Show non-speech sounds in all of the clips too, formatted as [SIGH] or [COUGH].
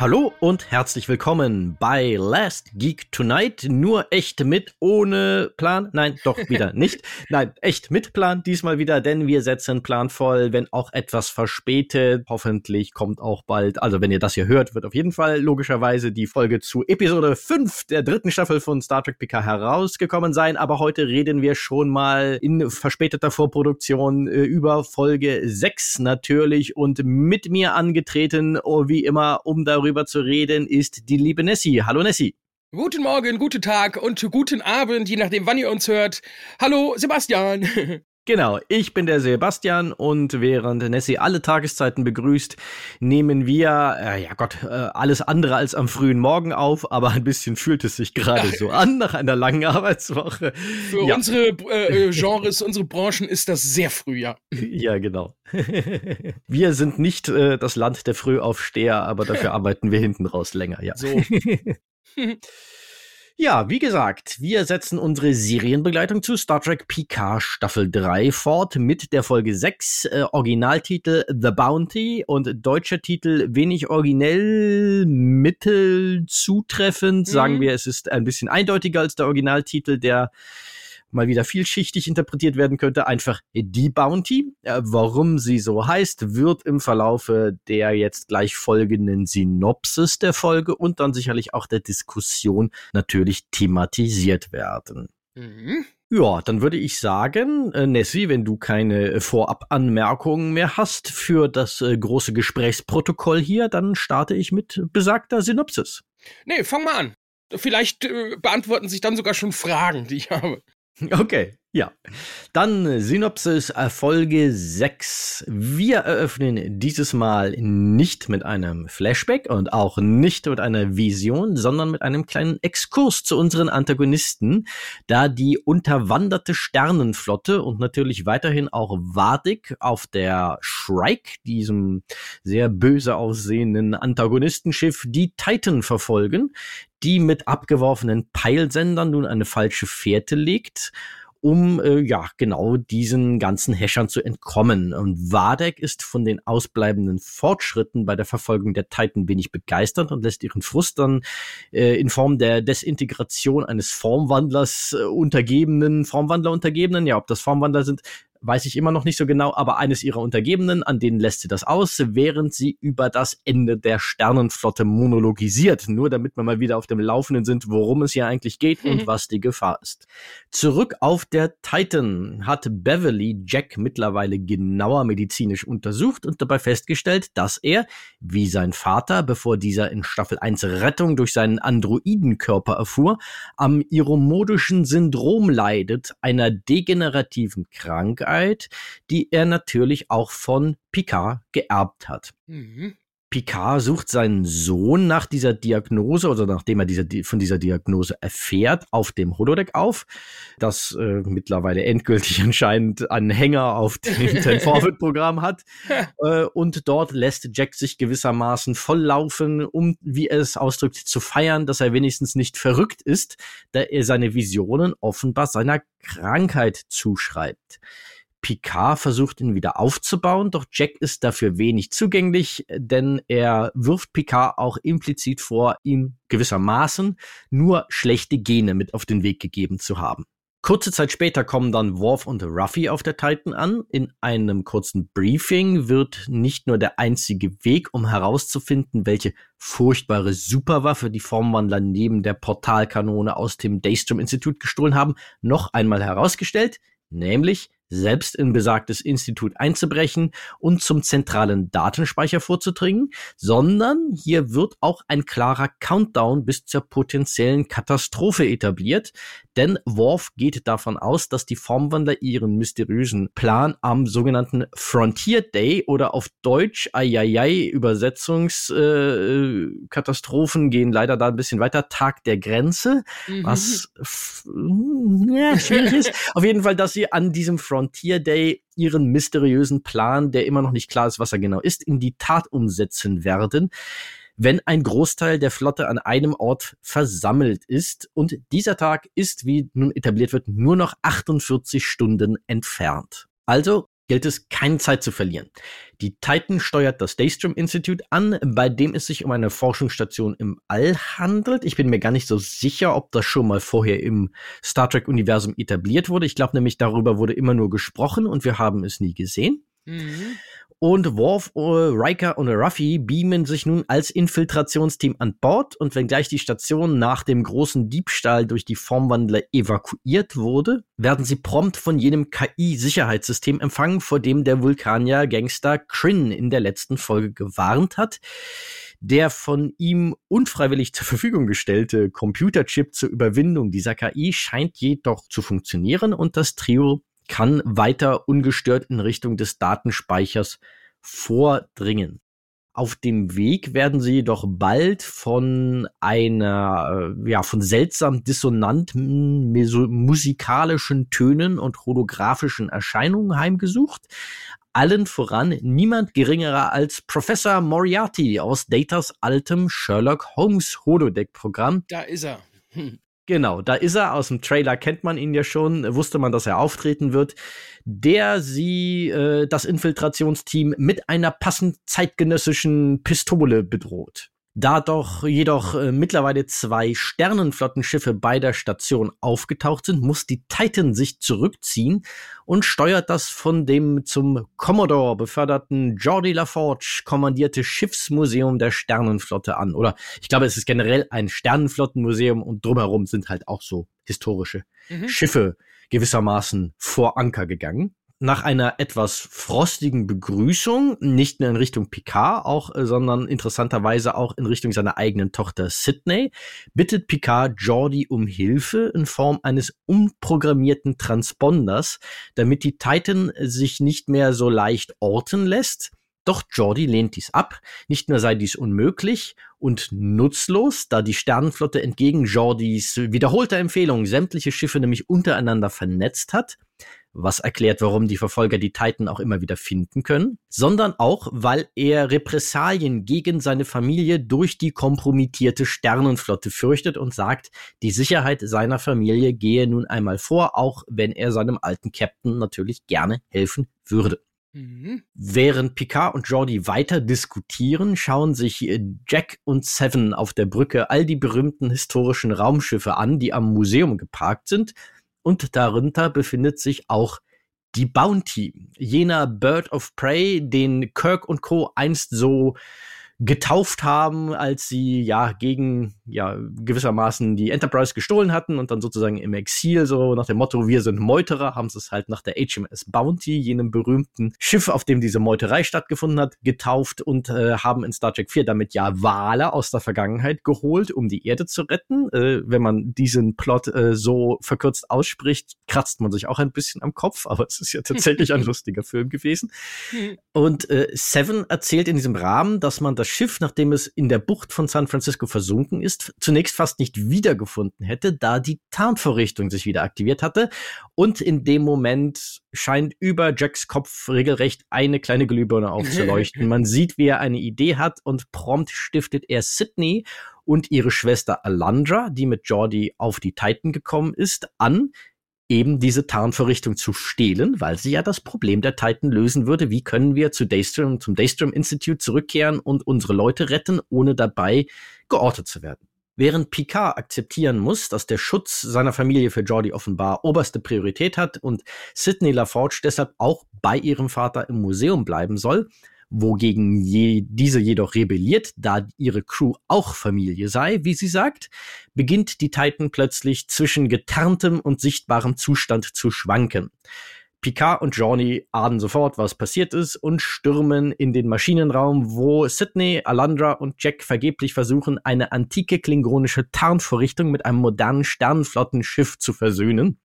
Hallo und herzlich willkommen bei Last Geek Tonight. Nur echt mit, ohne Plan. Nein, doch [LAUGHS] wieder nicht. Nein, echt mit Plan diesmal wieder, denn wir setzen Plan voll, wenn auch etwas verspätet. Hoffentlich kommt auch bald, also wenn ihr das hier hört, wird auf jeden Fall logischerweise die Folge zu Episode 5 der dritten Staffel von Star Trek PK herausgekommen sein. Aber heute reden wir schon mal in verspäteter Vorproduktion äh, über Folge 6 natürlich und mit mir angetreten, oh, wie immer, um darüber darüber zu reden, ist die liebe Nessie. Hallo Nessie. Guten Morgen, guten Tag und guten Abend, je nachdem, wann ihr uns hört. Hallo, Sebastian. [LAUGHS] Genau, ich bin der Sebastian und während Nessie alle Tageszeiten begrüßt, nehmen wir, äh, ja Gott, äh, alles andere als am frühen Morgen auf, aber ein bisschen fühlt es sich gerade so an nach einer langen [LAUGHS] Arbeitswoche. Für ja. unsere äh, äh, Genres, unsere Branchen ist das sehr früh, ja. [LAUGHS] Ja, genau. [LAUGHS] wir sind nicht äh, das Land der Frühaufsteher, aber dafür arbeiten wir hinten raus länger, ja. So. Ja, wie gesagt, wir setzen unsere Serienbegleitung zu Star Trek Picard Staffel 3 fort mit der Folge 6, äh, Originaltitel The Bounty und deutscher Titel wenig originell, mittel zutreffend, mhm. sagen wir, es ist ein bisschen eindeutiger als der Originaltitel, der mal wieder vielschichtig interpretiert werden könnte, einfach die Bounty. Äh, warum sie so heißt, wird im Verlaufe der jetzt gleich folgenden Synopsis der Folge und dann sicherlich auch der Diskussion natürlich thematisiert werden. Mhm. Ja, dann würde ich sagen, äh, Nessie, wenn du keine Vorabanmerkungen mehr hast für das äh, große Gesprächsprotokoll hier, dann starte ich mit besagter Synopsis. Nee, fang mal an. Vielleicht äh, beantworten sich dann sogar schon Fragen, die ich habe. [LAUGHS] Okay, ja. Dann Synopsis Folge 6. Wir eröffnen dieses Mal nicht mit einem Flashback und auch nicht mit einer Vision, sondern mit einem kleinen Exkurs zu unseren Antagonisten, da die unterwanderte Sternenflotte und natürlich weiterhin auch Vadik auf der Shrike, diesem sehr böse aussehenden Antagonistenschiff, die Titan verfolgen, die mit abgeworfenen Peilsendern nun eine falsche Fährte legt um äh, ja genau diesen ganzen Häschern zu entkommen. Und Wadek ist von den ausbleibenden Fortschritten bei der Verfolgung der Titan wenig begeistert und lässt ihren Frust dann äh, in Form der Desintegration eines Formwandlers äh, untergebenen, Formwandler untergebenen, ja, ob das Formwandler sind, weiß ich immer noch nicht so genau, aber eines ihrer Untergebenen, an denen lässt sie das aus, während sie über das Ende der Sternenflotte monologisiert, nur damit wir mal wieder auf dem Laufenden sind, worum es hier eigentlich geht und was die Gefahr ist. Zurück auf der Titan hat Beverly Jack mittlerweile genauer medizinisch untersucht und dabei festgestellt, dass er, wie sein Vater, bevor dieser in Staffel 1 Rettung durch seinen Androidenkörper erfuhr, am iromodischen Syndrom leidet, einer degenerativen Krankheit, Krankheit, die er natürlich auch von Picard geerbt hat. Mhm. Picard sucht seinen Sohn nach dieser Diagnose oder nachdem er dieser, von dieser Diagnose erfährt, auf dem Holodeck auf, das äh, mittlerweile endgültig [LAUGHS] anscheinend einen Hänger auf dem [LAUGHS] Ten Forward Programm hat. [LAUGHS] äh, und dort lässt Jack sich gewissermaßen volllaufen, um, wie er es ausdrückt, zu feiern, dass er wenigstens nicht verrückt ist, da er seine Visionen offenbar seiner Krankheit zuschreibt. Picard versucht ihn wieder aufzubauen, doch Jack ist dafür wenig zugänglich, denn er wirft Picard auch implizit vor, ihm gewissermaßen nur schlechte Gene mit auf den Weg gegeben zu haben. Kurze Zeit später kommen dann Worf und Ruffy auf der Titan an. In einem kurzen Briefing wird nicht nur der einzige Weg, um herauszufinden, welche furchtbare Superwaffe die Formwandler neben der Portalkanone aus dem Daystrom Institut gestohlen haben, noch einmal herausgestellt, nämlich selbst in besagtes Institut einzubrechen und zum zentralen Datenspeicher vorzudringen, sondern hier wird auch ein klarer Countdown bis zur potenziellen Katastrophe etabliert, denn Worf geht davon aus, dass die Formwandler ihren mysteriösen Plan am sogenannten Frontier Day oder auf Deutsch Ayayay Übersetzungskatastrophen äh, gehen leider da ein bisschen weiter, Tag der Grenze, mhm. was ja, schwierig ist. [LAUGHS] Auf jeden Fall, dass sie an diesem Frontier Day ihren mysteriösen Plan, der immer noch nicht klar ist, was er genau ist, in die Tat umsetzen werden wenn ein Großteil der Flotte an einem Ort versammelt ist. Und dieser Tag ist, wie nun etabliert wird, nur noch 48 Stunden entfernt. Also gilt es, keine Zeit zu verlieren. Die Titan steuert das Daystrom Institute an, bei dem es sich um eine Forschungsstation im All handelt. Ich bin mir gar nicht so sicher, ob das schon mal vorher im Star Trek-Universum etabliert wurde. Ich glaube nämlich, darüber wurde immer nur gesprochen und wir haben es nie gesehen. Mhm. Und Worf, uh, Riker und Ruffy beamen sich nun als Infiltrationsteam an Bord. Und wenngleich die Station nach dem großen Diebstahl durch die Formwandler evakuiert wurde, werden sie prompt von jenem KI-Sicherheitssystem empfangen, vor dem der Vulkanier-Gangster Kryn in der letzten Folge gewarnt hat. Der von ihm unfreiwillig zur Verfügung gestellte Computerchip zur Überwindung dieser KI scheint jedoch zu funktionieren und das Trio kann weiter ungestört in Richtung des Datenspeichers vordringen. Auf dem Weg werden sie jedoch bald von einer, äh, ja, von seltsam dissonanten musikalischen Tönen und holographischen Erscheinungen heimgesucht. Allen voran niemand geringerer als Professor Moriarty aus Datas altem Sherlock Holmes Holodeck-Programm. Da ist er. Hm. Genau, da ist er. Aus dem Trailer kennt man ihn ja schon, wusste man, dass er auftreten wird. Der sie äh, das Infiltrationsteam mit einer passend zeitgenössischen Pistole bedroht. Da doch jedoch äh, mittlerweile zwei Sternenflottenschiffe bei der Station aufgetaucht sind, muss die Titan sich zurückziehen und steuert das von dem zum Commodore beförderten Jordi LaForge kommandierte Schiffsmuseum der Sternenflotte an. Oder ich glaube, es ist generell ein Sternenflottenmuseum und drumherum sind halt auch so historische mhm. Schiffe gewissermaßen vor Anker gegangen nach einer etwas frostigen Begrüßung, nicht mehr in Richtung Picard, auch, äh, sondern interessanterweise auch in Richtung seiner eigenen Tochter Sydney, bittet Picard Jordi um Hilfe in Form eines umprogrammierten Transponders, damit die Titan sich nicht mehr so leicht orten lässt. Doch Jordi lehnt dies ab. Nicht nur sei dies unmöglich und nutzlos, da die Sternenflotte entgegen Jordis wiederholter Empfehlung sämtliche Schiffe nämlich untereinander vernetzt hat, was erklärt, warum die Verfolger die Titan auch immer wieder finden können, sondern auch, weil er Repressalien gegen seine Familie durch die kompromittierte Sternenflotte fürchtet und sagt, die Sicherheit seiner Familie gehe nun einmal vor, auch wenn er seinem alten Captain natürlich gerne helfen würde. Mhm. Während Picard und Jordi weiter diskutieren, schauen sich äh, Jack und Seven auf der Brücke all die berühmten historischen Raumschiffe an, die am Museum geparkt sind und darunter befindet sich auch die Bounty, jener Bird of Prey, den Kirk und Co. einst so getauft haben, als sie ja gegen ja gewissermaßen die Enterprise gestohlen hatten und dann sozusagen im Exil so nach dem Motto wir sind Meuterer haben sie es halt nach der HMS Bounty jenem berühmten Schiff, auf dem diese Meuterei stattgefunden hat, getauft und äh, haben in Star Trek 4 damit ja Wale aus der Vergangenheit geholt, um die Erde zu retten. Äh, wenn man diesen Plot äh, so verkürzt ausspricht, kratzt man sich auch ein bisschen am Kopf, aber es ist ja tatsächlich ein [LAUGHS] lustiger Film gewesen. Und äh, Seven erzählt in diesem Rahmen, dass man das das Schiff, nachdem es in der Bucht von San Francisco versunken ist, zunächst fast nicht wiedergefunden hätte, da die Tarnvorrichtung sich wieder aktiviert hatte. Und in dem Moment scheint über Jacks Kopf regelrecht eine kleine Glühbirne aufzuleuchten. [LAUGHS] Man sieht, wie er eine Idee hat und prompt stiftet er Sydney und ihre Schwester Alandra, die mit Jordi auf die Titan gekommen ist, an, eben diese Tarnverrichtung zu stehlen, weil sie ja das Problem der Titan lösen würde. Wie können wir zu Daystrom, zum Daystrom Institute zurückkehren und unsere Leute retten, ohne dabei geortet zu werden? Während Picard akzeptieren muss, dass der Schutz seiner Familie für Jordi offenbar oberste Priorität hat und Sidney LaForge deshalb auch bei ihrem Vater im Museum bleiben soll, wogegen je, diese jedoch rebelliert, da ihre Crew auch Familie sei, wie sie sagt, beginnt die Titan plötzlich zwischen getarntem und sichtbarem Zustand zu schwanken. Picard und Johnny ahnen sofort, was passiert ist und stürmen in den Maschinenraum, wo Sydney, Alandra und Jack vergeblich versuchen, eine antike klingonische Tarnvorrichtung mit einem modernen Sternenflottenschiff zu versöhnen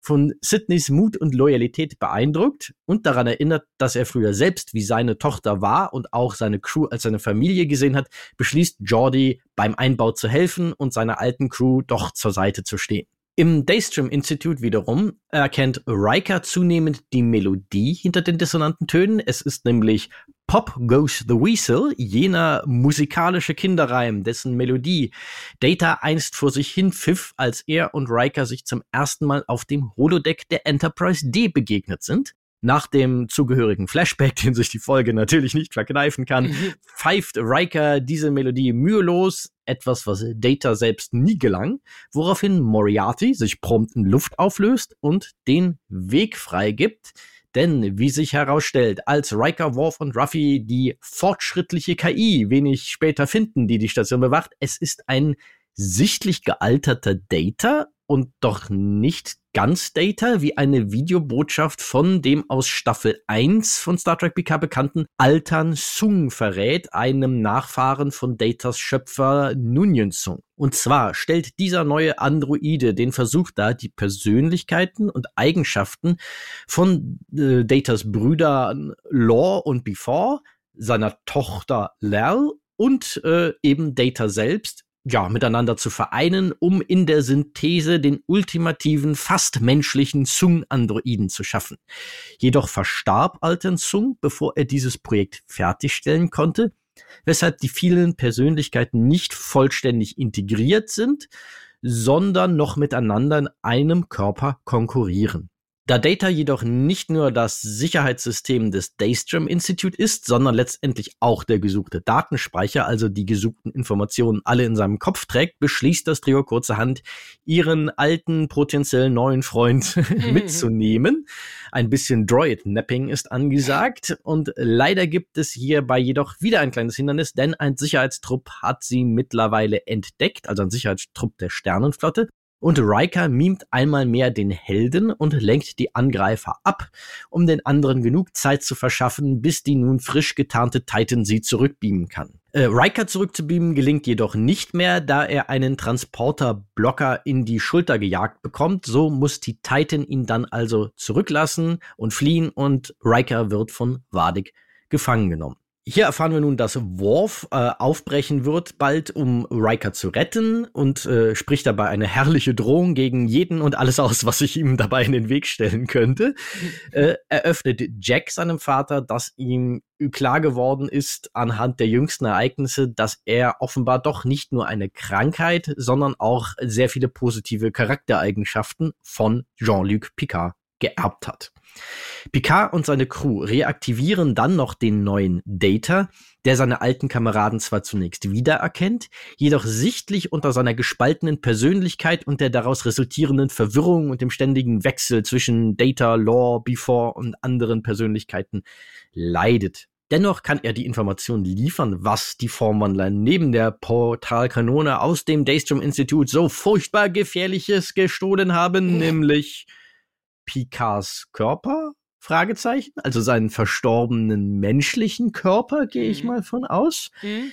von Sidneys Mut und Loyalität beeindruckt und daran erinnert, dass er früher selbst wie seine Tochter war und auch seine Crew als seine Familie gesehen hat, beschließt Jordi beim Einbau zu helfen und seiner alten Crew doch zur Seite zu stehen. Im Daystrom Institute wiederum erkennt Riker zunehmend die Melodie hinter den dissonanten Tönen. Es ist nämlich Pop Goes the Weasel, jener musikalische Kinderreim, dessen Melodie Data einst vor sich hin pfiff, als er und Riker sich zum ersten Mal auf dem Holodeck der Enterprise D begegnet sind. Nach dem zugehörigen Flashback, den sich die Folge natürlich nicht verkneifen kann, mhm. pfeift Riker diese Melodie mühelos, etwas, was Data selbst nie gelang, woraufhin Moriarty sich prompt in Luft auflöst und den Weg freigibt. Denn, wie sich herausstellt, als Riker, Worf und Ruffy die fortschrittliche KI wenig später finden, die die Station bewacht, es ist ein sichtlich gealterter Data und doch nicht ganz Data, wie eine Videobotschaft von dem aus Staffel 1 von Star Trek PK bekannten Altern Sung verrät, einem Nachfahren von Datas Schöpfer Nunyan Sung. Und zwar stellt dieser neue Androide den Versuch dar, die Persönlichkeiten und Eigenschaften von äh, Datas Brüdern Law und Before, seiner Tochter Lal und äh, eben Data selbst ja, miteinander zu vereinen, um in der Synthese den ultimativen, fast menschlichen Sung-Androiden zu schaffen. Jedoch verstarb Alten Sung, bevor er dieses Projekt fertigstellen konnte, weshalb die vielen Persönlichkeiten nicht vollständig integriert sind, sondern noch miteinander in einem Körper konkurrieren. Da Data jedoch nicht nur das Sicherheitssystem des Daystrom Institute ist, sondern letztendlich auch der gesuchte Datenspeicher, also die gesuchten Informationen alle in seinem Kopf trägt, beschließt das Trio kurzerhand, ihren alten, potenziell neuen Freund [LAUGHS] mitzunehmen. Ein bisschen Droid-Napping ist angesagt und leider gibt es hierbei jedoch wieder ein kleines Hindernis, denn ein Sicherheitstrupp hat sie mittlerweile entdeckt, also ein Sicherheitstrupp der Sternenflotte und Riker mimt einmal mehr den Helden und lenkt die Angreifer ab, um den anderen genug Zeit zu verschaffen, bis die nun frisch getarnte Titan sie zurückbeamen kann. Äh, Riker zurückzubeamen gelingt jedoch nicht mehr, da er einen Transporterblocker in die Schulter gejagt bekommt. So muss die Titan ihn dann also zurücklassen und fliehen und Riker wird von Wadig gefangen genommen. Hier erfahren wir nun, dass Worf äh, aufbrechen wird, bald um Riker zu retten und äh, spricht dabei eine herrliche Drohung gegen jeden und alles aus, was sich ihm dabei in den Weg stellen könnte. Äh, eröffnet Jack seinem Vater, dass ihm klar geworden ist anhand der jüngsten Ereignisse, dass er offenbar doch nicht nur eine Krankheit, sondern auch sehr viele positive Charaktereigenschaften von Jean-Luc Picard geerbt hat. Picard und seine Crew reaktivieren dann noch den neuen Data, der seine alten Kameraden zwar zunächst wiedererkennt, jedoch sichtlich unter seiner gespaltenen Persönlichkeit und der daraus resultierenden Verwirrung und dem ständigen Wechsel zwischen Data, Law, Before und anderen Persönlichkeiten leidet. Dennoch kann er die Information liefern, was die Formwandler neben der Portalkanone aus dem Daystrom Institut so furchtbar gefährliches gestohlen haben, nämlich Picards Körper? Fragezeichen, also seinen verstorbenen menschlichen Körper, gehe ich mhm. mal von aus. Mhm.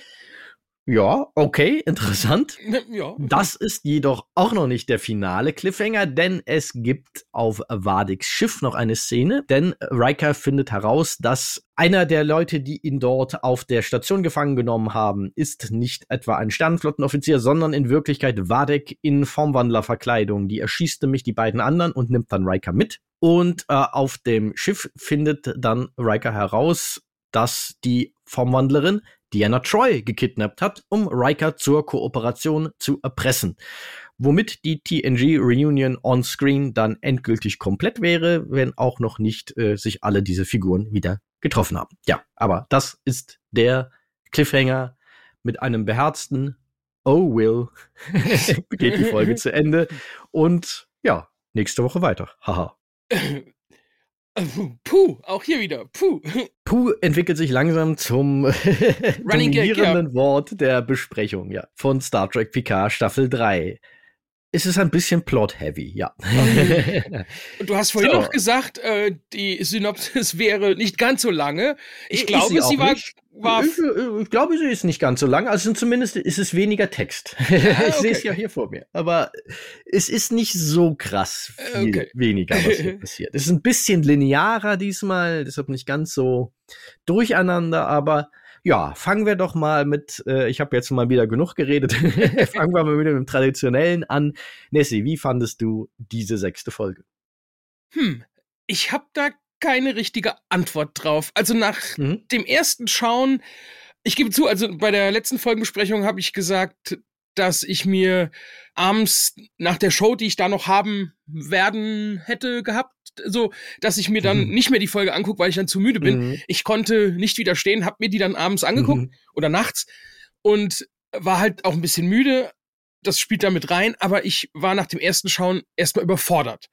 Ja, okay, interessant. Ja. Das ist jedoch auch noch nicht der finale Cliffhanger, denn es gibt auf Vadiks Schiff noch eine Szene, denn Riker findet heraus, dass einer der Leute, die ihn dort auf der Station gefangen genommen haben, ist nicht etwa ein Sternenflottenoffizier, sondern in Wirklichkeit Vadik in Formwandlerverkleidung. Die erschießt nämlich die beiden anderen und nimmt dann Riker mit. Und äh, auf dem Schiff findet dann Riker heraus, dass die Formwandlerin Diana Troy gekidnappt hat, um Riker zur Kooperation zu erpressen. Womit die TNG Reunion on Screen dann endgültig komplett wäre, wenn auch noch nicht äh, sich alle diese Figuren wieder getroffen haben. Ja, aber das ist der Cliffhanger mit einem beherzten Oh Will [LAUGHS] geht die Folge zu Ende und ja, nächste Woche weiter. Haha. [LAUGHS] [LAUGHS] Puh, auch hier wieder. Puh. Puh entwickelt sich langsam zum [LAUGHS] dominierenden ja. Wort der Besprechung, ja, von Star Trek Picard Staffel 3 es ist ein bisschen plot-heavy, ja. Und du hast vorhin so. noch gesagt, äh, die Synopsis [LAUGHS] wäre nicht ganz so lange. Ich ist glaube, sie, sie war, war ich, ich, glaube, sie ist nicht ganz so lang. Also zumindest ist es weniger Text. [LAUGHS] Ah, okay. ich sehe es ja hier vor mir. Aber es ist nicht so krass viel okay. weniger, was hier [LAUGHS] passiert. Es ist ein bisschen linearer diesmal, deshalb nicht ganz so durcheinander, aber ja, fangen wir doch mal mit, äh, ich habe jetzt mal wieder genug geredet, [LAUGHS] fangen wir mal mit dem Traditionellen an. Nessie, wie fandest du diese sechste Folge? Hm, ich habe da keine richtige Antwort drauf. Also nach mhm. dem ersten Schauen, ich gebe zu, also bei der letzten Folgenbesprechung habe ich gesagt, dass ich mir abends nach der Show, die ich da noch haben werden hätte gehabt, so, dass ich mir dann mhm. nicht mehr die Folge angucke, weil ich dann zu müde bin. Mhm. Ich konnte nicht widerstehen, habe mir die dann abends angeguckt mhm. oder nachts und war halt auch ein bisschen müde. Das spielt da mit rein, aber ich war nach dem ersten Schauen erstmal überfordert.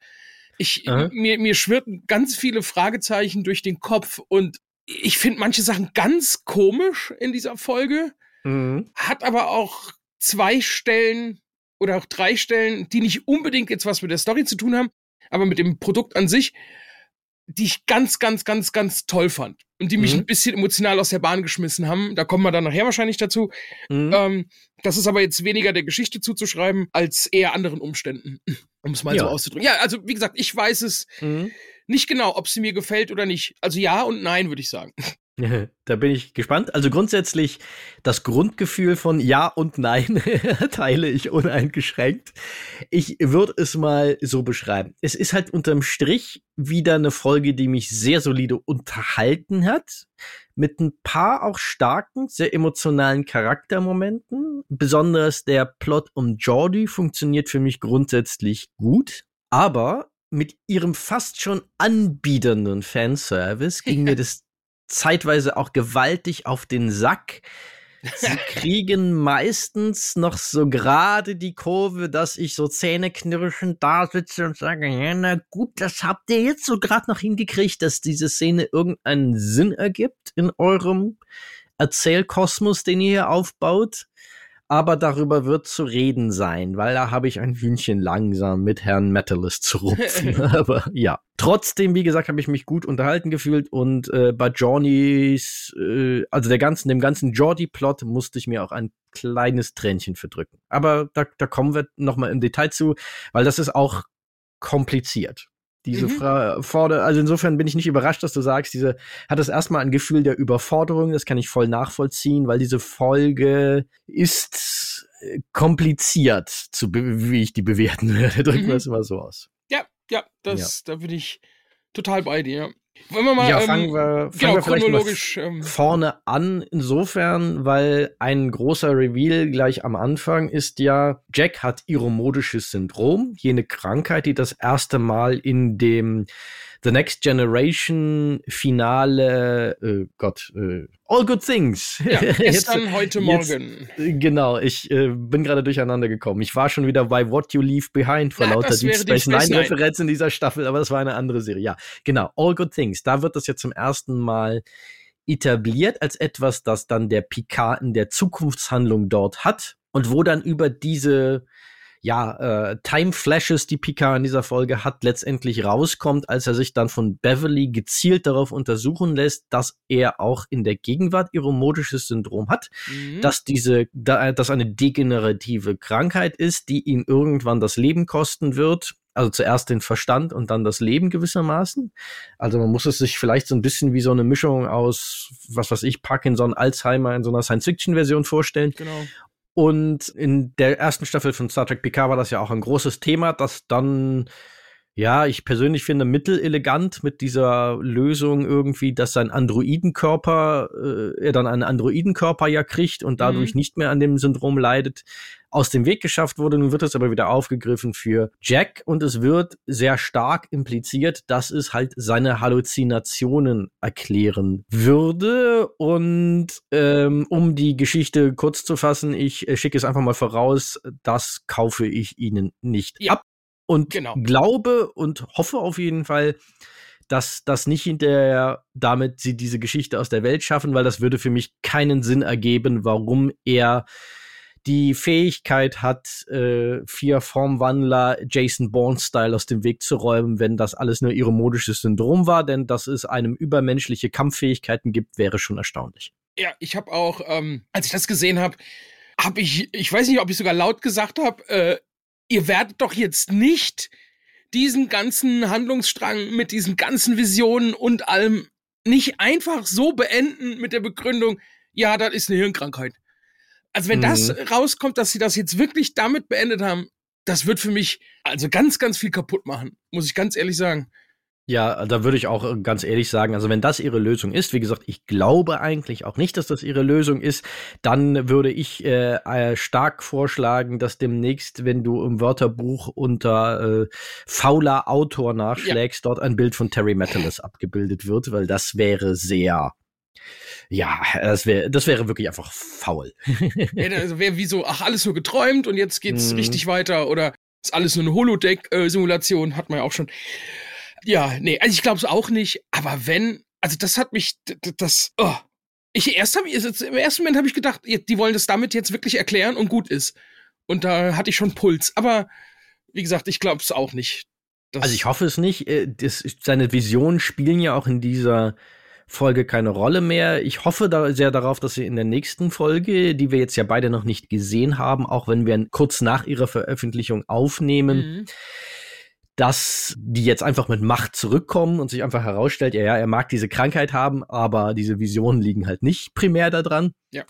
Ich, mir, mir schwirrten ganz viele Fragezeichen durch den Kopf und ich finde manche Sachen ganz komisch in dieser Folge, mhm. hat aber auch zwei Stellen oder auch drei Stellen, die nicht unbedingt jetzt was mit der Story zu tun haben, aber mit dem Produkt an sich, die ich ganz, ganz, ganz, ganz toll fand und die mich mhm. ein bisschen emotional aus der Bahn geschmissen haben. Da kommen wir dann nachher wahrscheinlich dazu. Mhm. Ähm, das ist aber jetzt weniger der Geschichte zuzuschreiben, als eher anderen Umständen, um es mal ja. so auszudrücken. Ja, also wie gesagt, ich weiß es mhm. nicht genau, ob sie mir gefällt oder nicht. Also ja und nein, würde ich sagen. [LAUGHS] Da bin ich gespannt. Also grundsätzlich das Grundgefühl von Ja und Nein [LAUGHS] teile ich uneingeschränkt. Ich würde es mal so beschreiben. Es ist halt unterm Strich wieder eine Folge, die mich sehr solide unterhalten hat. Mit ein paar auch starken, sehr emotionalen Charaktermomenten. Besonders der Plot um Jordi funktioniert für mich grundsätzlich gut. Aber mit ihrem fast schon anbiedernden Fanservice ging mir [LAUGHS] das zeitweise auch gewaltig auf den Sack. Sie [LAUGHS] kriegen meistens noch so gerade die Kurve, dass ich so zähneknirschend da sitze und sage, ja, na gut, das habt ihr jetzt so gerade noch hingekriegt, dass diese Szene irgendeinen Sinn ergibt in eurem Erzählkosmos, den ihr hier aufbaut aber darüber wird zu reden sein, weil da habe ich ein Hühnchen langsam mit Herrn Metalist zu rupfen. [LAUGHS] aber ja, trotzdem, wie gesagt, habe ich mich gut unterhalten gefühlt und äh, bei Johnny's, äh, also der ganzen, dem ganzen Jordi-Plot musste ich mir auch ein kleines Tränchen verdrücken. Aber da, da kommen wir noch mal im Detail zu, weil das ist auch kompliziert. Diese mhm. Frage, also insofern bin ich nicht überrascht, dass du sagst, diese hat es erstmal ein Gefühl der Überforderung, das kann ich voll nachvollziehen, weil diese Folge ist äh, kompliziert, zu wie ich die bewerten [LAUGHS] würde. Drücken mhm. wir es mal so aus. Ja, ja, das, ja. da bin ich total bei dir. Wollen wir mal ja, fangen ähm, wir, fangen genau, wir chronologisch ähm, vorne an, insofern, weil ein großer Reveal gleich am Anfang ist ja, Jack hat iromodisches Syndrom, jene Krankheit, die das erste Mal in dem The Next Generation Finale, äh, Gott, äh, All Good Things. Ja, [LAUGHS] gestern, jetzt, heute, morgen. Jetzt, genau, ich äh, bin gerade durcheinander gekommen. Ich war schon wieder bei What You Leave Behind vor ja, lauter Deep Space Nine Referenz in dieser Staffel, aber das war eine andere Serie. Ja, genau, All Good Things. Da wird das jetzt zum ersten Mal etabliert als etwas, das dann der Picard in der Zukunftshandlung dort hat und wo dann über diese ja, äh, Time Flashes, die Picard in dieser Folge hat, letztendlich rauskommt, als er sich dann von Beverly gezielt darauf untersuchen lässt, dass er auch in der Gegenwart iromodisches Syndrom hat, mhm. dass diese, da, dass eine degenerative Krankheit ist, die ihn irgendwann das Leben kosten wird. Also zuerst den Verstand und dann das Leben gewissermaßen. Also man muss es sich vielleicht so ein bisschen wie so eine Mischung aus, was weiß ich, Parkinson, Alzheimer in so einer Science-Fiction-Version vorstellen. Genau. Und in der ersten Staffel von Star Trek PK war das ja auch ein großes Thema, dass dann, ja, ich persönlich finde, mittelelegant mit dieser Lösung irgendwie, dass sein Androidenkörper, äh, er dann einen Androidenkörper ja kriegt und dadurch mhm. nicht mehr an dem Syndrom leidet aus dem Weg geschafft wurde. Nun wird es aber wieder aufgegriffen für Jack und es wird sehr stark impliziert, dass es halt seine Halluzinationen erklären würde. Und ähm, um die Geschichte kurz zu fassen, ich äh, schicke es einfach mal voraus, das kaufe ich Ihnen nicht ja. ab. Und genau. glaube und hoffe auf jeden Fall, dass das nicht hinterher damit sie diese Geschichte aus der Welt schaffen, weil das würde für mich keinen Sinn ergeben, warum er die Fähigkeit hat, äh, vier Formwandler Jason Bourne-Style aus dem Weg zu räumen, wenn das alles nur ihre modisches Syndrom war, denn dass es einem übermenschliche Kampffähigkeiten gibt, wäre schon erstaunlich. Ja, ich habe auch, ähm, als ich das gesehen habe, habe ich, ich weiß nicht, ob ich sogar laut gesagt habe, äh, ihr werdet doch jetzt nicht diesen ganzen Handlungsstrang mit diesen ganzen Visionen und allem nicht einfach so beenden mit der Begründung, ja, das ist eine Hirnkrankheit. Also wenn mhm. das rauskommt, dass sie das jetzt wirklich damit beendet haben, das wird für mich also ganz, ganz viel kaputt machen, muss ich ganz ehrlich sagen. Ja, da würde ich auch äh, ganz ehrlich sagen, also wenn das ihre Lösung ist, wie gesagt, ich glaube eigentlich auch nicht, dass das ihre Lösung ist, dann würde ich äh, äh, stark vorschlagen, dass demnächst, wenn du im Wörterbuch unter äh, fauler Autor nachschlägst, ja. dort ein Bild von Terry Metalis abgebildet wird, weil das wäre sehr ja, das wäre das wäre wirklich einfach faul. ja, also wäre wie so, ach, alles nur geträumt und jetzt geht's mm. richtig weiter oder ist alles nur eine Holodeck-Simulation, hat man ja auch schon. Ja, nee, also ich glaube es auch nicht. Aber wenn, also das hat mich, das, oh. Ich erst habe im ersten Moment habe ich gedacht, die wollen das damit jetzt wirklich erklären und gut ist. Und da hatte ich schon Puls. Aber wie gesagt, ich glaube es auch nicht. Also ich hoffe es nicht. Äh, das, seine Visionen spielen ja auch in dieser Folge keine Rolle mehr. Ich hoffe da sehr darauf, dass sie in der nächsten Folge, die wir jetzt ja beide noch nicht gesehen haben, auch wenn wir kurz nach ihrer Veröffentlichung aufnehmen, mhm dass die jetzt einfach mit Macht zurückkommen und sich einfach herausstellt, ja, ja, er mag diese Krankheit haben, aber diese Visionen liegen halt nicht primär daran. Ja.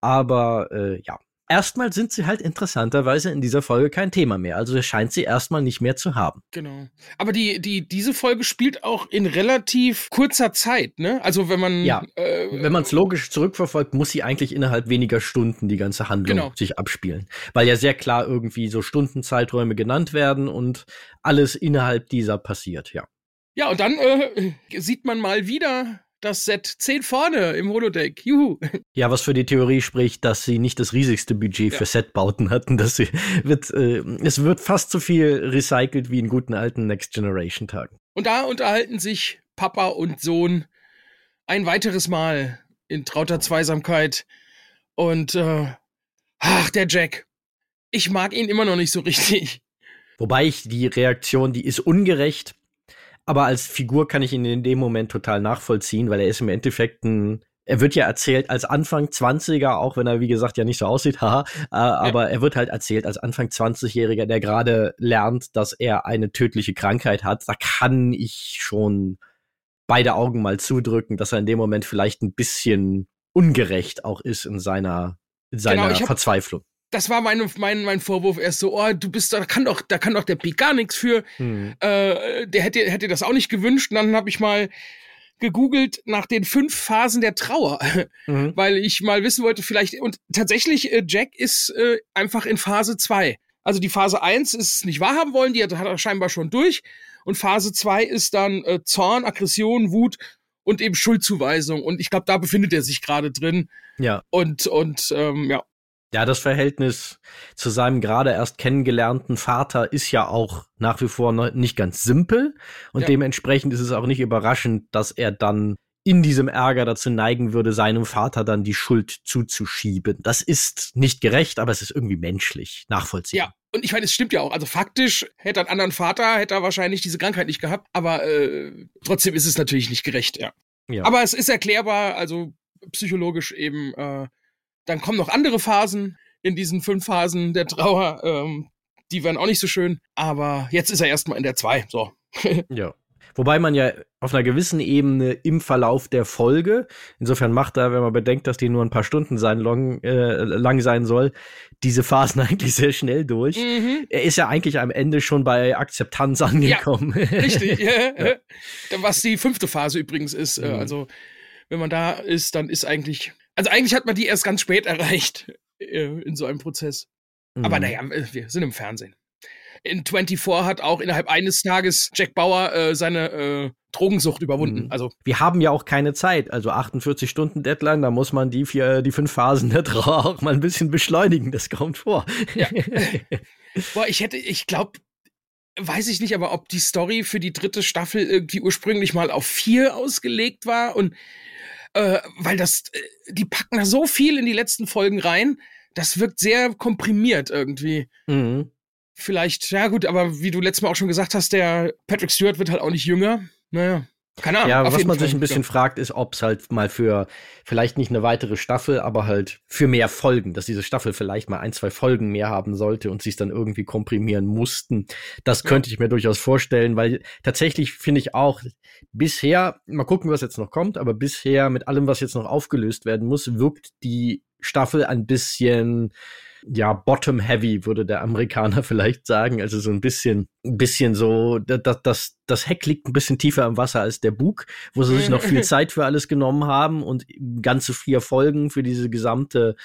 Aber äh, ja, erstmal sind sie halt interessanterweise in dieser Folge kein Thema mehr. Also scheint sie erstmal nicht mehr zu haben. Genau. Aber die, die, diese Folge spielt auch in relativ kurzer Zeit, ne? Also wenn man. Ja. Äh, wenn man es logisch zurückverfolgt, muss sie eigentlich innerhalb weniger Stunden die ganze Handlung genau. sich abspielen. Weil ja sehr klar irgendwie so Stundenzeiträume genannt werden und alles innerhalb dieser passiert, ja. Ja, und dann äh, sieht man mal wieder das Set 10 vorne im Holodeck. Juhu. Ja, was für die Theorie spricht, dass sie nicht das riesigste Budget ja. für Setbauten hatten. Dass sie wird, äh, es wird fast so viel recycelt wie in guten alten Next Generation Tagen. Und da unterhalten sich Papa und Sohn ein weiteres Mal in trauter Zweisamkeit. Und äh, ach, der Jack. Ich mag ihn immer noch nicht so richtig. Wobei ich die Reaktion, die ist ungerecht, aber als Figur kann ich ihn in dem Moment total nachvollziehen, weil er ist im Endeffekt ein er wird ja erzählt als Anfang 20er, auch wenn er, wie gesagt, ja nicht so aussieht, [LAUGHS] haha, äh, aber er wird halt erzählt als Anfang 20-Jähriger, der gerade lernt, dass er eine tödliche Krankheit hat. Da kann ich schon beide Augen mal zudrücken, dass er in dem Moment vielleicht ein bisschen ungerecht auch ist in seiner, in seiner genau, Verzweiflung das war mein, mein, mein Vorwurf erst so, oh, du bist, da kann doch, da kann doch der Pete gar nichts für. Hm. Äh, der hätte, hätte das auch nicht gewünscht. Und dann habe ich mal gegoogelt nach den fünf Phasen der Trauer, [LAUGHS] mhm. weil ich mal wissen wollte, vielleicht, und tatsächlich, äh, Jack ist äh, einfach in Phase zwei. Also die Phase eins ist es nicht wahrhaben wollen, die hat, hat er scheinbar schon durch. Und Phase zwei ist dann äh, Zorn, Aggression, Wut und eben Schuldzuweisung. Und ich glaube, da befindet er sich gerade drin. Ja. Und, und ähm, ja, ja, das Verhältnis zu seinem gerade erst kennengelernten Vater ist ja auch nach wie vor nicht ganz simpel und ja. dementsprechend ist es auch nicht überraschend, dass er dann in diesem Ärger dazu neigen würde, seinem Vater dann die Schuld zuzuschieben. Das ist nicht gerecht, aber es ist irgendwie menschlich, nachvollziehbar. Ja, und ich meine, es stimmt ja auch. Also faktisch hätte er einen anderen Vater, hätte er wahrscheinlich diese Krankheit nicht gehabt, aber äh, trotzdem ist es natürlich nicht gerecht, ja. ja. Aber es ist erklärbar, also psychologisch eben äh, dann kommen noch andere Phasen in diesen fünf Phasen der Trauer. Ähm, die werden auch nicht so schön. Aber jetzt ist er erstmal in der zwei. So. [LAUGHS] ja. Wobei man ja auf einer gewissen Ebene im Verlauf der Folge, insofern macht er, wenn man bedenkt, dass die nur ein paar Stunden sein long, äh, lang sein soll, diese Phasen [LAUGHS] eigentlich sehr schnell durch. Mhm. Er ist ja eigentlich am Ende schon bei Akzeptanz [LAUGHS] angekommen. Ja, richtig. ja. Was die fünfte Phase übrigens ist. Äh, mhm. Also, wenn man da ist, dann ist eigentlich also eigentlich hat man die erst ganz spät [LAUGHS] erreicht äh, in so einem Prozess. Mhm. Aber naja, wir sind im Fernsehen. In 24 hat auch innerhalb eines Tages Jack Bauer äh, seine äh, Drogensucht überwunden. Mhm. Also wir haben ja auch keine Zeit, also 48 Stunden Deadline, da muss man die vier, die fünf Phasen [LAUGHS] der Trauer auch mal ein bisschen beschleunigen. Das kommt vor. Ja. [LAUGHS] Boah, ich hätte, ich glaube, weiß ich nicht, aber ob die Story für die dritte Staffel irgendwie ursprünglich mal auf vier ausgelegt war und äh, weil das, äh, die packen da so viel in die letzten Folgen rein, das wirkt sehr komprimiert irgendwie. Mhm. Vielleicht, ja gut, aber wie du letztes Mal auch schon gesagt hast, der Patrick Stewart wird halt auch nicht jünger. Naja. Keine Ahnung. Ja, was man Fall. sich ein bisschen ja. fragt, ist, ob es halt mal für vielleicht nicht eine weitere Staffel, aber halt für mehr Folgen, dass diese Staffel vielleicht mal ein, zwei Folgen mehr haben sollte und sie es dann irgendwie komprimieren mussten. Das ja. könnte ich mir durchaus vorstellen, weil tatsächlich finde ich auch bisher, mal gucken, was jetzt noch kommt, aber bisher mit allem, was jetzt noch aufgelöst werden muss, wirkt die Staffel ein bisschen ja, bottom heavy, würde der Amerikaner [LAUGHS] vielleicht sagen. Also so ein bisschen, ein bisschen so, das, das, das Heck liegt ein bisschen tiefer im Wasser als der Bug, wo sie sich noch viel [LAUGHS] Zeit für alles genommen haben und ganze vier Folgen für diese gesamte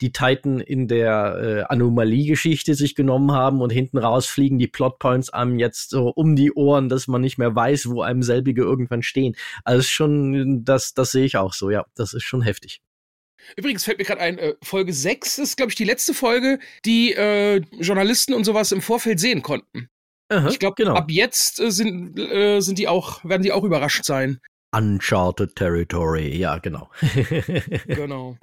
die Titan in der äh, Anomalie-Geschichte sich genommen haben und hinten raus fliegen die Plotpoints einem jetzt so um die Ohren, dass man nicht mehr weiß, wo einem selbige irgendwann stehen. Also schon, das, das sehe ich auch so, ja, das ist schon heftig. Übrigens fällt mir gerade ein, äh, Folge 6 ist, glaube ich, die letzte Folge, die äh, Journalisten und sowas im Vorfeld sehen konnten. Aha, ich glaube, genau. ab jetzt äh, sind, äh, sind die auch, werden die auch überrascht sein. Uncharted Territory, ja, genau. [LAUGHS] genau.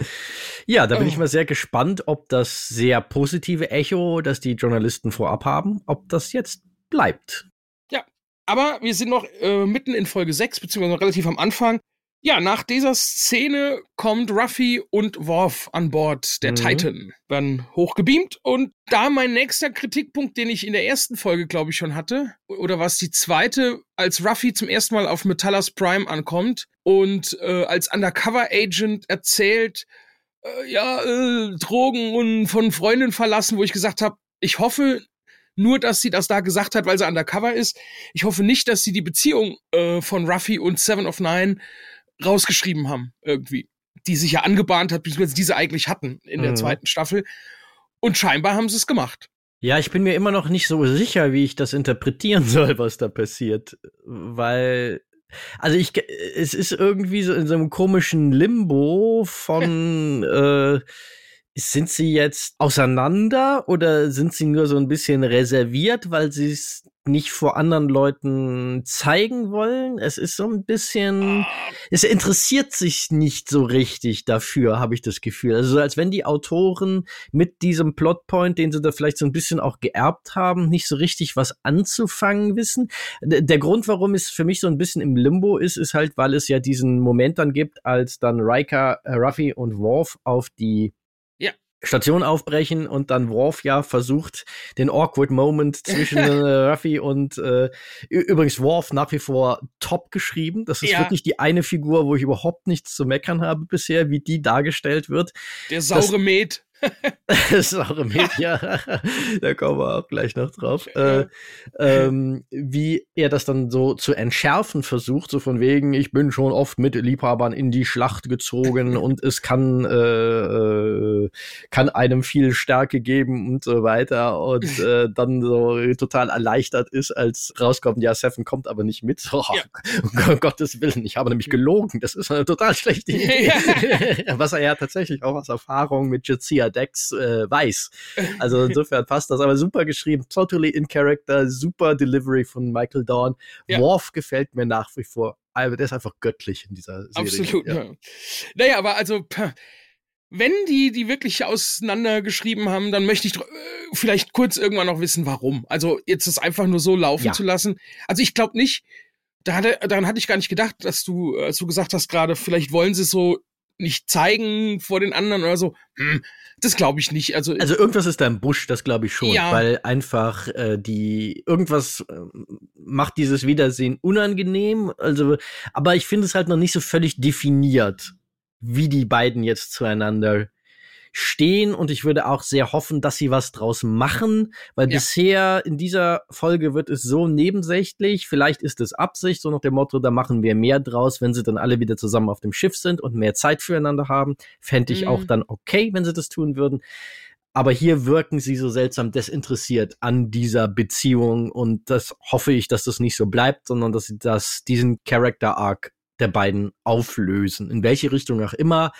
Ja, da bin ich mal sehr gespannt, ob das sehr positive Echo, das die Journalisten vorab haben, ob das jetzt bleibt. Ja, aber wir sind noch äh, mitten in Folge 6, beziehungsweise relativ am Anfang. Ja, nach dieser Szene kommt Ruffy und Worf an Bord der mhm. Titan, werden hochgebeamt und da mein nächster Kritikpunkt, den ich in der ersten Folge, glaube ich, schon hatte, oder was die zweite, als Ruffy zum ersten Mal auf Metallas Prime ankommt und äh, als Undercover Agent erzählt, äh, ja, äh, Drogen und von Freundin verlassen, wo ich gesagt habe, ich hoffe nur, dass sie das da gesagt hat, weil sie undercover ist. Ich hoffe nicht, dass sie die Beziehung äh, von Ruffy und Seven of Nine rausgeschrieben haben, irgendwie. Die sich ja angebahnt hat, beziehungsweise diese eigentlich hatten in der mhm. zweiten Staffel. Und scheinbar haben sie es gemacht. Ja, ich bin mir immer noch nicht so sicher, wie ich das interpretieren [LAUGHS] soll, was da passiert. Weil, also ich, es ist irgendwie so in so einem komischen Limbo von, [LAUGHS] äh, sind sie jetzt auseinander oder sind sie nur so ein bisschen reserviert, weil sie es nicht vor anderen Leuten zeigen wollen. Es ist so ein bisschen, es interessiert sich nicht so richtig dafür, habe ich das Gefühl. Also als wenn die Autoren mit diesem Plotpoint, den sie da vielleicht so ein bisschen auch geerbt haben, nicht so richtig was anzufangen wissen. Der Grund, warum es für mich so ein bisschen im Limbo ist, ist halt, weil es ja diesen Moment dann gibt, als dann Riker, äh, Ruffy und Worf auf die Station aufbrechen und dann Worf ja versucht, den awkward Moment zwischen [LAUGHS] äh, Ruffy und äh, übrigens Worf nach wie vor top geschrieben. Das ist ja. wirklich die eine Figur, wo ich überhaupt nichts zu meckern habe bisher, wie die dargestellt wird. Der saure Met. Saure Met, ja. da kommen wir auch gleich noch drauf. Äh, ähm, wie er das dann so zu entschärfen versucht, so von wegen, ich bin schon oft mit Liebhabern in die Schlacht gezogen [LAUGHS] und es kann, äh, äh, kann einem viel Stärke geben und so weiter und [LAUGHS] äh, dann so total erleichtert ist, als rauskommt, ja, Seven kommt aber nicht mit. [LAUGHS] Oh, ja. um Gottes Willen, ich habe nämlich gelogen. Das ist eine total schlechte Idee. Was er ja tatsächlich auch aus Erfahrung mit Jazia Dex äh, weiß. [LAUGHS] Also insofern passt das, aber super geschrieben, totally in character, super Delivery von Michael Dawn. Ja. Worf gefällt mir nach wie vor. Also der ist einfach göttlich in dieser Serie. Absolut, ja. ja. Naja, aber also wenn die die wirklich auseinandergeschrieben haben, dann möchte ich äh, vielleicht kurz irgendwann noch wissen, warum. Also jetzt das einfach nur so laufen ja. zu lassen. Also ich glaube nicht, da hatte, daran hatte ich gar nicht gedacht, dass du, als du gesagt hast gerade, vielleicht wollen sie es so nicht zeigen vor den anderen oder so. Hm, das glaube ich nicht. Also, also irgendwas ist da im Busch, das glaube ich schon, ja. weil einfach äh, die irgendwas äh, macht dieses Wiedersehen unangenehm. Also, aber ich finde es halt noch nicht so völlig definiert, wie die beiden jetzt zueinander stehen und ich würde auch sehr hoffen, dass sie was draus machen, weil ja. bisher in dieser Folge wird es so nebensächlich, vielleicht ist es Absicht, so nach dem Motto, da machen wir mehr draus, wenn sie dann alle wieder zusammen auf dem Schiff sind und mehr Zeit füreinander haben, fände ich mhm. auch dann okay, wenn sie das tun würden. Aber hier wirken sie so seltsam desinteressiert an dieser Beziehung und das hoffe ich, dass das nicht so bleibt, sondern dass sie das, diesen Character Arc der beiden auflösen. In welche Richtung auch immer,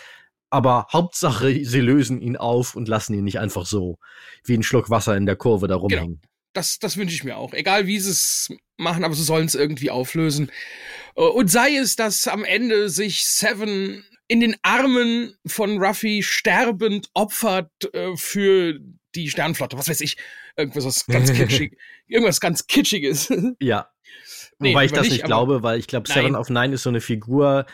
aber Hauptsache, sie lösen ihn auf und lassen ihn nicht einfach so wie ein Schluck Wasser in der Kurve da rumhängen. Genau. Das, das wünsche ich mir auch. Egal wie sie es machen, aber sie sollen es irgendwie auflösen. Äh, und sei es, dass am Ende sich Seven in den Armen von Ruffy sterbend opfert äh, für die Sternflotte. Was weiß ich. Irgendwas was ganz [LAUGHS] kitschig. irgendwas ganz Kitschiges. ja. Nee, Wobei ich das nicht, nicht glaube, weil ich glaube, Seven of Nine ist so eine Figur,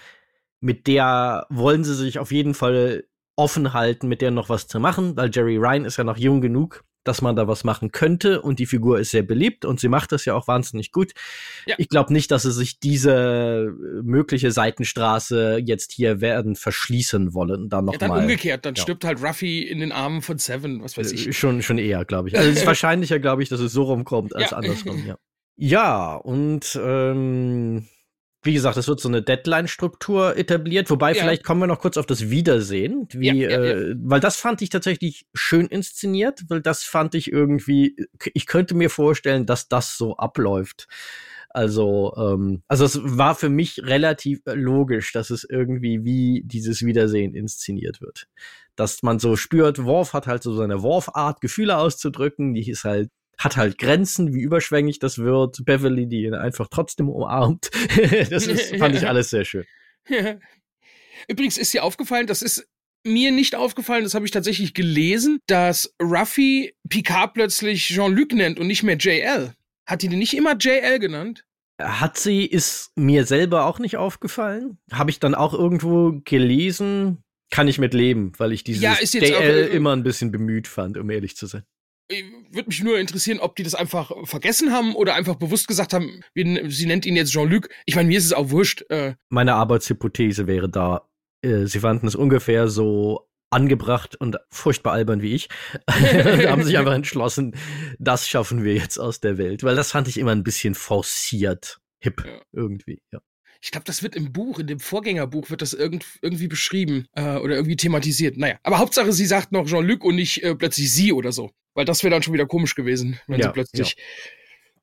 mit der wollen sie sich auf jeden Fall offen halten, mit der noch was zu machen, weil Jerry Ryan ist ja noch jung genug, dass man da was machen könnte und die Figur ist sehr beliebt und sie macht das ja auch wahnsinnig gut. Ja. Ich glaube nicht, dass sie sich diese äh, mögliche Seitenstraße jetzt hier werden verschließen wollen. Dann noch ja, dann mal. umgekehrt, dann ja. stirbt halt Ruffy in den Armen von Seven, was weiß ich. Äh, schon, schon eher, glaube ich. Also es ist [LAUGHS] wahrscheinlicher, glaube ich, dass es so rumkommt als andersrum, ja. Ja, und ähm, wie gesagt, es wird so eine Deadline-Struktur etabliert, wobei ja. vielleicht kommen wir noch kurz auf das Wiedersehen, wie, ja, ja, äh, weil das fand ich tatsächlich schön inszeniert, weil das fand ich irgendwie, ich könnte mir vorstellen, dass das so abläuft. Also, ähm, also es war für mich relativ logisch, dass es irgendwie wie dieses Wiedersehen inszeniert wird. Dass man so spürt, Worf hat halt so seine Worf-Art, Gefühle auszudrücken, die ist halt hat halt Grenzen, wie überschwänglich das wird. Beverly, die ihn einfach trotzdem umarmt. [LAUGHS] das ist, fand ich alles sehr schön. [LAUGHS] Übrigens ist dir aufgefallen, das ist mir nicht aufgefallen, das habe ich tatsächlich gelesen, dass Ruffy Picard plötzlich Jean-Luc nennt und nicht mehr JL. Hat die den nicht immer JL genannt? Hat sie, ist mir selber auch nicht aufgefallen. Habe ich dann auch irgendwo gelesen. Kann ich mit leben, weil ich dieses ja, JL auch, äh, immer ein bisschen bemüht fand, um ehrlich zu sein würde mich nur interessieren, ob die das einfach vergessen haben oder einfach bewusst gesagt haben, sie nennt ihn jetzt Jean-Luc. Ich meine, mir ist es auch wurscht. Äh. Meine Arbeitshypothese wäre da, äh, sie fanden es ungefähr so angebracht und furchtbar albern wie ich [LAUGHS] haben sich einfach entschlossen, das schaffen wir jetzt aus der Welt, weil das fand ich immer ein bisschen forciert, hip ja. irgendwie, ja. Ich glaube, das wird im Buch, in dem Vorgängerbuch wird das irgend, irgendwie beschrieben äh, oder irgendwie thematisiert. Naja, aber Hauptsache, sie sagt noch Jean-Luc und nicht äh, plötzlich sie oder so. Weil das wäre dann schon wieder komisch gewesen, wenn ja, sie plötzlich ja.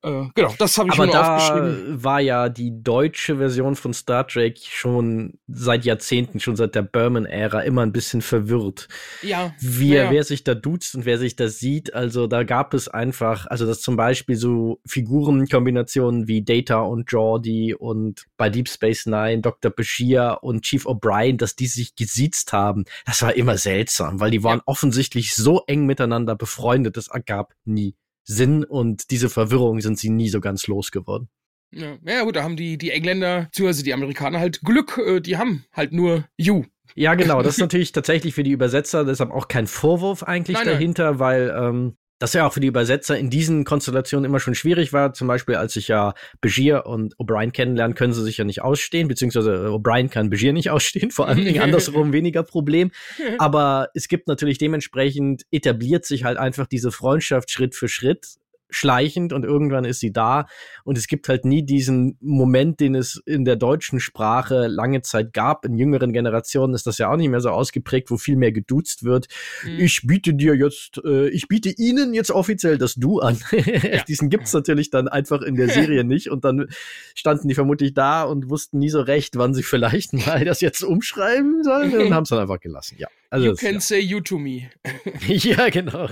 Äh, genau, das habe ich Aber mir da aufgeschrieben. war ja die deutsche Version von Star Trek schon seit Jahrzehnten, schon seit der Berman-Ära immer ein bisschen verwirrt. Ja. Wie, ja. Wer sich da duzt und wer sich da sieht. Also da gab es einfach, also dass zum Beispiel so Figurenkombinationen wie Data und Geordi und bei Deep Space Nine Dr. Bashir und Chief O'Brien, dass die sich gesiezt haben. Das war immer seltsam, weil die waren ja. offensichtlich so eng miteinander befreundet, das ergab nie Sinn und diese Verwirrung sind sie nie so ganz losgeworden. Ja, ja gut, da haben die, die Engländer, beziehungsweise die Amerikaner halt Glück, äh, die haben halt nur You. Ja, genau, das ist [LAUGHS] natürlich tatsächlich für die Übersetzer deshalb auch kein Vorwurf eigentlich nein, dahinter, nein. weil ähm, das ja auch für die Übersetzer in diesen Konstellationen immer schon schwierig war. Zum Beispiel, als ich ja Begier und O'Brien kennenlernen, können sie sich ja nicht ausstehen, beziehungsweise O'Brien kann Begier nicht [LAUGHS] ausstehen, vor allen Dingen andersrum [LAUGHS] weniger Problem. [LAUGHS] Aber es gibt natürlich dementsprechend etabliert sich halt einfach diese Freundschaft Schritt für Schritt schleichend und irgendwann ist sie da. Und es gibt halt nie diesen Moment, den es in der deutschen Sprache lange Zeit gab. In jüngeren Generationen ist das ja auch nicht mehr so ausgeprägt, wo viel mehr geduzt wird. Mhm. Ich biete dir jetzt, äh, ich biete Ihnen jetzt offiziell das Du an. Ja. [LAUGHS] diesen gibt's natürlich dann einfach in der Serie nicht. Und dann standen die vermutlich da und wussten nie so recht, wann sie vielleicht mal das jetzt umschreiben sollen und [LAUGHS] haben es dann einfach gelassen. Ja. Also you das, can ja. say you to me. [LAUGHS] ja, genau.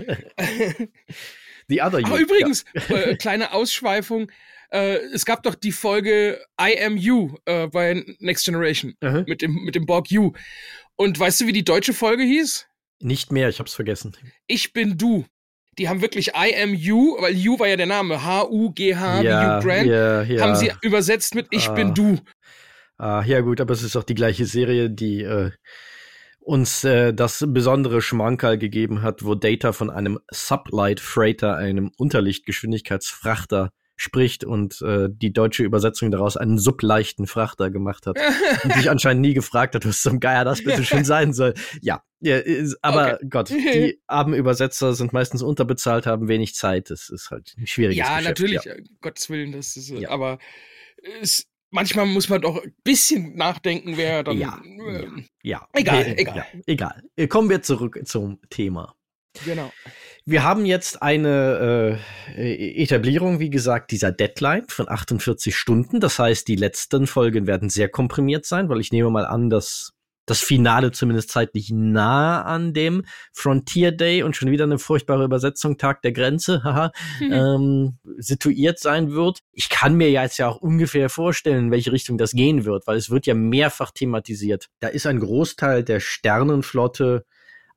The Other You. Übrigens, ja. äh, kleine Ausschweifung. Äh, es gab doch die Folge I Am You äh, bei Next Generation -huh. mit dem, mit dem Borg You. Und weißt du, wie die deutsche Folge hieß? Nicht mehr, ich hab's vergessen. Ich bin du. Die haben wirklich I am you, weil you war ja der Name, H-U-G-H, ja, Hugh Grant, ja, ja. haben sie übersetzt mit Ich ah. bin du. Ah, ja gut, aber es ist auch die gleiche Serie, die äh, uns äh, das besondere Schmankerl gegeben hat, wo Data von einem Sublight Freighter, einem Unterlichtgeschwindigkeitsfrachter spricht und äh, die deutsche Übersetzung daraus einen subleichten Frachter gemacht hat [LAUGHS] und sich anscheinend nie gefragt hat, was zum Geier das bitte schon [LAUGHS] sein soll. Ja, ja aber okay. Gott, [LAUGHS] die armen Übersetzer sind meistens unterbezahlt, haben wenig Zeit. Das ist halt ein schwieriges Ja, Geschäft. natürlich, ja. Gottes Willen, das ist, äh, ja. aber es manchmal muss man doch ein bisschen nachdenken, wer dann. Ja, äh, ja, Egal, äh, egal. Ja, egal. Äh, kommen wir zurück zum Thema. Genau. Wir haben jetzt eine äh, Etablierung, wie gesagt, dieser Deadline von 48 Stunden. Das heißt, die letzten Folgen werden sehr komprimiert sein, weil ich nehme mal an, dass das Finale zumindest zeitlich nah an dem Frontier Day und schon wieder eine furchtbare Übersetzung, Tag der Grenze, [LAUGHS] haha, mhm. ähm, situiert sein wird. Ich kann mir jetzt ja auch ungefähr vorstellen, in welche Richtung das gehen wird, weil es wird ja mehrfach thematisiert. Da ist ein Großteil der Sternenflotte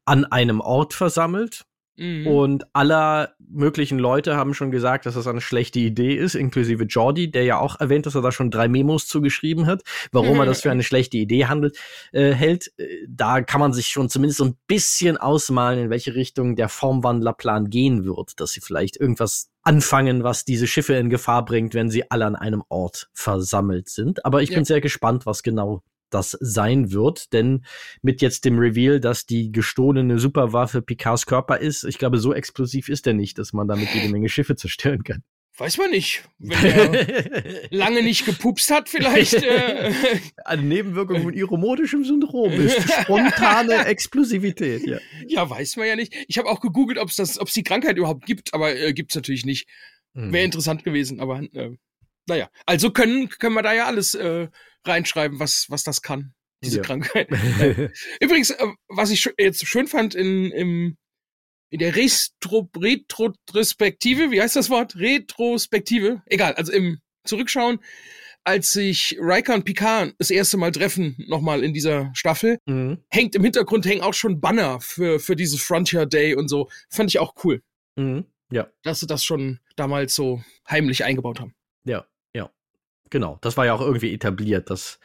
an einem Ort versammelt. Mhm. Und aller möglichen Leute haben schon gesagt, dass das eine schlechte Idee ist, inklusive Jordi, der ja auch erwähnt, dass er da schon drei Memos zugeschrieben hat, warum er das für [LAUGHS] eine schlechte Idee handelt, äh, hält. Äh, da kann man sich schon zumindest so ein bisschen ausmalen, in welche Richtung der Formwandlerplan gehen wird, dass sie vielleicht irgendwas anfangen, was diese Schiffe in Gefahr bringt, wenn sie alle an einem Ort versammelt sind. Aber ich ja. bin sehr gespannt, was genau das sein wird, denn mit jetzt dem Reveal, dass die gestohlene Superwaffe Picards Körper ist, ich glaube, so explosiv ist er nicht, dass man damit jede Menge Schiffe zerstören kann. Weiß man nicht. Wenn er [LAUGHS] lange nicht gepupst hat, vielleicht. Äh [LAUGHS] Eine Nebenwirkung von iromotischem Syndrom ist [LAUGHS] spontane Explosivität, ja. Ja, weiß man ja nicht. Ich habe auch gegoogelt, ob es die Krankheit überhaupt gibt, aber äh, gibt es natürlich nicht. Wäre hm. interessant gewesen, aber äh, naja. Also können, können wir da ja alles äh, reinschreiben, was, was das kann, diese ja. Krankheit. [LAUGHS] Übrigens, äh, was ich jetzt schön fand in, im, in der Retro, Retrospektive, wie heißt das Wort? Retrospektive, egal, also im Zurückschauen, als sich Riker und Picard das erste Mal treffen, nochmal in dieser Staffel, mhm. hängt im Hintergrund hängen auch schon Banner für, für dieses Frontier Day und so. Fand ich auch cool. Mhm. Ja. Dass sie das schon damals so heimlich eingebaut haben. Ja. Genau, das war ja auch irgendwie etabliert. dass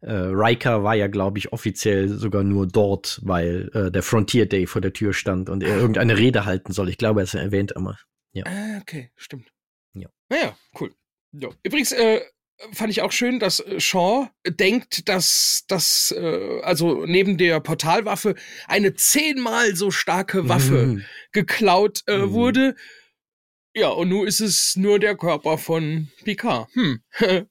äh, Riker war ja, glaube ich, offiziell sogar nur dort, weil äh, der Frontier Day vor der Tür stand und er irgendeine Rede halten soll. Ich glaube, er ist erwähnt immer. Ja. Ah, okay, stimmt. Ja. Naja, cool. Ja. Übrigens, äh, fand ich auch schön, dass äh, Shaw denkt, dass das, äh, also neben der Portalwaffe, eine zehnmal so starke Waffe mhm. geklaut äh, mhm. wurde. Ja, und nun ist es nur der Körper von Picard. Hm. [LAUGHS]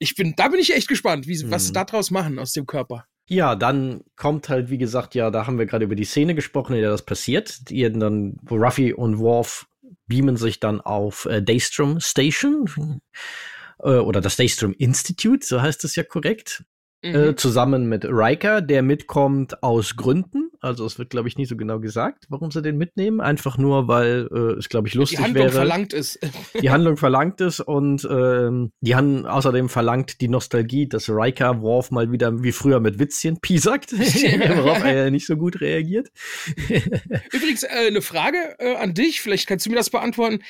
Ich bin, da bin ich echt gespannt, wie, hm. was sie mhm. da draus machen aus dem Körper. Ja, dann kommt halt, wie gesagt, ja, da haben wir gerade über die Szene gesprochen, in der das passiert. Die dann, wo Ruffy und Worf beamen sich dann auf äh, Daystrom Station äh, oder das Daystrom Institute, so heißt es ja korrekt. Äh, mhm. Äh, zusammen mit Riker, der mitkommt aus Gründen. Also es wird, glaube ich, nicht so genau gesagt, warum sie den mitnehmen. Einfach nur, weil äh, es, glaube ich, lustig wäre. Die Handlung wäre. verlangt ist. die Handlung verlangt ist und ähm, die haben außerdem verlangt die Nostalgie, dass Riker Worf mal wieder wie früher mit Witzchen piesackt, [LAUGHS] [LAUGHS] worauf er ja nicht so gut reagiert. Übrigens, äh, eine Frage äh, an dich, vielleicht kannst du mir das beantworten.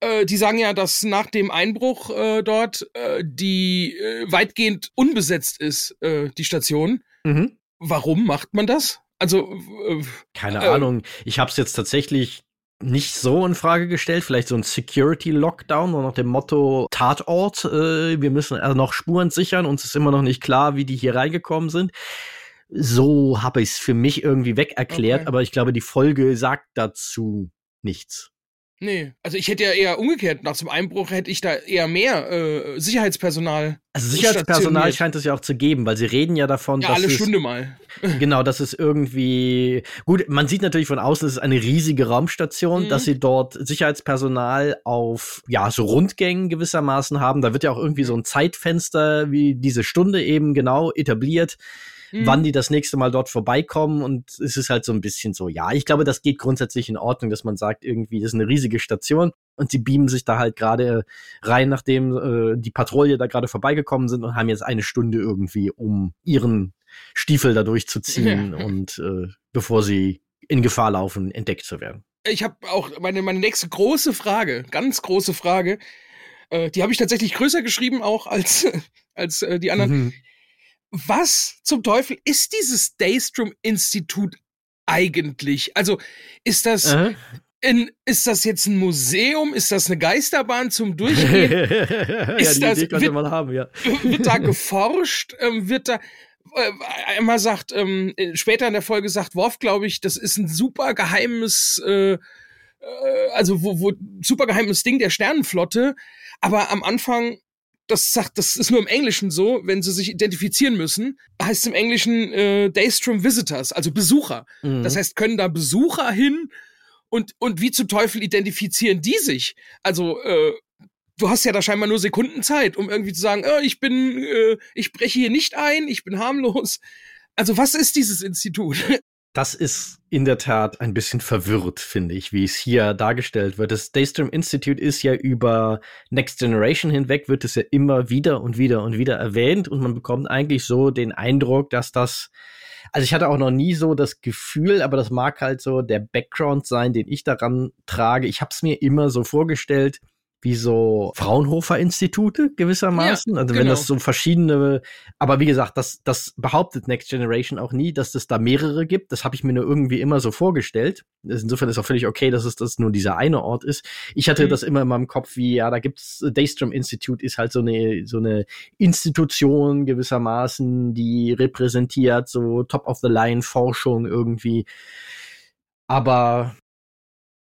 Äh, die sagen ja, dass nach dem Einbruch äh, dort äh, die äh, weitgehend unbesetzt ist, äh, die Station. Mhm. Warum macht man das? Also äh, keine Ahnung. Ich habe es jetzt tatsächlich nicht so in Frage gestellt. Vielleicht so ein Security Lockdown nach dem Motto Tatort. wir müssen also noch Spuren sichern. Uns ist immer noch nicht klar, wie die hier reingekommen sind so habe ich es für mich irgendwie weg erklärt, okay. aber ich glaube, die Folge sagt dazu nichts. Nee, also ich hätte ja eher umgekehrt, nach dem Einbruch hätte ich da eher mehr äh, Sicherheitspersonal. Also Sicherheitspersonal scheint es ja auch zu geben, weil sie reden ja davon, ja, dass alle Stunde mal. [LAUGHS] genau, dass es irgendwie gut, man sieht natürlich von außen, es ist eine riesige Raumstation, mhm. dass sie dort Sicherheitspersonal auf ja, so Rundgängen gewissermaßen haben. Da wird ja auch irgendwie so ein Zeitfenster wie diese Stunde eben genau etabliert mhm. wann die das nächste Mal dort vorbeikommen. Und es ist halt so ein bisschen so, ja, ich glaube, das geht grundsätzlich in Ordnung, dass man sagt, irgendwie, das ist eine riesige Station und sie beamen sich da halt gerade rein, nachdem äh, die Patrouille da gerade vorbeigekommen sind und haben jetzt eine Stunde irgendwie, um ihren Stiefel da durchzuziehen ja. [LAUGHS] und äh, bevor sie in Gefahr laufen, entdeckt zu werden. Ich habe auch meine, meine nächste große Frage, ganz große Frage, äh, die habe ich tatsächlich größer geschrieben auch als, [LAUGHS] als äh, die anderen. Mhm was zum Teufel ist dieses Daystrom-Institut eigentlich? Also ist das, äh? in, ist das jetzt ein Museum? Ist das eine Geisterbahn zum Durchgehen? [LAUGHS] ist ja, die das, Idee wird, man haben, ja. wird da [LAUGHS] geforscht? Ähm, wird da, äh, einmal sagt, ähm, später in der Folge sagt Worf, glaube ich, das ist ein super geheimes, äh, äh, also wo, wo super geheimes Ding der Sternenflotte. Aber am Anfang das sagt, das ist nur im Englischen so, wenn sie sich identifizieren müssen, heißt es im Englischen äh, Daystrom Visitors, also Besucher. Mhm. Das heißt, können da Besucher hin und, und wie zum Teufel identifizieren die sich? Also, äh, du hast ja da scheinbar nur Sekunden Zeit, um irgendwie zu sagen, oh, ich bin, äh, ich breche hier nicht ein, ich bin harmlos. Also, was ist dieses Institut? Das ist in der Tat ein bisschen verwirrt, finde ich, wie es hier dargestellt wird. Das Daystrom Institute ist ja über Next Generation hinweg, wird es ja immer wieder und wieder und wieder erwähnt und man bekommt eigentlich so den Eindruck, dass das also ich hatte auch noch nie so das Gefühl, aber das mag halt so der Background sein, den ich daran trage. Ich habe es mir immer so vorgestellt, wie so Fraunhofer-Institute gewissermaßen. Ja, also wenn genau. das so verschiedene, aber wie gesagt, das, das behauptet Next Generation auch nie, dass es da mehrere gibt. Das habe ich mir nur irgendwie immer so vorgestellt. Insofern ist auch völlig okay, dass es das nur dieser eine Ort ist. Ich hatte mhm. das immer in meinem Kopf, wie, ja, da gibt's, Daystrom Institute ist halt so eine, so eine Institution gewissermaßen, die repräsentiert so Top-of-the-Line-Forschung irgendwie. Aber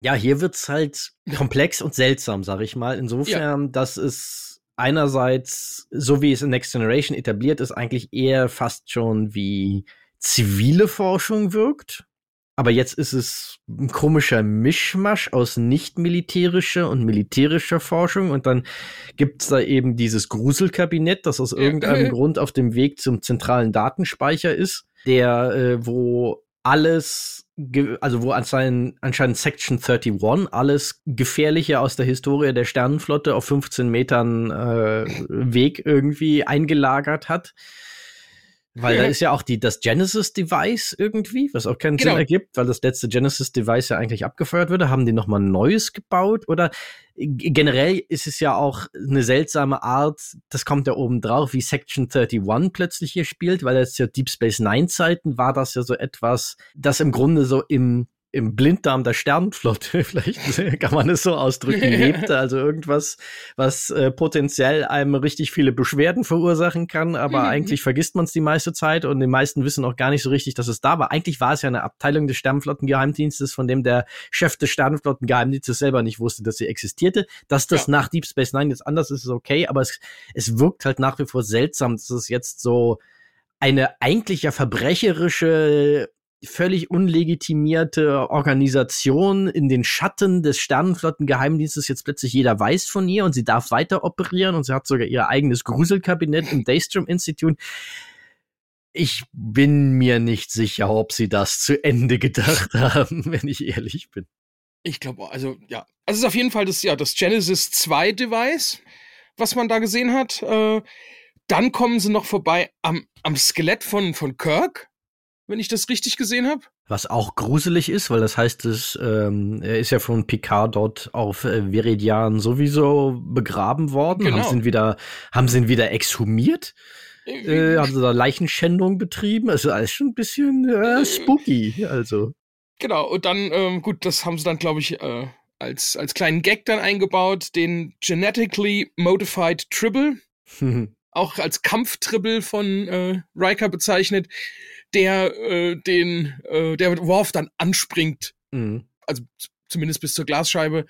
ja, hier wird's halt komplex und seltsam, sag ich mal. Insofern, ja. dass es einerseits, so wie es in Next Generation etabliert ist, eigentlich eher fast schon wie zivile Forschung wirkt. Aber jetzt ist es ein komischer Mischmasch aus nicht-militärischer und militärischer Forschung. Und dann gibt's da eben dieses Gruselkabinett, das aus irgendeinem [LAUGHS] Grund auf dem Weg zum zentralen Datenspeicher ist, der, äh, wo alles, also wo anscheinend, anscheinend Section 31 alles Gefährliche aus der Historie der Sternenflotte auf 15 Metern äh, Weg irgendwie eingelagert hat. Weil ja. da ist ja auch die, das Genesis-Device irgendwie, was auch keinen genau. Sinn ergibt, weil das letzte Genesis-Device ja eigentlich abgefeuert wurde. Haben die nochmal ein neues gebaut? Oder generell ist es ja auch eine seltsame Art, das kommt ja oben drauf, wie Section 31 plötzlich hier spielt, weil jetzt ja Deep Space Nine Zeiten war das ja so etwas, das im Grunde so im im Blinddarm der Sternenflotte, [LAUGHS] vielleicht kann man es so ausdrücken, lebte. Also irgendwas, was äh, potenziell einem richtig viele Beschwerden verursachen kann, aber mhm. eigentlich vergisst man es die meiste Zeit und die meisten wissen auch gar nicht so richtig, dass es da war. Eigentlich war es ja eine Abteilung des Sternenflottengeheimdienstes, von dem der Chef des Sternenflottengeheimdienstes selber nicht wusste, dass sie existierte. Dass das ja. nach Deep Space Nine jetzt anders ist, ist okay, aber es, es wirkt halt nach wie vor seltsam, dass es jetzt so eine eigentlich ja verbrecherische völlig unlegitimierte Organisation in den Schatten des Sternenflottengeheimdienstes jetzt plötzlich jeder weiß von ihr und sie darf weiter operieren und sie hat sogar ihr eigenes Gruselkabinett im Daystrom Institute. Ich bin mir nicht sicher, ob sie das zu Ende gedacht [LAUGHS] haben, wenn ich ehrlich bin. Ich glaube, also ja, also es ist auf jeden Fall das ja das Genesis 2 Device, was man da gesehen hat. Äh, dann kommen sie noch vorbei am, am Skelett von von Kirk wenn ich das richtig gesehen habe. Was auch gruselig ist, weil das heißt, es, ähm, er ist ja von Picard dort auf äh, Veridian sowieso begraben worden. Genau. Haben sie ihn wieder, haben sie ihn wieder exhumiert? Äh, haben sie da Leichenschändung betrieben? Also alles schon ein bisschen äh, spooky. Also. Genau, und dann, ähm, gut, das haben sie dann, glaube ich, äh, als, als kleinen Gag dann eingebaut, den Genetically Modified Tribble. [LAUGHS] auch als Kampftribble von äh, Riker bezeichnet der äh, den, äh, der Worf dann anspringt. Mhm. Also zumindest bis zur Glasscheibe.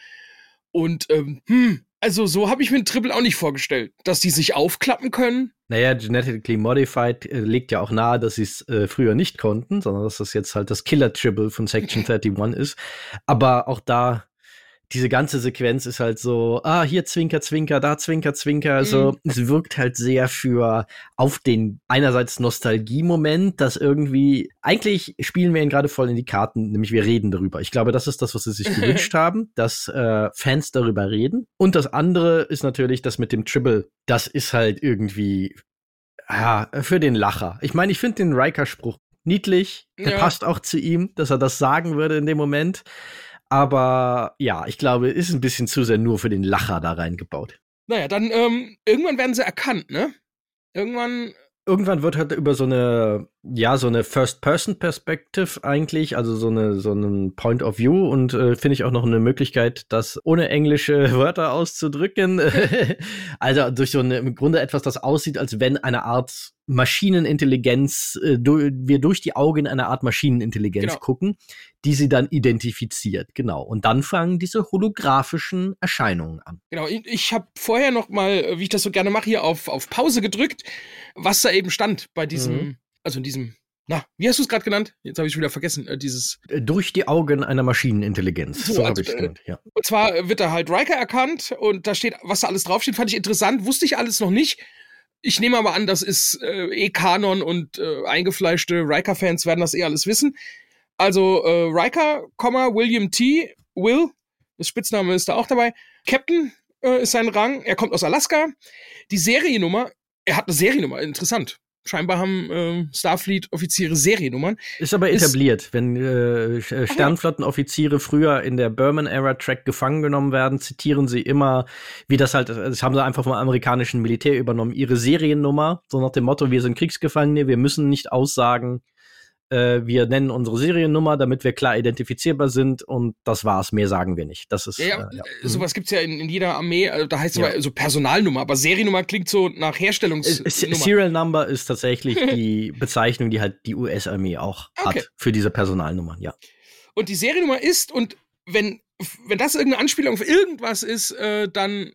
Und ähm, hm, also so habe ich mir ein Triple auch nicht vorgestellt, dass die sich aufklappen können. Naja, Genetically Modified äh, legt ja auch nahe, dass sie es äh, früher nicht konnten, sondern dass das jetzt halt das Killer-Triple von Section [LAUGHS] 31 ist. Aber auch da diese ganze Sequenz ist halt so, ah, hier Zwinker, Zwinker, da Zwinker, Zwinker. Also mhm. es wirkt halt sehr für auf den einerseits Nostalgie-Moment, dass irgendwie, eigentlich spielen wir ihn gerade voll in die Karten, nämlich wir reden darüber. Ich glaube, das ist das, was sie sich [LAUGHS] gewünscht haben, dass äh, Fans darüber reden. Und das andere ist natürlich das mit dem Tribble. Das ist halt irgendwie, ja, für den Lacher. Ich meine, ich finde den Riker-Spruch niedlich. Der ja. passt auch zu ihm, dass er das sagen würde in dem Moment. Aber ja, ich glaube, ist ein bisschen zu sehr nur für den Lacher da reingebaut. Naja, dann ähm, irgendwann werden sie erkannt, ne? Irgendwann irgendwann wird halt über so eine, ja, so eine First-Person-Perspective eigentlich, also so eine, so einen Point of View und äh, finde ich auch noch eine Möglichkeit, das ohne englische [LAUGHS] Wörter auszudrücken. [LAUGHS] also durch so eine, im Grunde etwas, das aussieht, als wenn eine Art Maschinenintelligenz, äh, du, wir durch die Augen einer Art Maschinenintelligenz genau. gucken, die sie dann identifiziert, genau. Und dann fangen diese holographischen Erscheinungen an. Genau, ich, ich habe vorher noch mal, wie ich das so gerne mache, hier auf, auf Pause gedrückt, was da eben stand bei diesem, mhm. Also in diesem na, wie hast du es gerade genannt? Jetzt habe ich wieder vergessen. Äh, dieses äh, durch die Augen einer Maschinenintelligenz. So, so also, habe ich es genannt. Ja. Und zwar wird da halt Riker erkannt und da steht, was da alles draufsteht, fand ich interessant. Wusste ich alles noch nicht. Ich nehme aber an, das ist äh, eh Kanon und äh, eingefleischte Riker-Fans werden das eh alles wissen. Also äh, Riker, William T. Will, das Spitzname ist da auch dabei. Captain äh, ist sein Rang. Er kommt aus Alaska. Die Seriennummer, er hat eine Seriennummer, interessant. Scheinbar haben äh, Starfleet-Offiziere Seriennummern. Ist aber etabliert. Ist, Wenn äh, Sternflottenoffiziere früher in der Berman-Era-Track gefangen genommen werden, zitieren sie immer, wie das halt, das haben sie einfach vom amerikanischen Militär übernommen, ihre Seriennummer, so nach dem Motto, wir sind Kriegsgefangene, wir müssen nicht aussagen, äh, wir nennen unsere Seriennummer, damit wir klar identifizierbar sind und das war's. Mehr sagen wir nicht. Das ist ja. Äh, ja. Äh, sowas gibt's ja in, in jeder Armee. Also da heißt es ja. aber so Personalnummer, aber Seriennummer klingt so nach Herstellungsnummer. Serial Number ist tatsächlich [LAUGHS] die Bezeichnung, die halt die US-Armee auch okay. hat für diese Personalnummern. Ja. Und die Seriennummer ist und wenn wenn das irgendeine Anspielung auf irgendwas ist, äh, dann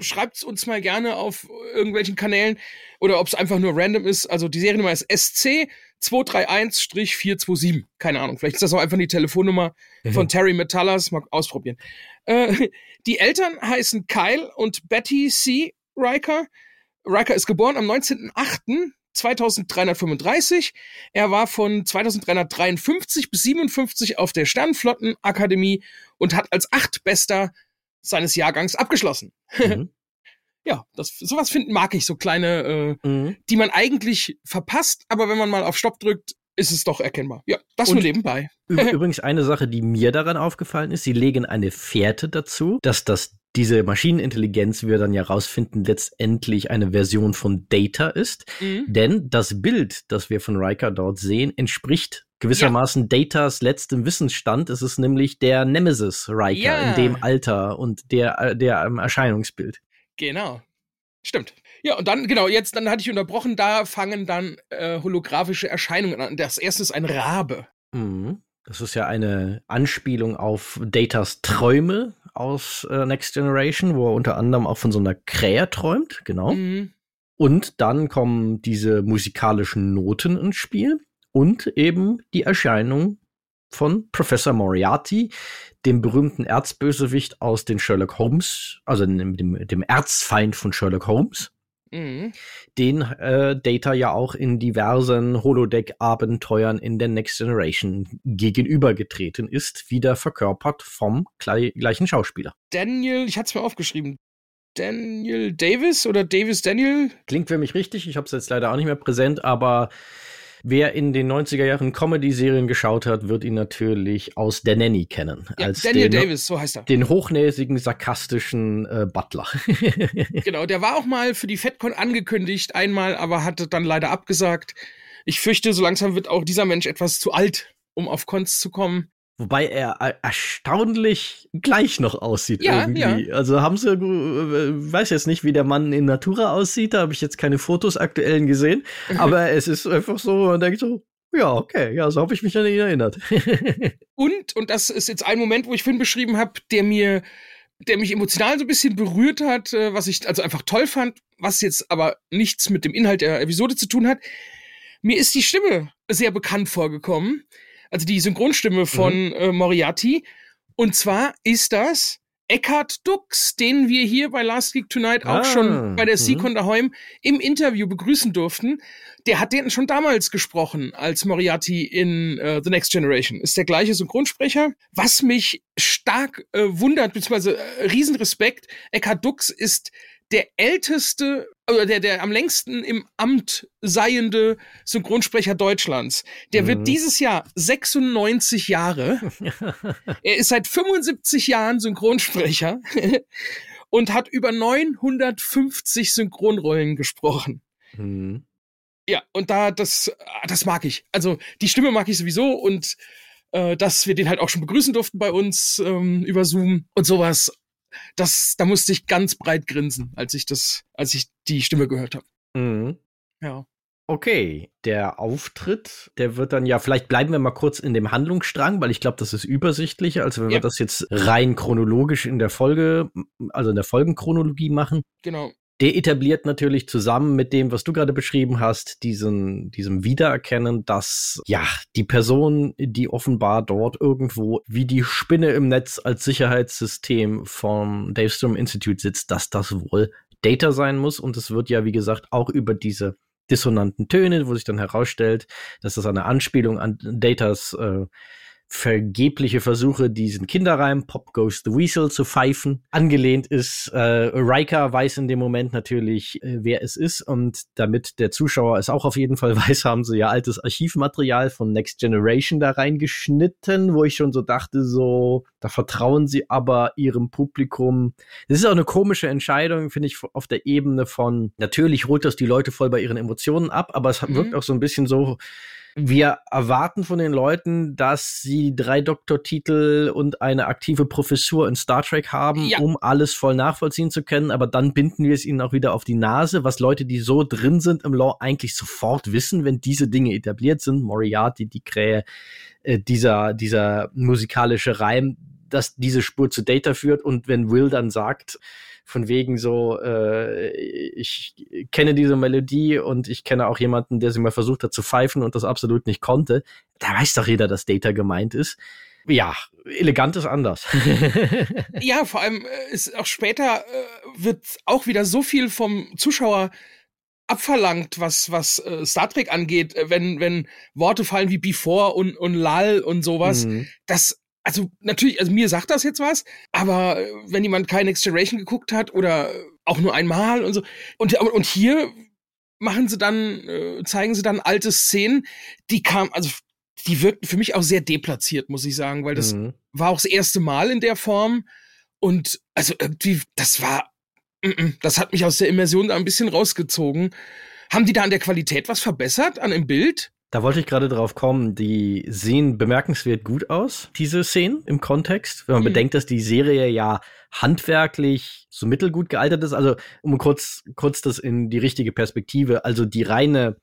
schreibt's uns mal gerne auf irgendwelchen Kanälen oder ob es einfach nur random ist. Also die Seriennummer ist SC 231-427. Keine Ahnung. Vielleicht ist das auch einfach die Telefonnummer mhm. von Terry Metallas. Mal ausprobieren. Äh, die Eltern heißen Kyle und Betty C. Riker. Riker ist geboren am 19.08. 2335. Er war von 2353 bis 57 auf der Sternflottenakademie und hat als achtbester seines Jahrgangs abgeschlossen. Mhm. [LAUGHS] ja, das, sowas finden mag ich, so kleine, äh, mhm. die man eigentlich verpasst, aber wenn man mal auf Stopp drückt, ist es doch erkennbar. Ja, das Und nur nebenbei. [LAUGHS] Übrigens eine Sache, die mir daran aufgefallen ist, sie legen eine Fährte dazu, dass das diese Maschinenintelligenz, wie wir dann ja rausfinden, letztendlich eine Version von Data ist. Mhm. Denn das Bild, das wir von Riker dort sehen, entspricht gewissermaßen ja. Datas letztem Wissensstand. Es ist nämlich der Nemesis Riker ja. in dem Alter und der, äh, der Erscheinungsbild. Genau. Stimmt. Ja, und dann, genau, jetzt, dann hatte ich unterbrochen, da fangen dann äh, holographische Erscheinungen an. Das erste ist ein Rabe. Mhm. Das ist ja eine Anspielung auf Datas Träume aus äh, Next Generation, wo er unter anderem auch von so einer Krähe träumt, genau. Mhm. Und dann kommen diese musikalischen Noten ins Spiel und eben die Erscheinung von Professor Moriarty, dem berühmten Erzbösewicht aus den Sherlock Holmes, also dem, dem, Erzfeind von Sherlock Holmes, mhm. den äh, Data ja auch in diversen Holodeck-Abenteuern in der Next Generation gegenübergetreten ist, wieder verkörpert vom gleichen Schauspieler. Daniel, ich hatte es mir aufgeschrieben, Daniel Davis oder Davis Daniel? Klingt für mich richtig, ich habe es jetzt leider auch nicht mehr präsent, aber Wer in den 90er Jahren Comedy-Serien geschaut hat, wird ihn natürlich aus Der Nanny kennen. Ja, als Daniel den, Davis, so heißt er. Den hochnäsigen, sarkastischen äh, Butler. [LAUGHS] genau, der war auch mal für die FedCon angekündigt, einmal, aber hatte dann leider abgesagt. Ich fürchte, so langsam wird auch dieser Mensch etwas zu alt, um auf Cons zu kommen. Wobei er erstaunlich gleich noch aussieht ja, irgendwie. Ja. Also haben sie, äh, weiß jetzt nicht, wie der Mann in Natura aussieht, da habe ich jetzt keine Fotos aktuellen gesehen, aber es ist einfach so, man denkt so, ja, okay, ja, so habe ich mich an ihn erinnert. [LAUGHS] und, und das ist jetzt ein Moment, wo ich vorhin beschrieben habe, der mir, der mich emotional so ein bisschen berührt hat, äh, was ich also einfach toll fand, was jetzt aber nichts mit dem Inhalt der Episode zu tun hat. Mir ist die Stimme sehr bekannt vorgekommen also die Synchronstimme von mhm. äh, Moriarty. Und zwar ist das Eckhard Dux, den wir hier bei Last Week Tonight auch ah, schon bei der Seacon mhm. daheim im Interview begrüßen durften. Der hat den schon damals gesprochen als Moriarty in uh, The Next Generation. Ist der gleiche Synchronsprecher. Was mich stark äh, wundert, beziehungsweise äh, Riesenrespekt, Eckhard Dux ist der älteste oder der, der am längsten im Amt seiende Synchronsprecher Deutschlands. Der mhm. wird dieses Jahr 96 Jahre. [LAUGHS] er ist seit 75 Jahren Synchronsprecher [LAUGHS] und hat über 950 Synchronrollen gesprochen. Mhm. Ja, und da, das, das mag ich. Also, die Stimme mag ich sowieso und äh, dass wir den halt auch schon begrüßen durften bei uns ähm, über Zoom und sowas das, da musste ich ganz breit grinsen, als ich das, als ich die Stimme gehört habe. Mhm. Ja. Okay, der Auftritt, der wird dann ja, vielleicht bleiben wir mal kurz in dem Handlungsstrang, weil ich glaube, das ist übersichtlicher, als wenn ja. wir das jetzt rein chronologisch in der Folge, also in der Folgenchronologie machen. Genau der etabliert natürlich zusammen mit dem, was du gerade beschrieben hast, diesen, diesem Wiedererkennen, dass ja die Person, die offenbar dort irgendwo wie die Spinne im Netz als Sicherheitssystem vom Dave Strom Institute sitzt, dass das wohl Data sein muss. Und es wird ja, wie gesagt, auch über diese dissonanten Töne, wo sich dann herausstellt, dass das eine Anspielung an Datas äh, vergebliche Versuche, diesen Kinderreim Pop Goes the Weasel zu pfeifen. Angelehnt ist, äh, Riker weiß in dem Moment natürlich, äh, wer es ist und damit der Zuschauer es auch auf jeden Fall [LAUGHS] weiß, haben sie ja altes Archivmaterial von Next Generation da reingeschnitten, wo ich schon so dachte, so, da vertrauen sie aber ihrem Publikum. Das ist auch eine komische Entscheidung, finde ich, auf der Ebene von, natürlich holt das die Leute voll bei ihren Emotionen ab, aber es mhm. wirkt auch so ein bisschen so, wir erwarten von den Leuten, dass sie drei Doktortitel und eine aktive Professur in Star Trek haben, ja. um alles voll nachvollziehen zu können. Aber dann binden wir es ihnen auch wieder auf die Nase, was Leute, die so drin sind im Law, eigentlich sofort wissen, wenn diese Dinge etabliert sind. Moriarty, die Krähe, äh, dieser, dieser musikalische Reim, dass diese Spur zu Data führt. Und wenn Will dann sagt, von wegen so, äh, ich kenne diese Melodie und ich kenne auch jemanden, der sie mal versucht hat zu pfeifen und das absolut nicht konnte. Da weiß doch jeder, dass Data gemeint ist. Ja, elegant ist anders. [LAUGHS] ja, vor allem äh, ist auch später äh, wird auch wieder so viel vom Zuschauer abverlangt, was was äh, Star Trek angeht, äh, wenn wenn Worte fallen wie before und und lal und sowas, mhm. das also natürlich, also mir sagt das jetzt was, aber äh, wenn jemand kein Next Generation geguckt hat oder auch nur einmal und so und und hier machen sie dann äh, zeigen sie dann alte Szenen, die kam also die wirkten für mich auch sehr deplatziert, muss ich sagen, weil das mhm. war auch das erste Mal in der Form und also irgendwie das war das hat mich aus der Immersion da ein bisschen rausgezogen. Haben die da an der Qualität was verbessert an dem Bild? Da wollte ich gerade drauf kommen, die sehen bemerkenswert gut aus, diese Szenen im Kontext, wenn man mhm. bedenkt, dass die Serie ja handwerklich so mittelgut gealtert ist. Also, um kurz, kurz das in die richtige Perspektive, also die reine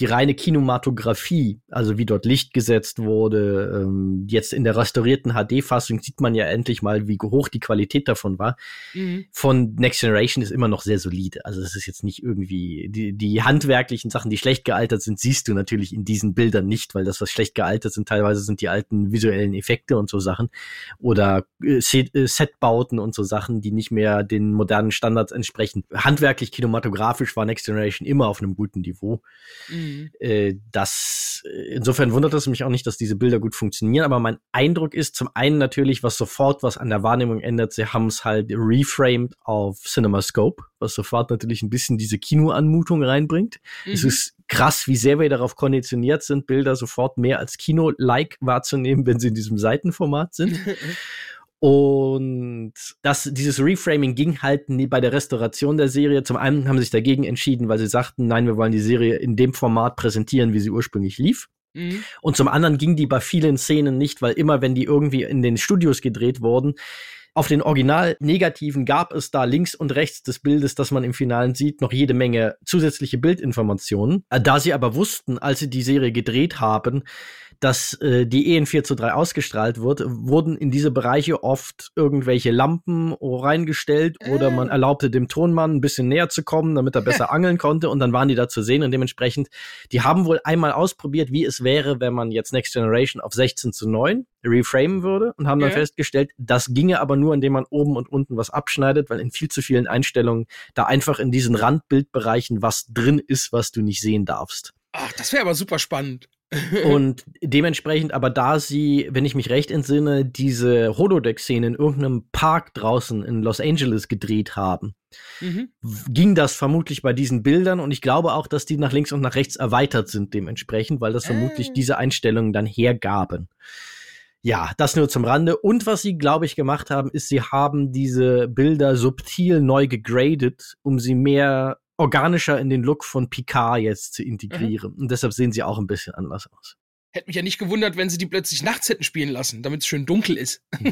die reine Kinematografie, also wie dort Licht gesetzt wurde, ähm, jetzt in der restaurierten HD-Fassung sieht man ja endlich mal, wie hoch die Qualität davon war. Mhm. Von Next Generation ist immer noch sehr solide. Also es ist jetzt nicht irgendwie, die, die handwerklichen Sachen, die schlecht gealtert sind, siehst du natürlich in diesen Bildern nicht, weil das, was schlecht gealtert sind, teilweise sind die alten visuellen Effekte und so Sachen oder äh, äh Setbauten und so Sachen, die nicht mehr den modernen Standards entsprechen. Handwerklich, kinematografisch war Next Generation immer auf einem guten Niveau. Mhm. Mhm. Äh, das, äh, insofern wundert es mich auch nicht, dass diese Bilder gut funktionieren, aber mein Eindruck ist zum einen natürlich, was sofort was an der Wahrnehmung ändert, sie haben es halt reframed auf CinemaScope, was sofort natürlich ein bisschen diese Kinoanmutung reinbringt. Mhm. Es ist krass, wie sehr wir darauf konditioniert sind, Bilder sofort mehr als Kino-like wahrzunehmen, wenn sie in diesem Seitenformat sind. [LAUGHS] Und das, dieses Reframing ging halt nie bei der Restauration der Serie. Zum einen haben sie sich dagegen entschieden, weil sie sagten, nein, wir wollen die Serie in dem Format präsentieren, wie sie ursprünglich lief. Mhm. Und zum anderen ging die bei vielen Szenen nicht, weil immer, wenn die irgendwie in den Studios gedreht wurden, auf den Original-Negativen gab es da links und rechts des Bildes, das man im Finalen sieht, noch jede Menge zusätzliche Bildinformationen. Äh, da sie aber wussten, als sie die Serie gedreht haben, dass äh, die EN 4 zu 3 ausgestrahlt wird, wurden in diese Bereiche oft irgendwelche Lampen reingestellt äh. oder man erlaubte dem Tonmann ein bisschen näher zu kommen, damit er [LAUGHS] besser angeln konnte und dann waren die da zu sehen und dementsprechend, die haben wohl einmal ausprobiert, wie es wäre, wenn man jetzt Next Generation auf 16 zu 9 reframen würde und haben dann ja. festgestellt, das ginge aber nur, indem man oben und unten was abschneidet, weil in viel zu vielen Einstellungen da einfach in diesen Randbildbereichen was drin ist, was du nicht sehen darfst. Ach, das wäre aber super spannend. [LAUGHS] und dementsprechend, aber da sie, wenn ich mich recht entsinne, diese Holodeck-Szene in irgendeinem Park draußen in Los Angeles gedreht haben, mhm. ging das vermutlich bei diesen Bildern und ich glaube auch, dass die nach links und nach rechts erweitert sind dementsprechend, weil das vermutlich äh. diese Einstellungen dann hergaben. Ja, das nur zum Rande. Und was sie, glaube ich, gemacht haben, ist, sie haben diese Bilder subtil neu gegradet, um sie mehr organischer in den Look von Picard jetzt zu integrieren. Mhm. Und deshalb sehen sie auch ein bisschen anders aus. Hätte mich ja nicht gewundert, wenn sie die plötzlich nachts hätten spielen lassen, damit es schön dunkel ist. [LAUGHS]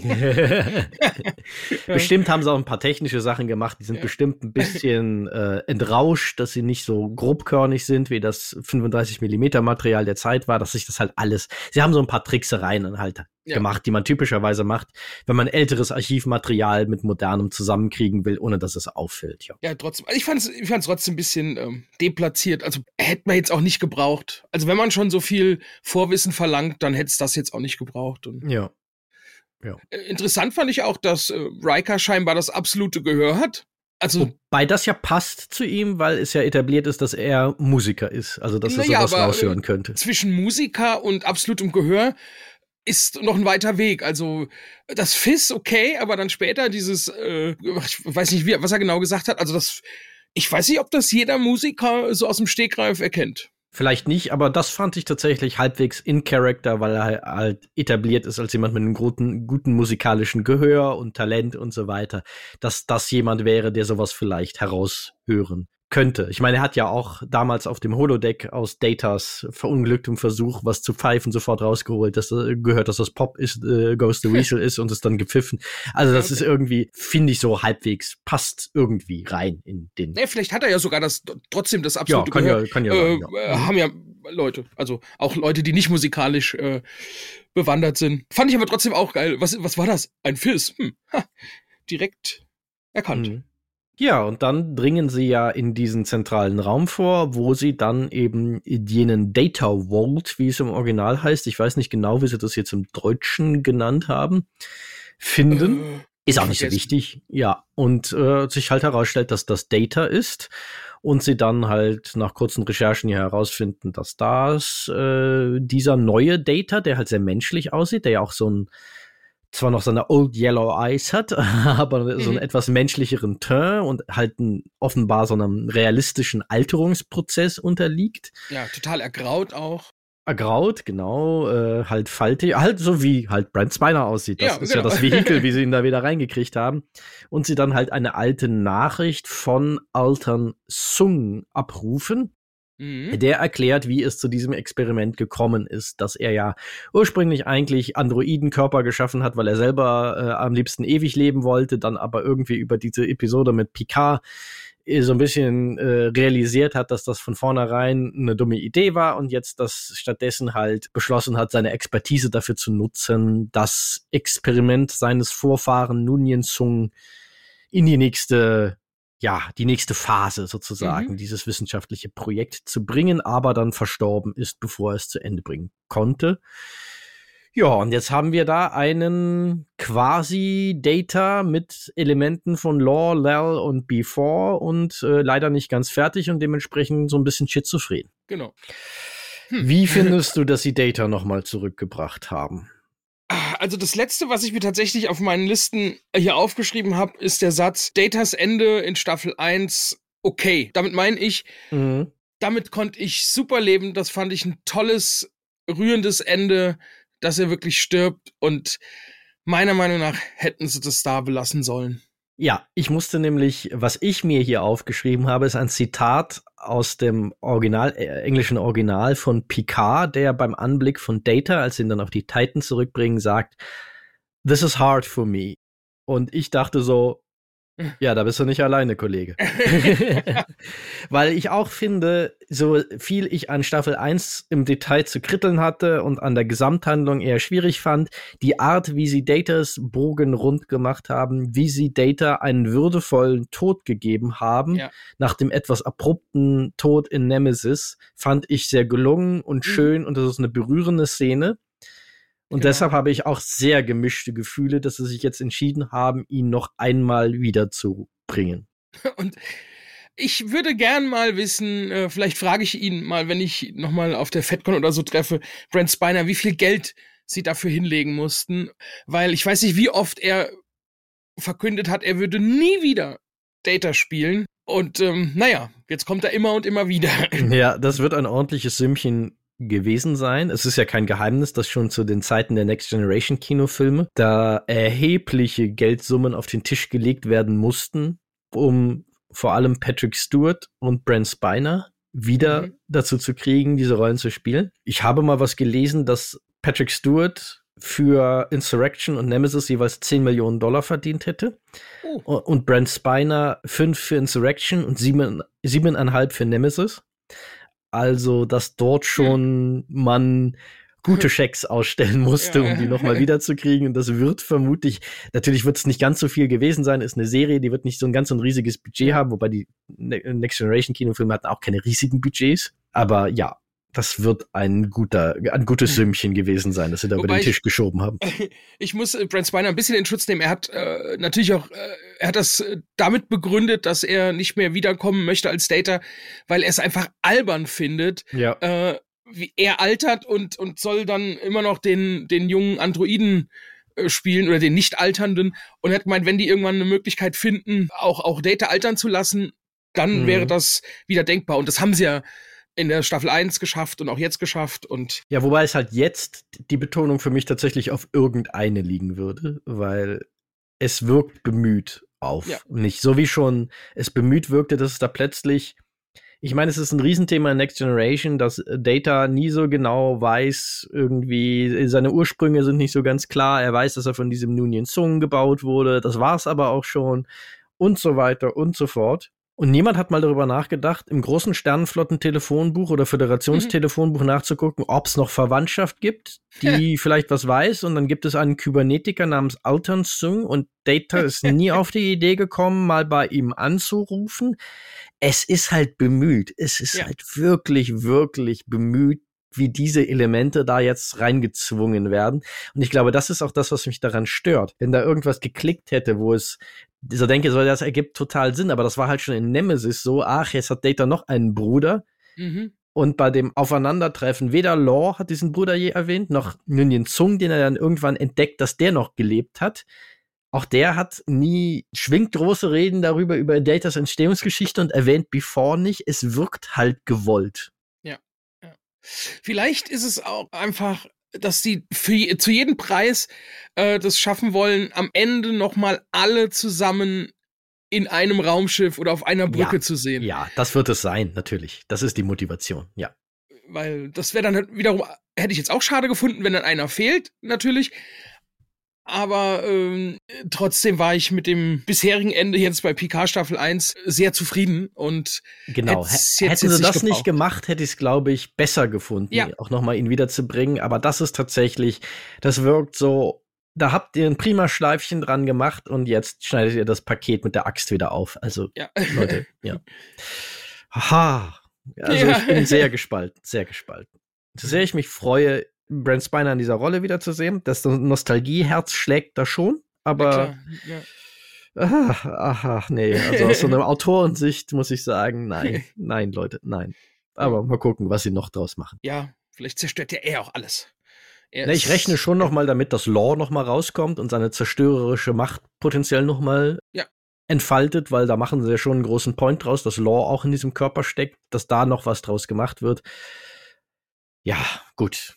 bestimmt haben sie auch ein paar technische Sachen gemacht. Die sind ja. bestimmt ein bisschen [LAUGHS] äh, entrauscht, dass sie nicht so grobkörnig sind, wie das 35 Millimeter Material der Zeit war, dass sich das halt alles. Sie haben so ein paar Tricksereien halt ja. gemacht, die man typischerweise macht, wenn man älteres Archivmaterial mit modernem zusammenkriegen will, ohne dass es auffällt. Ja, ja trotzdem. Also ich fand es ich fand's trotzdem ein bisschen ähm, deplatziert. Also hätte man jetzt auch nicht gebraucht. Also wenn man schon so viel Vorwissen verlangt, dann hätte es das jetzt auch nicht gebraucht. Und ja. ja. Äh, interessant fand ich auch, dass äh, Riker scheinbar das absolute Gehör hat. Also, Wobei das ja passt zu ihm, weil es ja etabliert ist, dass er Musiker ist. Also, dass er naja, sowas raushören könnte. Zwischen Musiker und absolutem Gehör ist noch ein weiter Weg. Also das Fiss okay, aber dann später dieses, äh, ich weiß nicht, wie, was er genau gesagt hat. Also das, ich weiß nicht, ob das jeder Musiker so aus dem Stegreif erkennt. Vielleicht nicht, aber das fand ich tatsächlich halbwegs in Character, weil er halt etabliert ist als jemand mit einem guten, guten musikalischen Gehör und Talent und so weiter, dass das jemand wäre, der sowas vielleicht heraushören könnte. Ich meine, er hat ja auch damals auf dem Holodeck aus Datas verunglücktem Versuch, was zu pfeifen, sofort rausgeholt, dass äh, gehört, dass das Pop ist, äh, Ghost the Weasel [LAUGHS] ist und es dann gepfiffen. Also das ist irgendwie, finde ich so halbwegs, passt irgendwie rein in den. Nee, vielleicht hat er ja sogar das trotzdem das absolute ja, kann Gehör. Ja, kann ja, äh, sein, ja. Äh, haben ja Leute, also auch Leute, die nicht musikalisch äh, bewandert sind. Fand ich aber trotzdem auch geil. Was, was war das? Ein Fizz? Hm. Ha. Direkt erkannt. Mhm. Ja, und dann dringen sie ja in diesen zentralen Raum vor, wo sie dann eben jenen Data Vault, wie es im Original heißt, ich weiß nicht genau, wie sie das jetzt im Deutschen genannt haben, finden. Äh, ist auch nicht so wichtig. Ja, und äh, sich halt herausstellt, dass das Data ist und sie dann halt nach kurzen Recherchen hier herausfinden, dass das äh, dieser neue Data, der halt sehr menschlich aussieht, der ja auch so ein zwar noch seine Old Yellow Eyes hat, [LAUGHS] aber so einen mhm. etwas menschlicheren Teint und halt ein, offenbar so einem realistischen Alterungsprozess unterliegt. Ja, total ergraut auch. Ergraut, genau, äh, halt faltig, halt so wie halt Brent Spiner aussieht. Das ja, ist genau. ja das Vehikel, wie [LAUGHS] sie ihn da wieder reingekriegt haben. Und sie dann halt eine alte Nachricht von Altern Sung abrufen Mhm. Der erklärt, wie es zu diesem Experiment gekommen ist, dass er ja ursprünglich eigentlich Androidenkörper geschaffen hat, weil er selber äh, am liebsten ewig leben wollte, dann aber irgendwie über diese Episode mit Picard äh, so ein bisschen äh, realisiert hat, dass das von vornherein eine dumme Idee war und jetzt das stattdessen halt beschlossen hat, seine Expertise dafür zu nutzen, das Experiment seines Vorfahren Nunien Sung in die nächste ja, die nächste Phase sozusagen, mhm. dieses wissenschaftliche Projekt zu bringen, aber dann verstorben ist, bevor er es zu Ende bringen konnte. Ja, und jetzt haben wir da einen quasi Data mit Elementen von Law, Lel und Before und äh, leider nicht ganz fertig und dementsprechend so ein bisschen schizophren. Genau. Hm. Wie findest [LAUGHS] du, dass sie Data nochmal zurückgebracht haben? Also das letzte, was ich mir tatsächlich auf meinen Listen hier aufgeschrieben habe, ist der Satz Datas Ende in Staffel 1 okay. Damit meine ich, mhm. damit konnte ich super leben. Das fand ich ein tolles, rührendes Ende, dass er wirklich stirbt und meiner Meinung nach hätten sie das da belassen sollen. Ja, ich musste nämlich, was ich mir hier aufgeschrieben habe, ist ein Zitat aus dem Original, äh, englischen Original von Picard, der beim Anblick von Data, als ihn dann auf die Titan zurückbringen, sagt, This is hard for me. Und ich dachte so, ja, da bist du nicht alleine, Kollege. [LAUGHS] Weil ich auch finde, so viel ich an Staffel 1 im Detail zu kritteln hatte und an der Gesamthandlung eher schwierig fand, die Art, wie sie Datas Bogen rund gemacht haben, wie sie Data einen würdevollen Tod gegeben haben, ja. nach dem etwas abrupten Tod in Nemesis, fand ich sehr gelungen und mhm. schön und das ist eine berührende Szene. Und genau. deshalb habe ich auch sehr gemischte Gefühle, dass sie sich jetzt entschieden haben, ihn noch einmal wiederzubringen. [LAUGHS] Und ich würde gern mal wissen, äh, vielleicht frage ich ihn mal, wenn ich noch mal auf der FedCon oder so treffe, Brent Spiner, wie viel Geld sie dafür hinlegen mussten, weil ich weiß nicht, wie oft er verkündet hat, er würde nie wieder Data spielen. Und ähm, naja, jetzt kommt er immer und immer wieder. [LAUGHS] Ja, das wird ein ordentliches Sümmchen gewesen sein. Es ist ja kein Geheimnis, dass schon zu den Zeiten der Next Generation Kinofilme da erhebliche Geldsummen auf den Tisch gelegt werden mussten, um vor allem Patrick Stewart und Brent Spiner wieder mhm. dazu zu kriegen, diese Rollen zu spielen. Ich habe mal was gelesen, dass Patrick Stewart für Insurrection und Nemesis jeweils 10 Millionen Dollar verdient hätte. Oh. Und Brent Spiner 5 für Insurrection und 7,5 für Nemesis. Also, dass dort hm. schon man gute [LAUGHS] Schecks ausstellen musste, ja. um die nochmal [LAUGHS] wiederzukriegen. Und das wird vermutlich, natürlich wird es nicht ganz so viel gewesen sein, ist eine Serie, die wird nicht so ein ganz so ein riesiges Budget haben, wobei die ne-, Next Generation Kinofilme hatten auch keine riesigen Budgets. Aber ja, das wird ein guter, ein gutes hm. Sümmchen gewesen sein, das sie da Wobei über den Tisch ich, geschoben haben. [LAUGHS] Ich muss äh, Brent Spiner ein bisschen in Schutz nehmen. Er hat äh, natürlich auch, äh, er hat das äh, damit begründet, dass er nicht mehr wiederkommen möchte als Data, weil er es einfach albern findet. Ja. Äh, wie er altert und, und soll dann immer noch den, den jungen Androiden äh, spielen oder den nicht alternden und er hat gemeint, wenn die irgendwann eine Möglichkeit finden, auch, auch Data altern zu lassen, dann mhm. wäre das wieder denkbar. Und das haben sie ja in der Staffel 1 geschafft und auch jetzt geschafft und. Ja, wobei es halt jetzt die Betonung für mich tatsächlich auf irgendeine liegen würde, weil es wirkt bemüht auf. Ja. Nicht so wie schon es bemüht wirkte, dass es da plötzlich ich meine, es ist ein Riesenthema in Next Generation, dass Data nie so genau weiß, irgendwie, seine Ursprünge sind nicht so ganz klar. Er weiß, dass er von diesem Nunien Sung gebaut wurde. Das war's aber auch schon. Und so weiter und so fort. Und niemand hat mal darüber nachgedacht, im großen Sternenflotten-Telefonbuch oder Föderationstelefonbuch mhm. nachzugucken, ob es noch Verwandtschaft gibt, die [LAUGHS] vielleicht was weiß. Und dann gibt es einen Kybernetiker namens Altan Sung und Data ist [LAUGHS] nie auf die Idee gekommen, mal bei ihm anzurufen. Es ist halt bemüht. Es ist ja. halt wirklich, wirklich bemüht, wie diese Elemente da jetzt reingezwungen werden. Und ich glaube, das ist auch das, was mich daran stört. Wenn da irgendwas geklickt hätte, wo es so denke, so, das ergibt total Sinn, aber das war halt schon in Nemesis so, ach, jetzt hat Data noch einen Bruder. Mhm. Und bei dem Aufeinandertreffen, weder Law hat diesen Bruder je erwähnt, noch Nunien Zung, den er dann irgendwann entdeckt, dass der noch gelebt hat. Auch der hat nie, schwingt große Reden darüber, über Datas Entstehungsgeschichte und erwähnt Before nicht. Es wirkt halt gewollt. Vielleicht ist es auch einfach dass sie für, zu jedem Preis äh, das schaffen wollen, am Ende nochmal alle zusammen in einem Raumschiff oder auf einer Brücke ja, zu sehen. Ja, das wird es sein, natürlich. Das ist die Motivation, ja. Weil das wäre dann halt wiederum, hätte ich jetzt auch schade gefunden, wenn dann einer fehlt, natürlich. Aber ähm, trotzdem war ich mit dem bisherigen Ende jetzt bei PK Staffel 1 sehr zufrieden und genau. Hätten jetzt sie das gebraucht. nicht gemacht, hätte ich es, glaube ich, besser gefunden, ja. auch nochmal ihn wiederzubringen. Aber das ist tatsächlich, das wirkt so, da habt ihr ein prima Schleifchen dran gemacht und jetzt schneidet ihr das Paket mit der Axt wieder auf. Also, ja. Leute, [LAUGHS] ja. Haha. Also ja. ich bin sehr gespalten, sehr gespalten. So sehr ich mich freue, Brent Spiner in dieser Rolle wiederzusehen. Das Nostalgieherz schlägt da schon, aber ja, ach, ach, ach, nee, also aus so einer [LAUGHS] Autorensicht muss ich sagen, nein, [LAUGHS] nein, Leute, nein. Aber mal gucken, was sie noch draus machen. Ja, vielleicht zerstört ja er auch alles. Er Na, ich rechne schon noch mal damit, dass Law noch mal rauskommt und seine zerstörerische Macht potenziell noch mal ja. entfaltet, weil da machen sie ja schon einen großen Point draus, dass Law auch in diesem Körper steckt, dass da noch was draus gemacht wird. Ja, gut.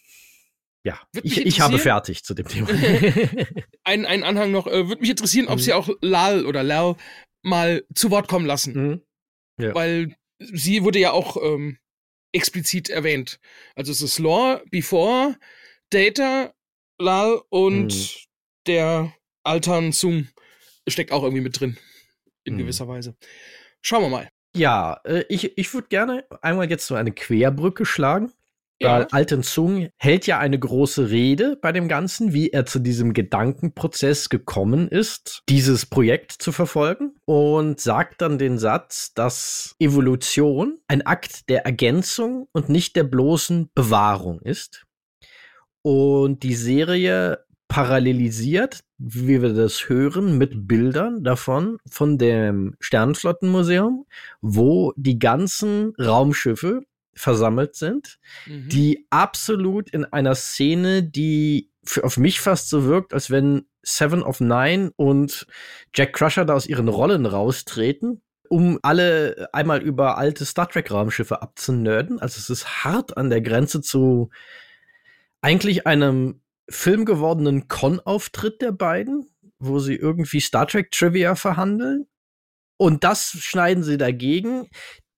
Ja, ich, ich habe fertig zu dem Thema. [LAUGHS] ein, ein Anhang noch. Äh, Würde mich interessieren, ob mhm. sie auch Lal oder Lal mal zu Wort kommen lassen. Mhm. Ja. Weil sie wurde ja auch ähm, explizit erwähnt. Also es ist Lore, Before, Data, Lal und mhm. der Altan Sung steckt auch irgendwie mit drin. In mhm. gewisser Weise. Schauen wir mal. Ja, äh, ich, ich würde gerne einmal jetzt so eine Querbrücke schlagen. Ja. Alten Zung hält ja eine große Rede bei dem Ganzen, wie er zu diesem Gedankenprozess gekommen ist, dieses Projekt zu verfolgen und sagt dann den Satz, dass Evolution ein Akt der Ergänzung und nicht der bloßen Bewahrung ist. Und die Serie parallelisiert, wie wir das hören, mit Bildern davon von dem Sternenflottenmuseum, wo die ganzen Raumschiffe versammelt sind, mhm. die absolut in einer Szene, die für, auf mich fast so wirkt, als wenn Seven of Nine und Jack Crusher da aus ihren Rollen raustreten, um alle einmal über alte Star Trek Raumschiffe abzunörden. Also es ist hart an der Grenze zu eigentlich einem Film gewordenen Con-Auftritt der beiden, wo sie irgendwie Star Trek Trivia verhandeln. Und das schneiden sie dagegen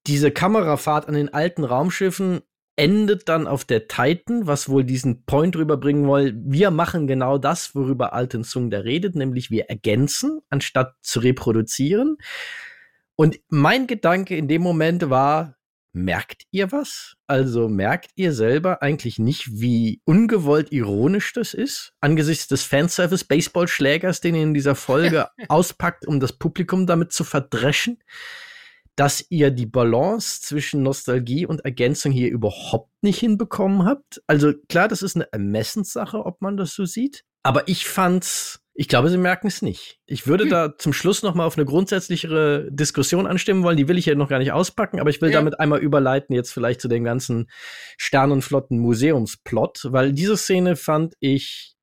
diese Kamerafahrt an den alten Raumschiffen endet dann auf der Titan, was wohl diesen Point rüberbringen will. Wir machen genau das, worüber Alten Sung da redet, nämlich wir ergänzen, anstatt zu reproduzieren. Und mein Gedanke in dem Moment war, merkt ihr was? Also merkt ihr selber eigentlich nicht, wie ungewollt ironisch das ist, angesichts des Fanservice-Baseballschlägers, den ihr in dieser Folge [LAUGHS] auspackt, um das Publikum damit zu verdreschen? Dass ihr die Balance zwischen Nostalgie und Ergänzung hier überhaupt nicht hinbekommen habt. Also klar, das ist eine Ermessenssache, ob man das so sieht. Aber ich fand's, Ich glaube, sie merken es nicht. Ich würde hm. da zum Schluss noch mal auf eine grundsätzlichere Diskussion anstimmen wollen. Die will ich ja noch gar nicht auspacken, aber ich will ja. damit einmal überleiten jetzt vielleicht zu dem ganzen Sternenflotten Museumsplot, weil diese Szene fand ich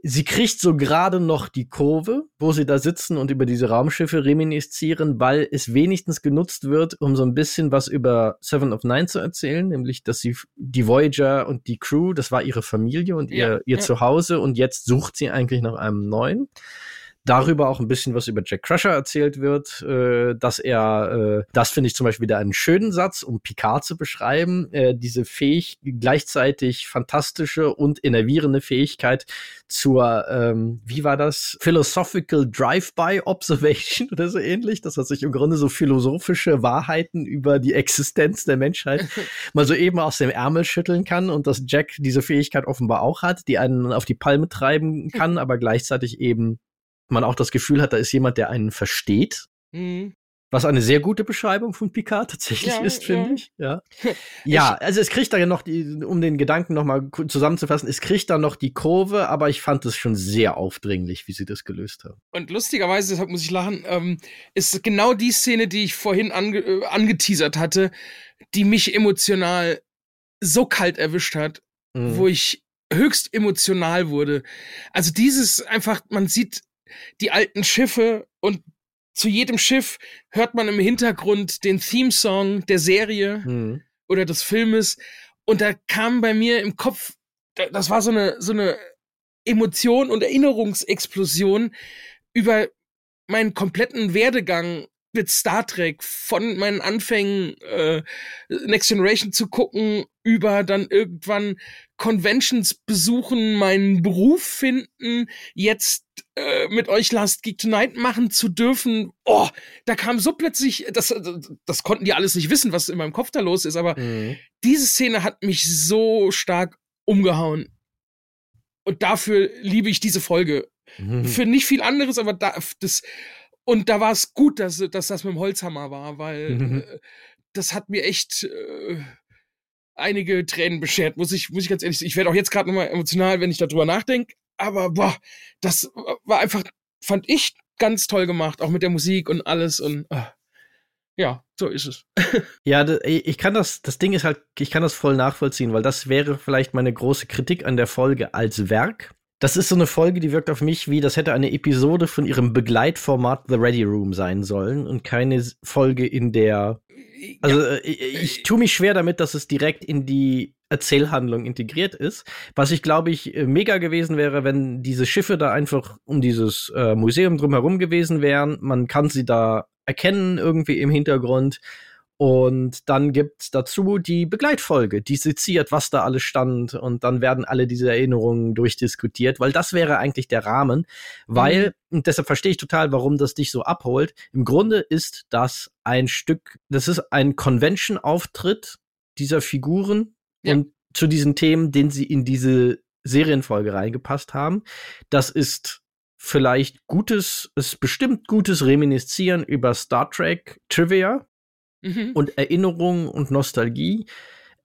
Sie kriegt so gerade noch die Kurve, wo sie da sitzen und über diese Raumschiffe reminiszieren, weil es wenigstens genutzt wird, um so ein bisschen was über Seven of Nine zu erzählen, nämlich, dass sie die Voyager und die Crew, das war ihre Familie und ihr, ja, ihr ja. Zuhause und jetzt sucht sie eigentlich nach einem neuen darüber auch ein bisschen was über Jack Crusher erzählt wird, äh, dass er, äh, das finde ich zum Beispiel wieder einen schönen Satz, um Picard zu beschreiben, äh, diese fähig, gleichzeitig fantastische und innervierende Fähigkeit zur, ähm, wie war das, Philosophical Drive-by Observation [LAUGHS] oder so ähnlich, dass er sich im Grunde so philosophische Wahrheiten über die Existenz der Menschheit [LAUGHS] mal so eben aus dem Ärmel schütteln kann und dass Jack diese Fähigkeit offenbar auch hat, die einen auf die Palme treiben kann, [LAUGHS] aber gleichzeitig eben man auch das Gefühl hat, da ist jemand, der einen versteht. Mhm. Was eine sehr gute Beschreibung von Picard tatsächlich ja, ist, finde [LAUGHS] ja. ich. Ja. ja, also es kriegt da ja noch die, um den Gedanken noch mal zusammenzufassen, es kriegt da noch die Kurve, aber ich fand es schon sehr aufdringlich, wie sie das gelöst haben. Und lustigerweise, deshalb muss ich lachen, ähm, ist genau die Szene, die ich vorhin ange äh, angeteasert hatte, die mich emotional so kalt erwischt hat, mhm. wo ich höchst emotional wurde. Also dieses einfach, man sieht die alten Schiffe und zu jedem Schiff hört man im Hintergrund den Theme-Song der Serie mhm. oder des Filmes. Und da kam bei mir im Kopf, das war so eine, so eine Emotion und Erinnerungsexplosion über meinen kompletten Werdegang mit Star Trek von meinen Anfängen äh, Next Generation zu gucken, über dann irgendwann Conventions besuchen, meinen Beruf finden, jetzt äh, mit euch Last Geek Tonight machen zu dürfen. Oh, da kam so plötzlich, das, das konnten die alles nicht wissen, was in meinem Kopf da los ist, aber mhm. diese Szene hat mich so stark umgehauen. Und dafür liebe ich diese Folge. Mhm. Für nicht viel anderes, aber da, das, und da war es gut, dass, dass das mit dem Holzhammer war, weil mhm. äh, das hat mir echt äh, einige Tränen beschert, muss ich, muss ich ganz ehrlich sagen. Ich werde auch jetzt gerade nochmal emotional, wenn ich darüber nachdenke. Aber boah, das war einfach, fand ich ganz toll gemacht, auch mit der Musik und alles und äh, ja, so ist es. [LAUGHS] ja, ich kann das, das Ding ist halt, ich kann das voll nachvollziehen, weil das wäre vielleicht meine große Kritik an der Folge als Werk. Das ist so eine Folge, die wirkt auf mich wie, das hätte eine Episode von ihrem Begleitformat The Ready Room sein sollen und keine Folge, in der. Also ja. ich, äh, ich tue mich schwer damit, dass es direkt in die Erzählhandlung integriert ist. Was ich glaube ich äh, mega gewesen wäre, wenn diese Schiffe da einfach um dieses äh, Museum drumherum gewesen wären. Man kann sie da erkennen irgendwie im Hintergrund und dann gibt's dazu die Begleitfolge, die seziert, was da alles stand. Und dann werden alle diese Erinnerungen durchdiskutiert, weil das wäre eigentlich der Rahmen. Weil, mhm. und deshalb verstehe ich total, warum das dich so abholt. Im Grunde ist das ein Stück, das ist ein Convention-Auftritt dieser Figuren ja. und zu diesen Themen, den sie in diese Serienfolge reingepasst haben. Das ist vielleicht gutes, ist bestimmt gutes Reminiszieren über Star Trek Trivia, mhm. und Erinnerung und Nostalgie.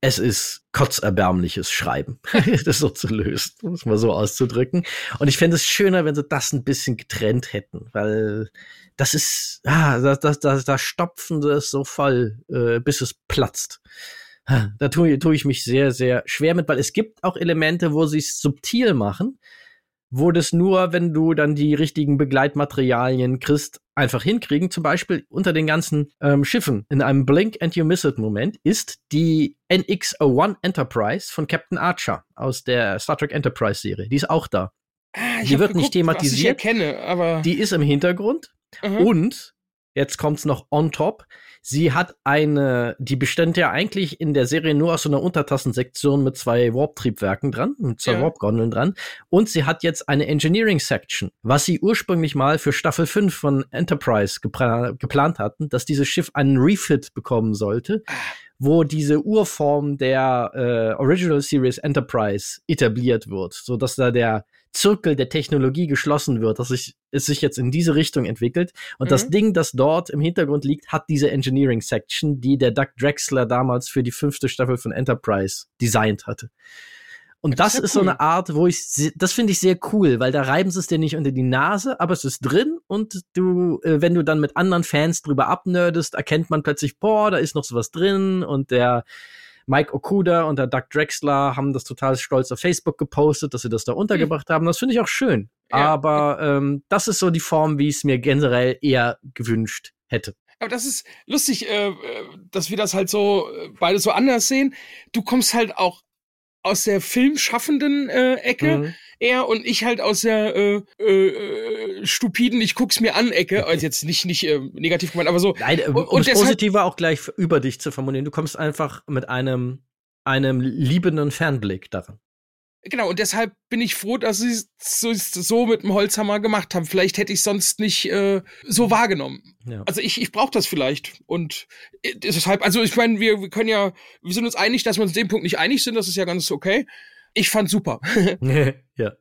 Es ist kotzerbärmliches Schreiben, [LAUGHS] das so zu lösen, um es mal so auszudrücken. Und ich fände es schöner, wenn sie das ein bisschen getrennt hätten, weil das ist, ah, da, da, da, da stopfen sie es so voll, äh, bis es platzt. Da tue, tue ich mich sehr, sehr schwer mit, weil es gibt auch Elemente, wo sie es subtil machen, wo das nur, wenn du dann die richtigen Begleitmaterialien kriegst, einfach hinkriegen. Zum Beispiel unter den ganzen ähm, Schiffen in einem Blink and You Miss It Moment ist die NX-01 Enterprise von Captain Archer aus der Star Trek Enterprise Serie. Die ist auch da. Ah, die wird geguckt, nicht thematisiert. ich erkenne, aber die ist im Hintergrund. Mhm. Und jetzt kommt's noch on top. Sie hat eine, die bestand ja eigentlich in der Serie nur aus so einer Untertassensektion mit zwei Warp-Triebwerken dran, mit zwei ja. Warp-Gondeln dran. Und sie hat jetzt eine Engineering-Section, was sie ursprünglich mal für Staffel 5 von Enterprise gepla geplant hatten, dass dieses Schiff einen Refit bekommen sollte. Ah wo diese Urform der äh, Original Series Enterprise etabliert wird, so dass da der Zirkel der Technologie geschlossen wird, dass sich, es sich jetzt in diese Richtung entwickelt. Und mhm. das Ding, das dort im Hintergrund liegt, hat diese Engineering Section, die der Doug Drexler damals für die fünfte Staffel von Enterprise designt hatte. Und das, das ist, ist cool. so eine Art, wo ich, das finde ich sehr cool, weil da reiben sie es dir nicht unter die Nase, aber es ist drin und du, äh, wenn du dann mit anderen Fans drüber abnerdest, erkennt man plötzlich, boah, da ist noch sowas drin und der Mike Okuda und der Doug Drexler haben das total stolz auf Facebook gepostet, dass sie das da untergebracht hm. haben. Das finde ich auch schön. Ja. Aber ähm, das ist so die Form, wie ich es mir generell eher gewünscht hätte. Aber das ist lustig, äh, äh dass wir das halt so äh, beide so anders sehen. Du kommst halt auch aus der filmschaffenden äh, Ecke mhm. Eher und ich halt aus der äh, äh, stupiden ich guck's mir an Ecke [LAUGHS] also jetzt nicht nicht äh, negativ gemeint aber so Nein, um und das Positive auch gleich über dich zu formulieren du kommst einfach mit einem einem liebenden Fernblick daran Genau, und deshalb bin ich froh, dass sie es so, so mit dem Holzhammer gemacht haben. Vielleicht hätte ich sonst nicht äh, so wahrgenommen. Ja. Also ich, ich brauche das vielleicht. Und äh, deshalb, also ich meine, wir, wir können ja, wir sind uns einig, dass wir uns in dem Punkt nicht einig sind, das ist ja ganz okay. Ich fand super. [LAUGHS] [LAUGHS] ja.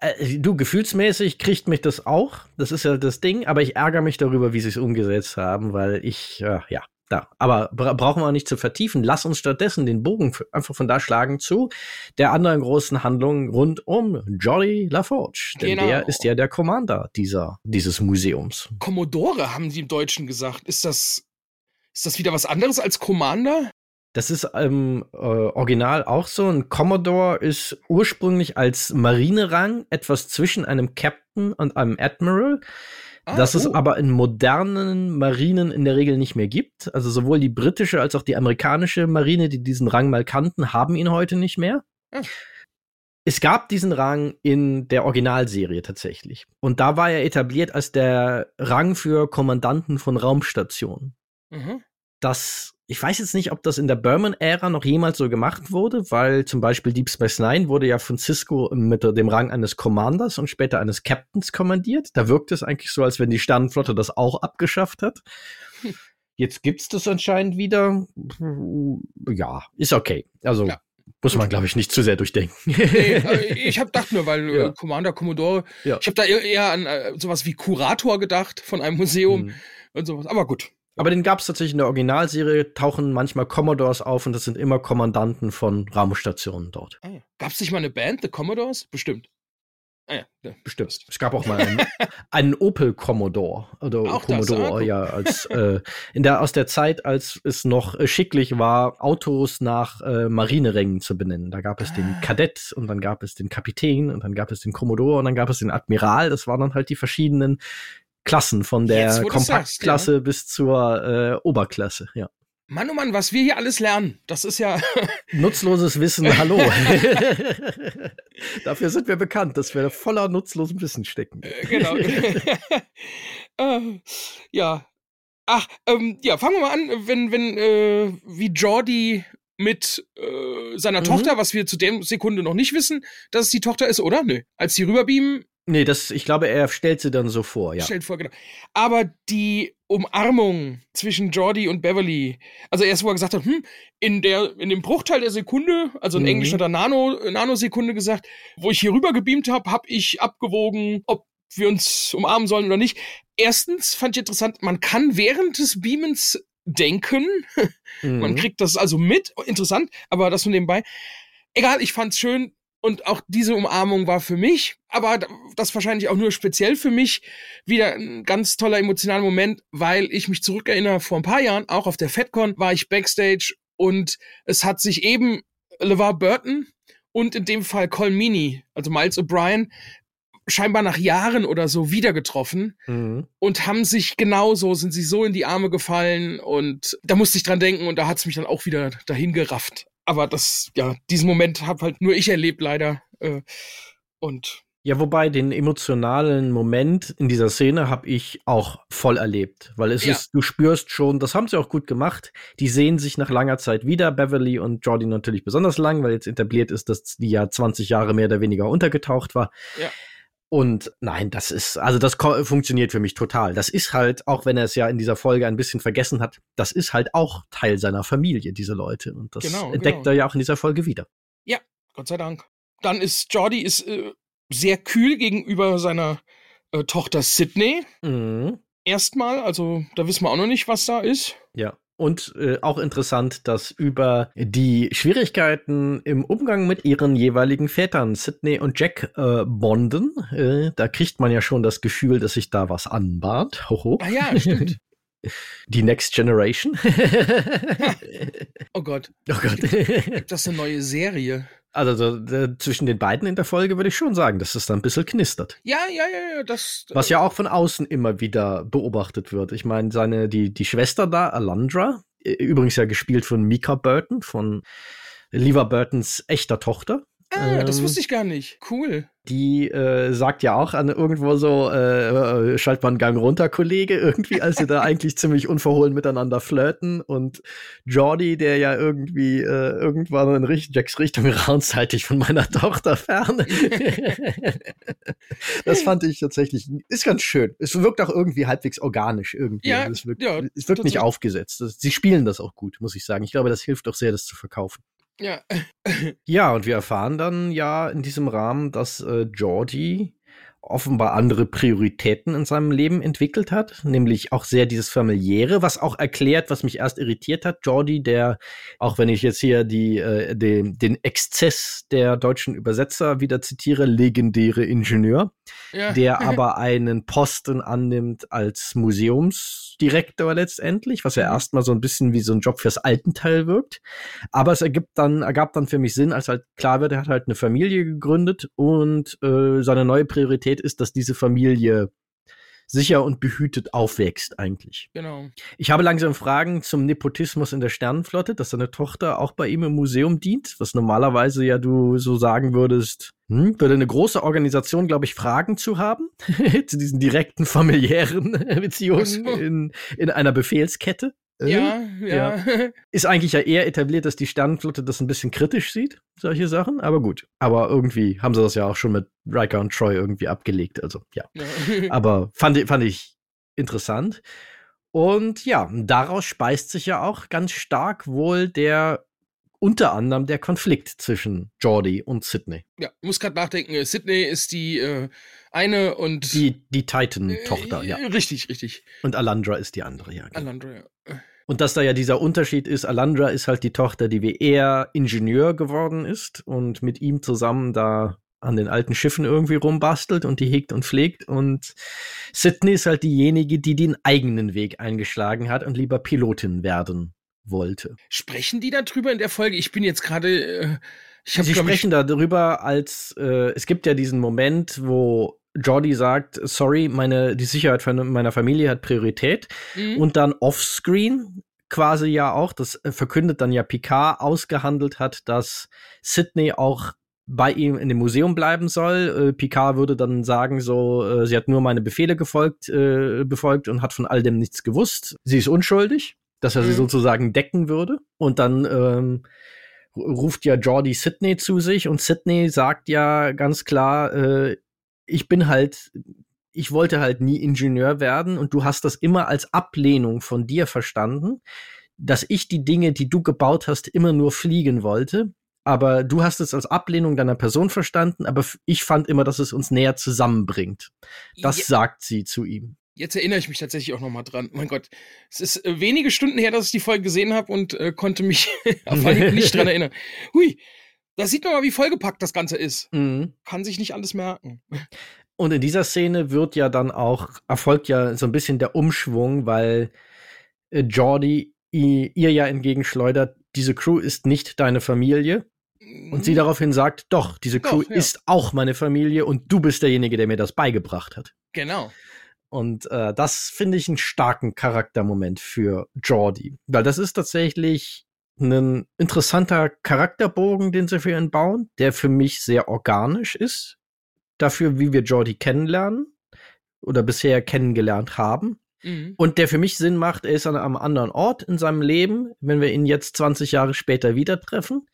Äh, du, gefühlsmäßig kriegt mich das auch. Das ist ja das Ding, aber ich ärgere mich darüber, wie sie es umgesetzt haben, weil ich, äh, ja, da. Aber bra brauchen wir nicht zu vertiefen. Lass uns stattdessen den Bogen einfach von da schlagen zu der anderen großen Handlung rund um Jolly LaForge. Denn genau. der ist ja der Commander dieser, dieses Museums. Commodore haben sie im Deutschen gesagt. Ist das, ist das wieder was anderes als Commander? Das ist im ähm, äh, Original auch so. Ein Commodore ist ursprünglich als Marinerang etwas zwischen einem Captain und einem Admiral. Ah, das oh. es aber in modernen Marinen in der Regel nicht mehr gibt. Also sowohl die britische als auch die amerikanische Marine, die diesen Rang mal kannten, haben ihn heute nicht mehr. Ah. Es gab diesen Rang in der Originalserie tatsächlich. Und da war er etabliert als der Rang für Kommandanten von Raumstationen. Mhm. Das ich weiß jetzt nicht, ob das in der Berman-Ära noch jemals so gemacht wurde, weil zum Beispiel Deep Space Nine wurde ja von Cisco mit dem Rang eines Commanders und später eines Captains kommandiert. Da wirkt es eigentlich so, als wenn die Sternenflotte das auch abgeschafft hat. Jetzt gibt's das anscheinend wieder. Ja, ist okay. Also ja. Muss man, glaube ich, nicht zu sehr durchdenken. nee, äh, [LAUGHS] ich habe gedacht nur, weil ja. äh, Commander Commodore, ja. ich habe da eher an äh, sowas wie Kurator gedacht von einem Museum hm. und sowas. Aber gut, aber den gab es tatsächlich in der Originalserie, tauchen manchmal Commodores auf und das sind immer Kommandanten von Raumstationen dort. Ah, ja. Gab es nicht mal eine Band, The Commodores? Bestimmt. Ah, ja. ja. Bestimmt. Es gab auch mal einen, [LAUGHS] einen Opel Commodore oder auch Commodore, ah, ja, als [LAUGHS] äh, in der aus der Zeit, als es noch äh, schicklich war, Autos nach äh, Marinerängen zu benennen. Da gab es ah. den Kadett und dann gab es den Kapitän und dann gab es den Commodore und dann gab es den Admiral. Das waren dann halt die verschiedenen Klassen, von der Jetzt, Kompaktklasse ja. bis zur äh, Oberklasse, ja. Mann, oh Mann, was wir hier alles lernen, das ist ja. [LAUGHS] Nutzloses Wissen, hallo. [LAUGHS] [LAUGHS] Dafür sind wir bekannt, dass wir voller nutzlosem Wissen stecken. Äh, genau. äh, ja. Ach, ähm, ja, fangen wir mal an, wenn, wenn, äh, wie Jordi mit äh, seiner mhm. Tochter, was wir zu dem Sekunde noch nicht wissen, dass es die Tochter ist, oder? Nö. Als sie rüberbeamen, Nee, das, ich glaube, er stellt sie dann so vor, ja. Stellt vor, genau. Aber die Umarmung zwischen Jordi und Beverly, also erst wo er gesagt hat, hm, in der, in dem Bruchteil der Sekunde, also in mhm. Englisch hat er Nano, Nanosekunde gesagt, wo ich hier rüber gebeamt habe, habe ich abgewogen, ob wir uns umarmen sollen oder nicht. Erstens fand ich interessant, man kann während des Beamens denken. [LAUGHS] Mhm. man kriegt das also mit, interessant, aber das von nebenbei. Egal, ich fand's schön, und auch diese Umarmung war für mich, aber das wahrscheinlich auch nur speziell für mich, wieder ein ganz toller emotionaler Moment, weil ich mich zurückerinnere, vor ein paar Jahren, auch auf der FedCon, war ich Backstage und es hat sich eben LeVar Burton und in dem Fall Colmini, also Miles O'Brien, scheinbar nach Jahren oder so wieder getroffen mhm. und haben sich genauso, sind sie so in die Arme gefallen und da musste ich dran denken und da hat es mich dann auch wieder dahin gerafft aber das, ja, diesen Moment habe halt nur ich erlebt, leider. Äh, und ja, wobei den emotionalen Moment in dieser Szene habe ich auch voll erlebt, weil es ja. ist, du spürst schon, das haben sie auch gut gemacht. Die sehen sich nach langer Zeit wieder, Beverly und Jordi natürlich besonders lang, weil jetzt etabliert ist, dass die ja 20 Jahre mehr oder weniger untergetaucht war. Ja. Und nein, das ist, also das funktioniert für mich total. Das ist halt, auch wenn er es ja in dieser Folge ein bisschen vergessen hat, das ist halt auch Teil seiner Familie, diese Leute. Und das genau, entdeckt genau. er ja auch in dieser Folge wieder. Ja, Gott sei Dank. Dann ist Jordi ist äh, sehr kühl gegenüber seiner äh, Tochter Sydney. Mhm. Erstmal, also da wissen wir auch noch nicht, was da ist. Ja. Und äh, auch interessant, dass über die Schwierigkeiten im Umgang mit ihren jeweiligen Vätern, Sidney und Jack, äh, bonden. Äh, da kriegt man ja schon das Gefühl, dass sich da was anbahnt. Hoho. Ah ja, stimmt. [LAUGHS] Die Next Generation. [LAUGHS] oh Gott. Oh Gott. Gibt das eine neue Serie? Also äh, zwischen den beiden in der Folge würde ich schon sagen, dass es da ein bisschen knistert. Ja, ja, ja, ja, das. Was ja auch von außen immer wieder beobachtet wird. Ich meine, seine, die, die Schwester da, Alandra, übrigens ja gespielt von Mika Burton, von Lever Burtons echter Tochter. Ah, ähm, das wusste ich gar nicht. Cool. Die äh, sagt ja auch an irgendwo so, äh, äh schalt mal einen Gang runter, Kollege, irgendwie, als sie da [LAUGHS] eigentlich ziemlich unverhohlen miteinander flirten. Und Jordi, der ja irgendwie äh, irgendwann in Richt Jacks Richtung raunzeitig von meiner Tochter fern. [LAUGHS] das fand ich tatsächlich, ist ganz schön. Es wirkt auch irgendwie halbwegs organisch irgendwie. Ja, es wirkt, ja, es wirkt nicht aufgesetzt. Sie spielen das auch gut, muss ich sagen. Ich glaube, das hilft auch sehr, das zu verkaufen. Ja. ja, und wir erfahren dann ja in diesem Rahmen, dass äh, Georgie offenbar andere Prioritäten in seinem Leben entwickelt hat, nämlich auch sehr dieses familiäre, was auch erklärt, was mich erst irritiert hat. Jordi, der, auch wenn ich jetzt hier die, äh, den, den Exzess der deutschen Übersetzer wieder zitiere, legendäre Ingenieur, ja. der [LAUGHS] aber einen Posten annimmt als Museumsdirektor letztendlich, was ja mhm. erstmal so ein bisschen wie so ein Job fürs Altenteil wirkt. Aber es ergibt dann, ergab dann für mich Sinn, als halt klar wird, er hat halt eine Familie gegründet und äh, seine neue Priorität ist, dass diese Familie sicher und behütet aufwächst eigentlich. Genau. Ich habe langsam Fragen zum Nepotismus in der Sternenflotte, dass seine Tochter auch bei ihm im Museum dient, was normalerweise ja du so sagen würdest, hm, würde eine große Organisation, glaube ich, Fragen zu haben [LAUGHS] zu diesen direkten familiären [LAUGHS] Beziehungen in, in einer Befehlskette. Äh? Ja, ja, ja. [LAUGHS] Ist eigentlich ja eher etabliert, dass die Sternenflotte das ein bisschen kritisch sieht, solche Sachen, aber gut. Aber irgendwie haben sie das ja auch schon mit Riker und Troy irgendwie abgelegt, also ja. ja. [LAUGHS] [LAUGHS] aber fand, fand ich interessant. Und ja, daraus speist sich ja auch ganz stark wohl der unter anderem der Konflikt zwischen Jordi und Sydney. Ja, muss gerade nachdenken. Äh, Sydney ist die äh, eine und die die Titan-Tochter, äh, ja. Richtig, richtig. Und Alandra ist die andere, ja. Genau. Alandra, ja. Und dass da ja dieser Unterschied ist, Alandra ist halt die Tochter, die wie er Ingenieur geworden ist und mit ihm zusammen da an den alten Schiffen irgendwie rumbastelt und die hegt und pflegt. Und Sydney ist halt diejenige, die den eigenen Weg eingeschlagen hat und lieber Pilotin werden wollte. Sprechen die darüber in der Folge? Ich bin jetzt gerade. Äh, Sie sprechen darüber, als äh, es gibt ja diesen Moment, wo Jordi sagt, sorry, meine, die Sicherheit von meiner Familie hat Priorität. Mhm. Und dann offscreen quasi ja auch, das äh, verkündet dann ja Picard, ausgehandelt hat, dass Sydney auch bei ihm in dem Museum bleiben soll. Äh, Picard würde dann sagen, so, äh, sie hat nur meine Befehle gefolgt, äh, befolgt und hat von all dem nichts gewusst. Sie ist unschuldig, dass er mhm. sie sozusagen decken würde. Und dann ähm, ruft ja Jordi Sydney zu sich und Sydney sagt ja ganz klar, äh, ich bin halt, ich wollte halt nie Ingenieur werden und du hast das immer als Ablehnung von dir verstanden, dass ich die Dinge, die du gebaut hast, immer nur fliegen wollte. Aber du hast es als Ablehnung deiner Person verstanden, aber ich fand immer, dass es uns näher zusammenbringt. Das ja. sagt sie zu ihm. Jetzt erinnere ich mich tatsächlich auch noch mal dran. Mein Gott, es ist äh, wenige Stunden her, dass ich die Folge gesehen habe und äh, konnte mich [LAUGHS] auf nicht dran erinnern. Hui, da sieht man mal, wie vollgepackt das Ganze ist. Mhm. Kann sich nicht alles merken. Und in dieser Szene wird ja dann auch, erfolgt ja so ein bisschen der Umschwung, weil äh, Jordi ihr ja entgegenschleudert, diese Crew ist nicht deine Familie. Und sie mhm. daraufhin sagt, doch, diese Crew doch, ja. ist auch meine Familie und du bist derjenige, der mir das beigebracht hat. Genau. Und äh, das finde ich einen starken Charaktermoment für Jordi. Weil das ist tatsächlich ein interessanter Charakterbogen, den sie für ihn bauen, der für mich sehr organisch ist. Dafür, wie wir Jordi kennenlernen oder bisher kennengelernt haben. Mhm. Und der für mich Sinn macht, er ist an einem anderen Ort in seinem Leben, wenn wir ihn jetzt 20 Jahre später wieder treffen,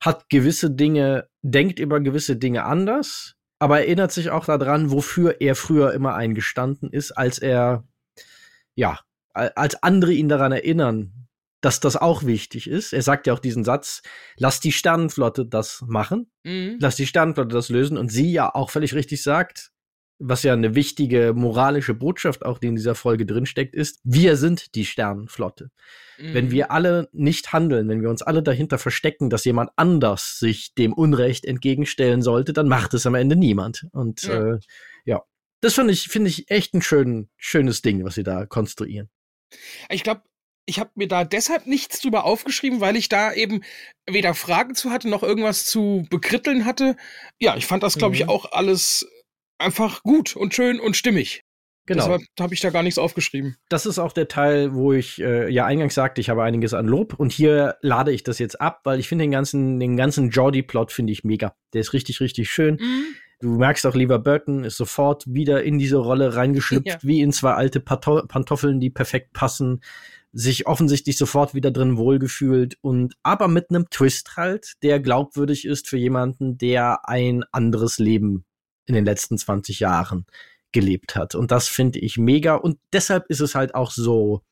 hat gewisse Dinge, denkt über gewisse Dinge anders, aber erinnert sich auch daran, wofür er früher immer eingestanden ist, als er, ja, als andere ihn daran erinnern, dass das auch wichtig ist. Er sagt ja auch diesen Satz, lass die Sternenflotte das machen, mhm. lass die Sternenflotte das lösen und sie ja auch völlig richtig sagt, was ja eine wichtige moralische Botschaft auch, die in dieser Folge drinsteckt, ist, wir sind die Sternenflotte. Mhm. Wenn wir alle nicht handeln, wenn wir uns alle dahinter verstecken, dass jemand anders sich dem Unrecht entgegenstellen sollte, dann macht es am Ende niemand. Und ja, äh, ja. das finde ich, finde ich echt ein schön, schönes Ding, was sie da konstruieren. Ich glaube, ich habe mir da deshalb nichts drüber aufgeschrieben, weil ich da eben weder Fragen zu hatte noch irgendwas zu bekritteln hatte. Ja, ich fand das, glaube ich, mhm. auch alles einfach gut und schön und stimmig. Genau. Deshalb habe ich da gar nichts aufgeschrieben. Das ist auch der Teil, wo ich äh, ja eingangs sagte, ich habe einiges an Lob und hier lade ich das jetzt ab, weil ich finde den ganzen, den ganzen Jordi-Plot finde ich mega. Der ist richtig, richtig schön. Mhm. Du merkst auch, lieber Burton ist sofort wieder in diese Rolle reingeschlüpft, ja. wie in zwei alte Pantoffeln, die perfekt passen sich offensichtlich sofort wieder drin wohlgefühlt und aber mit einem Twist halt, der glaubwürdig ist für jemanden, der ein anderes Leben in den letzten 20 Jahren gelebt hat. Und das finde ich mega und deshalb ist es halt auch so,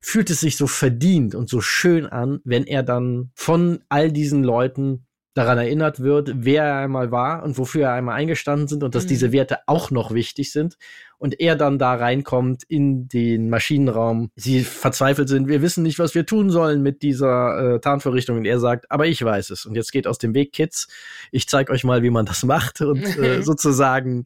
fühlt es sich so verdient und so schön an, wenn er dann von all diesen Leuten daran erinnert wird, wer er einmal war und wofür er einmal eingestanden sind und dass mhm. diese Werte auch noch wichtig sind und er dann da reinkommt in den Maschinenraum. Sie verzweifelt sind, wir wissen nicht, was wir tun sollen mit dieser äh, Tarnverrichtung und er sagt, aber ich weiß es und jetzt geht aus dem Weg, Kids. Ich zeig euch mal, wie man das macht und äh, [LAUGHS] sozusagen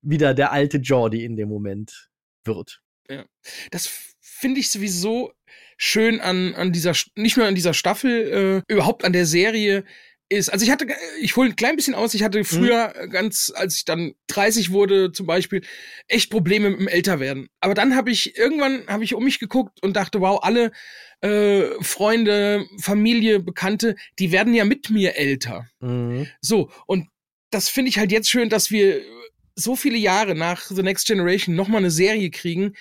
wieder der alte Jordi in dem Moment wird. Ja. Das finde ich sowieso schön an, an dieser, nicht nur an dieser Staffel, äh, überhaupt an der Serie, ist, also ich hatte, ich hole ein klein bisschen aus, ich hatte mhm. früher mhm. ganz, als ich dann 30 wurde zum Beispiel, echt Probleme mit dem Älterwerden. Aber dann habe ich, irgendwann habe ich um mich geguckt und dachte, wow, alle äh, Freunde, Familie, Bekannte, die werden ja mit mir älter. Mhm. So, und das finde ich halt jetzt schön, dass wir so viele Jahre nach The Next Generation nochmal eine Serie kriegen,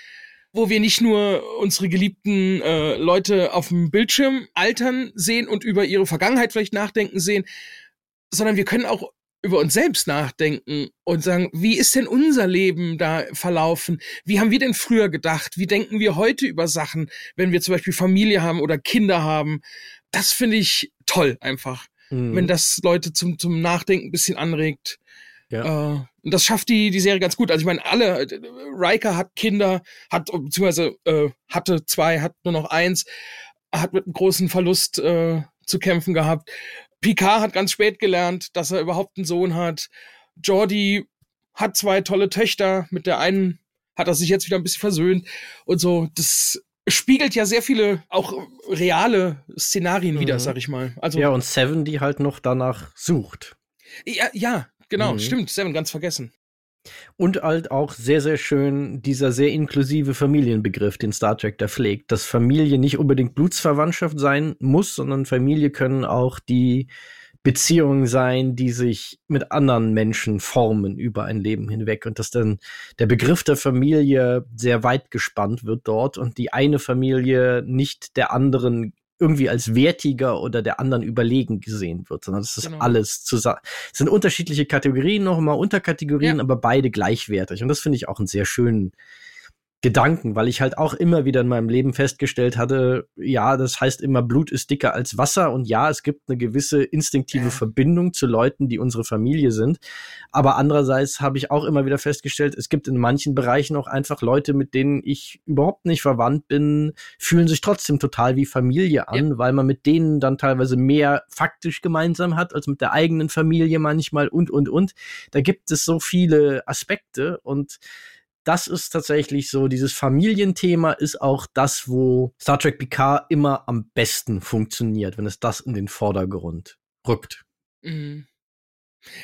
wo wir nicht nur unsere geliebten äh, Leute auf dem Bildschirm altern sehen und über ihre Vergangenheit vielleicht nachdenken sehen, sondern wir können auch über uns selbst nachdenken und sagen, wie ist denn unser Leben da verlaufen? Wie haben wir denn früher gedacht? Wie denken wir heute über Sachen, wenn wir zum Beispiel Familie haben oder Kinder haben? Das finde ich toll einfach, mhm. wenn das Leute zum, zum Nachdenken ein bisschen anregt. Ja. Äh, und das schafft die, die Serie ganz gut. Also ich meine, alle, Riker hat Kinder, hat, beziehungsweise äh, hatte zwei, hat nur noch eins, hat mit einem großen Verlust äh, zu kämpfen gehabt. Picard hat ganz spät gelernt, dass er überhaupt einen Sohn hat. Jordi hat zwei tolle Töchter, mit der einen hat er sich jetzt wieder ein bisschen versöhnt und so. Das spiegelt ja sehr viele auch reale Szenarien mhm. wieder, sag ich mal. Also ja und Seven, die halt noch danach sucht. Ja, ja, Genau, mhm. stimmt, Seven, ganz vergessen. Und halt auch sehr, sehr schön dieser sehr inklusive Familienbegriff, den Star Trek da pflegt, dass Familie nicht unbedingt Blutsverwandtschaft sein muss, sondern Familie können auch die Beziehungen sein, die sich mit anderen Menschen formen über ein Leben hinweg und dass dann der Begriff der Familie sehr weit gespannt wird dort und die eine Familie nicht der anderen irgendwie als wertiger oder der anderen überlegen gesehen wird, sondern das ist genau. alles zusammen. Es sind unterschiedliche Kategorien, noch mal Unterkategorien, ja. aber beide gleichwertig. Und das finde ich auch einen sehr schönen Gedanken, weil ich halt auch immer wieder in meinem Leben festgestellt hatte, ja, das heißt immer, Blut ist dicker als Wasser und ja, es gibt eine gewisse instinktive. Verbindung zu Leuten, die unsere Familie sind. Aber andererseits habe ich auch immer wieder festgestellt, es gibt in manchen Bereichen auch einfach Leute, mit denen ich überhaupt nicht verwandt bin, fühlen sich trotzdem total wie Familie an, ja. weil man mit denen dann teilweise mehr faktisch gemeinsam hat als mit der eigenen Familie manchmal und, und, und. Da gibt es so viele Aspekte und das ist tatsächlich so, dieses Familienthema ist auch das, wo Star Trek Picard immer am besten funktioniert, wenn es das in den Vordergrund rückt. Mhm.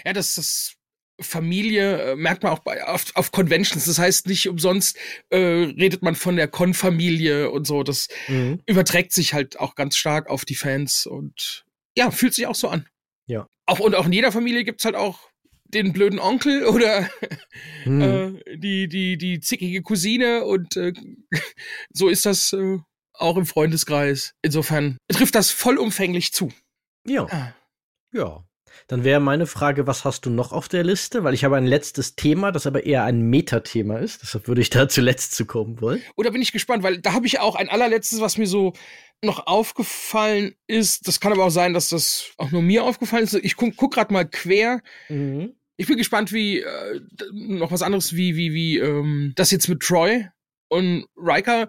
Ja, das ist Familie äh, merkt man auch bei, auf, auf Conventions. Das heißt, nicht umsonst äh, redet man von der Con-Familie und so. Das mhm. überträgt sich halt auch ganz stark auf die Fans und ja, fühlt sich auch so an. Ja. Auch, und auch in jeder Familie gibt's halt auch den blöden Onkel oder hm. äh, die, die, die zickige Cousine und äh, [LAUGHS] so ist das äh, auch im Freundeskreis. Insofern trifft das vollumfänglich zu. Ja. Ah. Ja. Dann wäre meine Frage, was hast du noch auf der Liste? Weil ich habe ein letztes Thema, das aber eher ein Metathema ist. Deshalb würde ich da [LAUGHS] zuletzt zu kommen wollen. Oder bin ich gespannt, weil da habe ich auch ein allerletztes, was mir so noch aufgefallen ist. Das kann aber auch sein, dass das auch nur mir aufgefallen ist. Ich guck, guck gerade mal quer. Mhm Ich bin gespannt, wie äh, noch was anderes, wie wie wie ähm, das jetzt mit Troy und Riker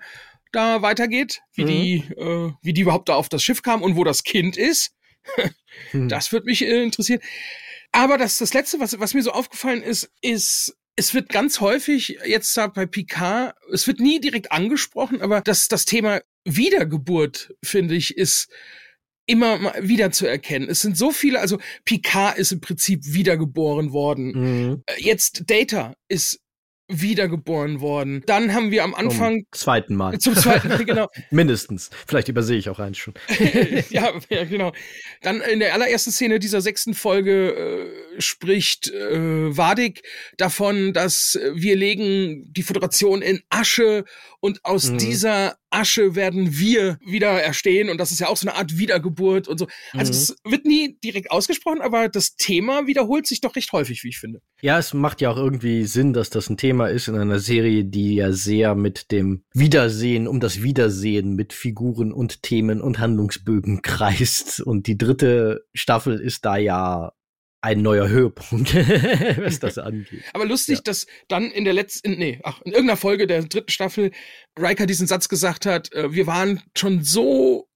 da weitergeht, wie mhm. die äh, wie die überhaupt da auf das Schiff kamen und wo das Kind ist. Hm. Das wird mich äh, interessieren. Aber das das letzte, was was mir so aufgefallen ist, ist es wird ganz häufig jetzt da bei Picard, es wird nie direkt angesprochen, aber das, das Thema Wiedergeburt, finde ich, ist immer mal wieder zu erkennen. Es sind so viele, also Picard ist im Prinzip wiedergeboren worden. Mhm. Äh, jetzt Data ist wiedergeboren worden. Dann haben wir am Anfang. Zum zweiten Mal. [LAUGHS] Zum zweiten Mal, genau. [LAUGHS] Mindestens. Vielleicht übersehe ich auch eins schon. [LAUGHS] ja, ja, genau. Dann in der allerersten Szene dieser sechsten Folge äh, spricht äh, Wadik davon, dass wir legen die Föderation in Asche und aus mhm. dieser Asche werden wir wieder erstehen und das ist ja auch so eine Art Wiedergeburt und so. Also mhm. es wird nie direkt ausgesprochen, aber das Thema wiederholt sich doch recht häufig, wie ich finde. Ja, es macht ja auch irgendwie Sinn, dass das ein Thema ist in einer Serie, die ja sehr mit dem Wiedersehen um das Wiedersehen mit Figuren und Themen und Handlungsbögen [LAUGHS] kreist und die dritte Staffel ist da ja ein neuer Höhepunkt, [LAUGHS] was das angeht. Aber lustig, ja. dass dann in der letzten, nee, ach, in irgendeiner Folge der dritten Staffel Riker diesen Satz gesagt hat, äh, wir waren schon so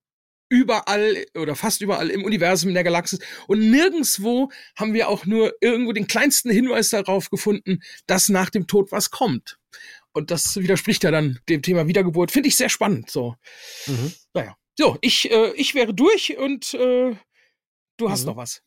überall oder fast überall im Universum in der Galaxis und nirgendswo haben wir auch nur irgendwo den kleinsten Hinweis darauf gefunden, dass nach dem Tod was kommt. Und das widerspricht ja dann dem Thema Wiedergeburt. Finde ich sehr spannend. So, mhm. naja. So, ich, äh, ich wäre durch und äh, du hast mhm. noch was.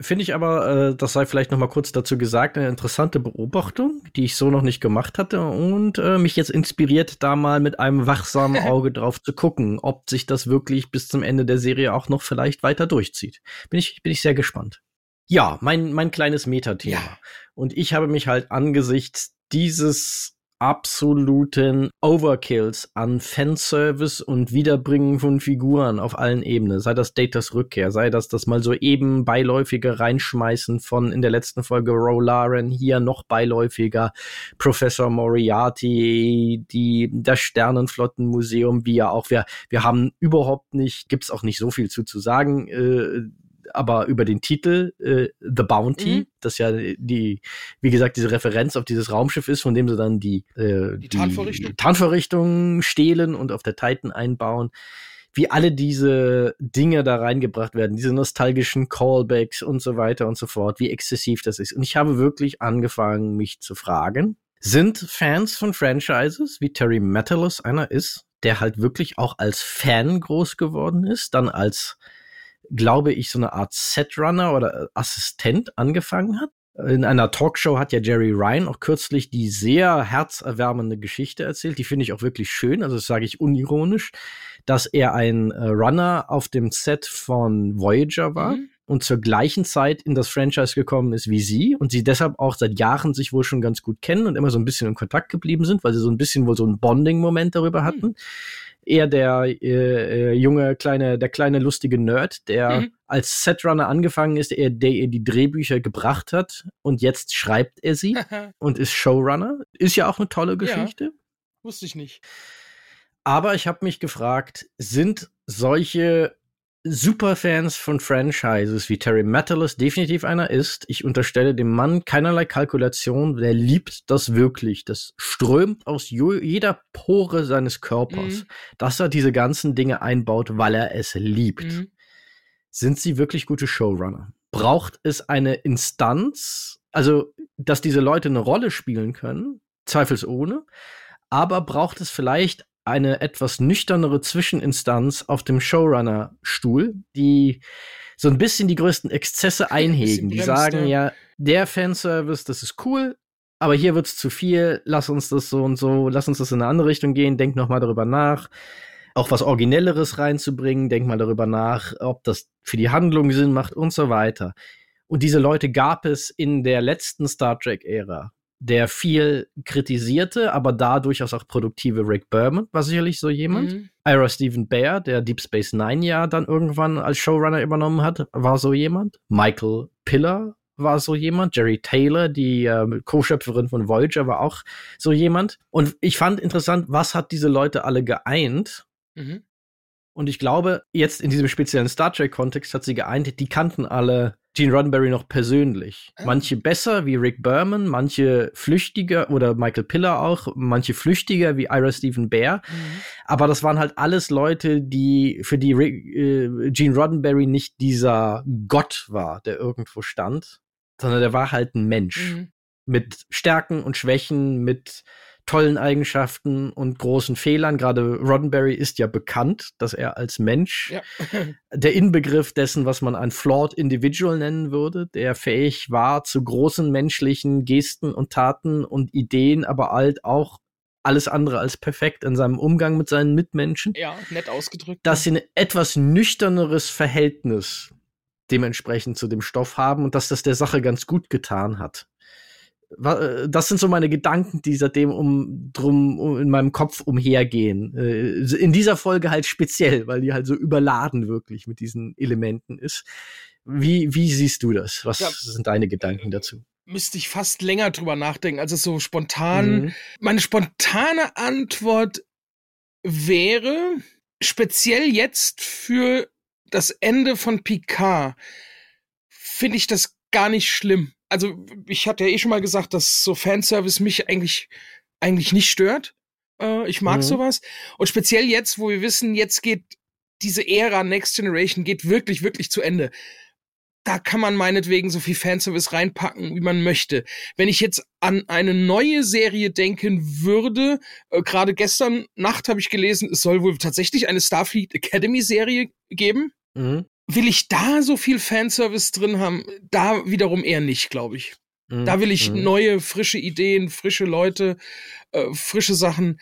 Finde ich aber, äh, das sei vielleicht noch mal kurz dazu gesagt, eine interessante Beobachtung, die ich so noch nicht gemacht hatte und äh, mich jetzt inspiriert, da mal mit einem wachsamen [LAUGHS] Auge drauf zu gucken, ob sich das wirklich bis zum Ende der Serie auch noch vielleicht weiter durchzieht. Bin ich, bin ich sehr gespannt. Ja, mein, mein kleines Metathema. Ja. Und ich habe mich halt angesichts dieses absoluten Overkills an Fanservice und Wiederbringen von Figuren auf allen Ebenen. Sei das Datas Rückkehr, sei das das mal so eben beiläufige Reinschmeißen von in der letzten Folge Rolaren, hier noch beiläufiger Professor Moriarty, die, das Sternenflottenmuseum, wie ja auch wir, wir haben überhaupt nicht, gibt's auch nicht so viel zu, zu sagen, äh, aber über den Titel äh, The Bounty, mhm. das ja die, wie gesagt, diese Referenz auf dieses Raumschiff ist, von dem sie dann die, äh, die, Tarnvorrichtung. Tarnvorrichtung stehlen und auf der Titan einbauen. Wie alle diese Dinge da reingebracht werden, diese nostalgischen Callbacks und so weiter und so fort, wie exzessiv das ist. Und ich habe wirklich angefangen, mich zu fragen, sind Fans von Franchises, wie Terry Metalis einer ist, der halt wirklich auch als Fan groß geworden ist, dann als glaube ich, so eine Art Setrunner oder Assistent angefangen hat. In einer Talkshow hat ja Jerry Ryan auch kürzlich die sehr herzerwärmende Geschichte erzählt. Die finde ich auch wirklich schön, also das sage ich unironisch, dass er ein äh, Runner auf dem Set von Voyager war. Mhm und zur gleichen Zeit in das Franchise gekommen ist wie sie und sie deshalb auch seit Jahren sich wohl schon ganz gut kennen und immer so ein bisschen in Kontakt geblieben sind, weil sie so ein bisschen wohl so ein Bonding-Moment darüber hatten. Mhm eher der äh, äh, junge, kleine, der kleine lustige Nerd, der mhm. als Setrunner angefangen ist, der, der ihr die Drehbücher gebracht hat und jetzt schreibt er sie [LAUGHS] und ist Showrunner. Ist ja auch eine tolle Geschichte. Ja, wusste ich nicht. Aber ich habe mich gefragt, sind solche Superfans von Franchises wie Terry Metalis definitiv einer ist. Ich unterstelle dem Mann keinerlei Kalkulation. Der liebt das wirklich. Das strömt aus jeder Pore seines Körpers, mhm. dass er diese ganzen Dinge einbaut, weil er es liebt. Mhm. Sind sie wirklich gute Showrunner? Braucht es eine Instanz, also dass diese Leute eine Rolle spielen können? Zweifelsohne. Aber braucht es vielleicht eine etwas nüchternere Zwischeninstanz auf dem Showrunner-Stuhl, die so ein bisschen die größten Exzesse einhegen. Die sagen ja, der Fanservice, das ist cool, aber hier wird's zu viel, lass uns das so und so, lass uns das in eine andere Richtung gehen, denk noch mal darüber nach. Auch was Originelleres reinzubringen, denk mal darüber nach, ob das für die Handlung Sinn macht und so weiter. Und diese Leute gab es in der letzten Star Trek-Ära der viel kritisierte, aber da durchaus auch produktive Rick Berman war sicherlich so jemand. Mhm. Ira Stephen Baer, der Deep Space Nine ja dann irgendwann als Showrunner übernommen hat, war so jemand. Michael Piller war so jemand. Jerry Taylor, die äh, Co-Schöpferin von Voyager, war auch so jemand. Und ich fand interessant, was hat diese Leute alle geeint? Mhm. Und ich glaube, jetzt in diesem speziellen Star Trek-Kontext hat sie geeint, die kannten alle Gene Roddenberry noch persönlich. Ah. Manche besser wie Rick Berman, manche flüchtiger oder Michael Piller auch, manche flüchtiger wie Ira Stephen Bear. Mhm. Aber das waren halt alles Leute, die für die Rick, äh, Gene Roddenberry nicht dieser Gott war, der irgendwo stand, sondern der war halt ein Mensch mhm. mit Stärken und Schwächen, mit tollen Eigenschaften und großen Fehlern. Gerade Roddenberry ist ja bekannt, dass er als Mensch ja. [LAUGHS] der Inbegriff dessen, was man ein flawed individual nennen würde, der fähig war zu großen menschlichen Gesten und Taten und Ideen, aber halt auch alles andere als perfekt in seinem Umgang mit seinen Mitmenschen. Ja, nett ausgedrückt. Dass sie ein etwas nüchterneres Verhältnis dementsprechend zu dem Stoff haben und dass das der Sache ganz gut getan hat. Äh, das sind so meine Gedanken, die seitdem um drum um in meinem Kopf umhergehen. Äh, in dieser Folge halt speziell, weil die halt so überladen wirklich mit diesen Elementen ist. Wie, wie siehst du das? Was ja, sind deine Gedanken dazu? Müsste ich fast länger drüber nachdenken. Also so spontan. Mhm. Meine spontane Antwort wäre, speziell jetzt für das Ende von Picard, finde ich das gar nicht schlimm also ich hatte ja eh schon mal gesagt, dass so Fanservice mich eigentlich, eigentlich nicht stört. Äh, ich mag mhm. sowas. Und speziell jetzt, wo wir wissen, jetzt geht diese Ära Next Generation geht wirklich, wirklich zu Ende. Da kann man meinetwegen so viel Fanservice reinpacken, wie man möchte. Wenn ich jetzt an eine neue Serie denken würde, äh, gerade gestern Nacht habe ich gelesen, es soll wohl tatsächlich eine Starfleet Academy Serie geben. Mhm will ich da so viel Fanservice drin haben? Da wiederum eher nicht, glaube ich. Mhm. Da will ich mhm. neue, frische Ideen, frische Leute, äh, frische Sachen.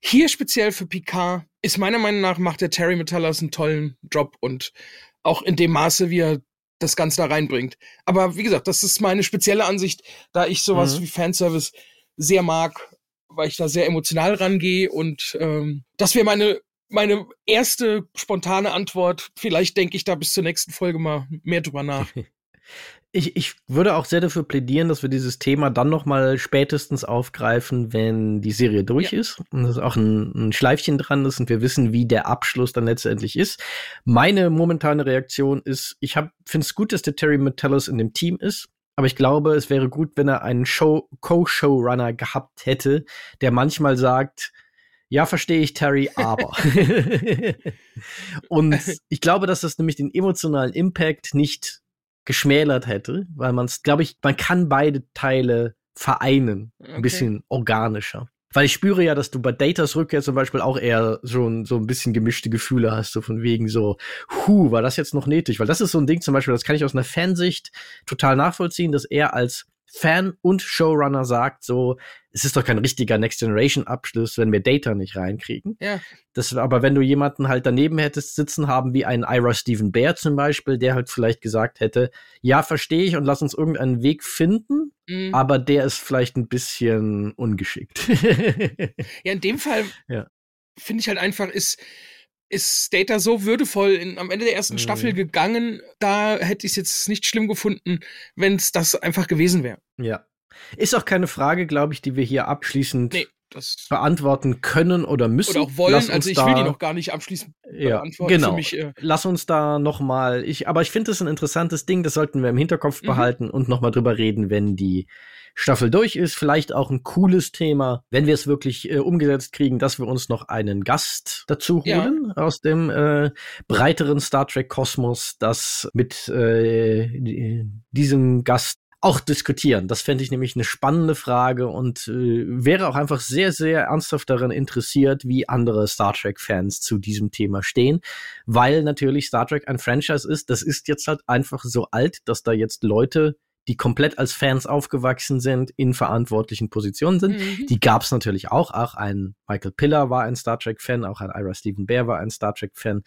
Hier speziell für Picard ist meiner Meinung nach macht der Terry Metallas einen tollen Job und auch in dem Maße, wie er das Ganze da reinbringt. Aber wie gesagt, das ist meine spezielle Ansicht, da ich sowas mhm. wie Fanservice sehr mag, weil ich da sehr emotional rangehe und ähm, das wäre meine meine erste spontane Antwort. Vielleicht denke ich da bis zur nächsten Folge mal mehr drüber nach. [LAUGHS] Ich, ich würde auch sehr dafür plädieren, dass wir dieses Thema dann noch mal spätestens aufgreifen, wenn die Serie durch ja. ist und es auch ein, ein, Schleifchen dran ist und wir wissen, wie der Abschluss dann letztendlich ist. Meine momentane Reaktion ist, ich finde es gut, dass der Terry Metellus in dem Team ist, aber ich glaube, es wäre gut, wenn er einen Show Co-Showrunner gehabt hätte, der manchmal sagt, ja, verstehe ich, Terry, aber. [LAUGHS] und ich glaube, dass das nämlich den emotionalen Impact nicht geschmälert hätte, weil man es, glaube ich, man kann beide Teile vereinen, okay. ein bisschen organischer. Weil ich spüre ja, dass du bei Datas Rückkehr zum Beispiel auch eher schon so ein bisschen gemischte Gefühle hast, so von wegen so, hu, war das jetzt noch nötig? Weil das ist so ein Ding zum Beispiel, das kann ich aus einer Fansicht total nachvollziehen, dass er als Fan und Showrunner sagt so, es ist doch kein richtiger Next Generation Abschluss, wenn wir Data nicht reinkriegen. Ja. Das, aber wenn du jemanden halt daneben hättest sitzen haben, wie ein Ira Stephen Bear zum Beispiel, der halt vielleicht gesagt hätte, ja, verstehe ich und lass uns irgendeinen Weg finden, mhm. aber der ist vielleicht ein bisschen ungeschickt. ja, in dem Fall [LAUGHS] ja. finde ich halt einfach, ist, ist Data so würdevoll in, am Ende der ersten mhm. Staffel gegangen, da hätte ich es jetzt nicht schlimm gefunden, wenn es das einfach gewesen wäre. Ja. Ist auch keine Frage, glaube ich, die wir hier abschließend nee, beantworten können oder müssen. Oder auch wollen. Also ich will die noch gar nicht abschließend ja, beantworten. Genau. Mich, äh Lass uns da noch mal. Ich, aber ich finde das ein interessantes Ding. Das sollten wir im Hinterkopf mhm. behalten und noch mal drüber reden, wenn die Staffel durch ist. Vielleicht auch ein cooles Thema, wenn wir es wirklich äh, umgesetzt kriegen, dass wir uns noch einen Gast dazu holen ja. aus dem äh, breiteren Star Trek Kosmos, das mit äh, diesem Gast auch diskutieren. Das fände ich nämlich eine spannende Frage und äh, wäre auch einfach sehr, sehr ernsthaft daran interessiert, wie andere Star Trek-Fans zu diesem Thema stehen, weil natürlich Star Trek ein Franchise ist. Das ist jetzt halt einfach so alt, dass da jetzt Leute die komplett als Fans aufgewachsen sind, in verantwortlichen Positionen sind. Mhm. Die gab es natürlich auch. Auch ein Michael Piller war ein Star Trek-Fan, auch ein Ira Stephen Bear war ein Star Trek-Fan,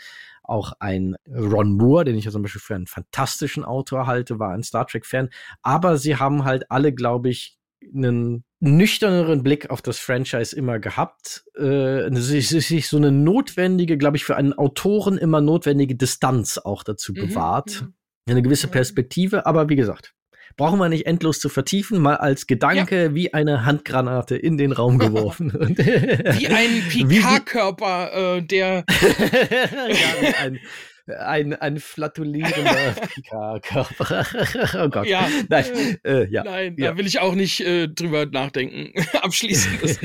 auch ein Ron Moore, den ich ja zum Beispiel für einen fantastischen Autor halte, war ein Star Trek-Fan. Aber sie haben halt alle, glaube ich, einen nüchterneren Blick auf das Franchise immer gehabt. Äh, sich, sich so eine notwendige, glaube ich, für einen Autoren immer notwendige Distanz auch dazu mhm. bewahrt. Mhm. Eine gewisse Perspektive, aber wie gesagt, brauchen wir nicht endlos zu vertiefen, mal als Gedanke ja. wie eine Handgranate in den Raum [LAUGHS] geworfen. wie ein [LAUGHS] Picard-Körper, äh, der [LAUGHS] ja, ein ein, ein flatulierender Picard-Körper. oh Gott. Ja. Nein, äh, ja. Nein, ja. da will ich auch nicht äh, drüber nachdenken. Abschließend.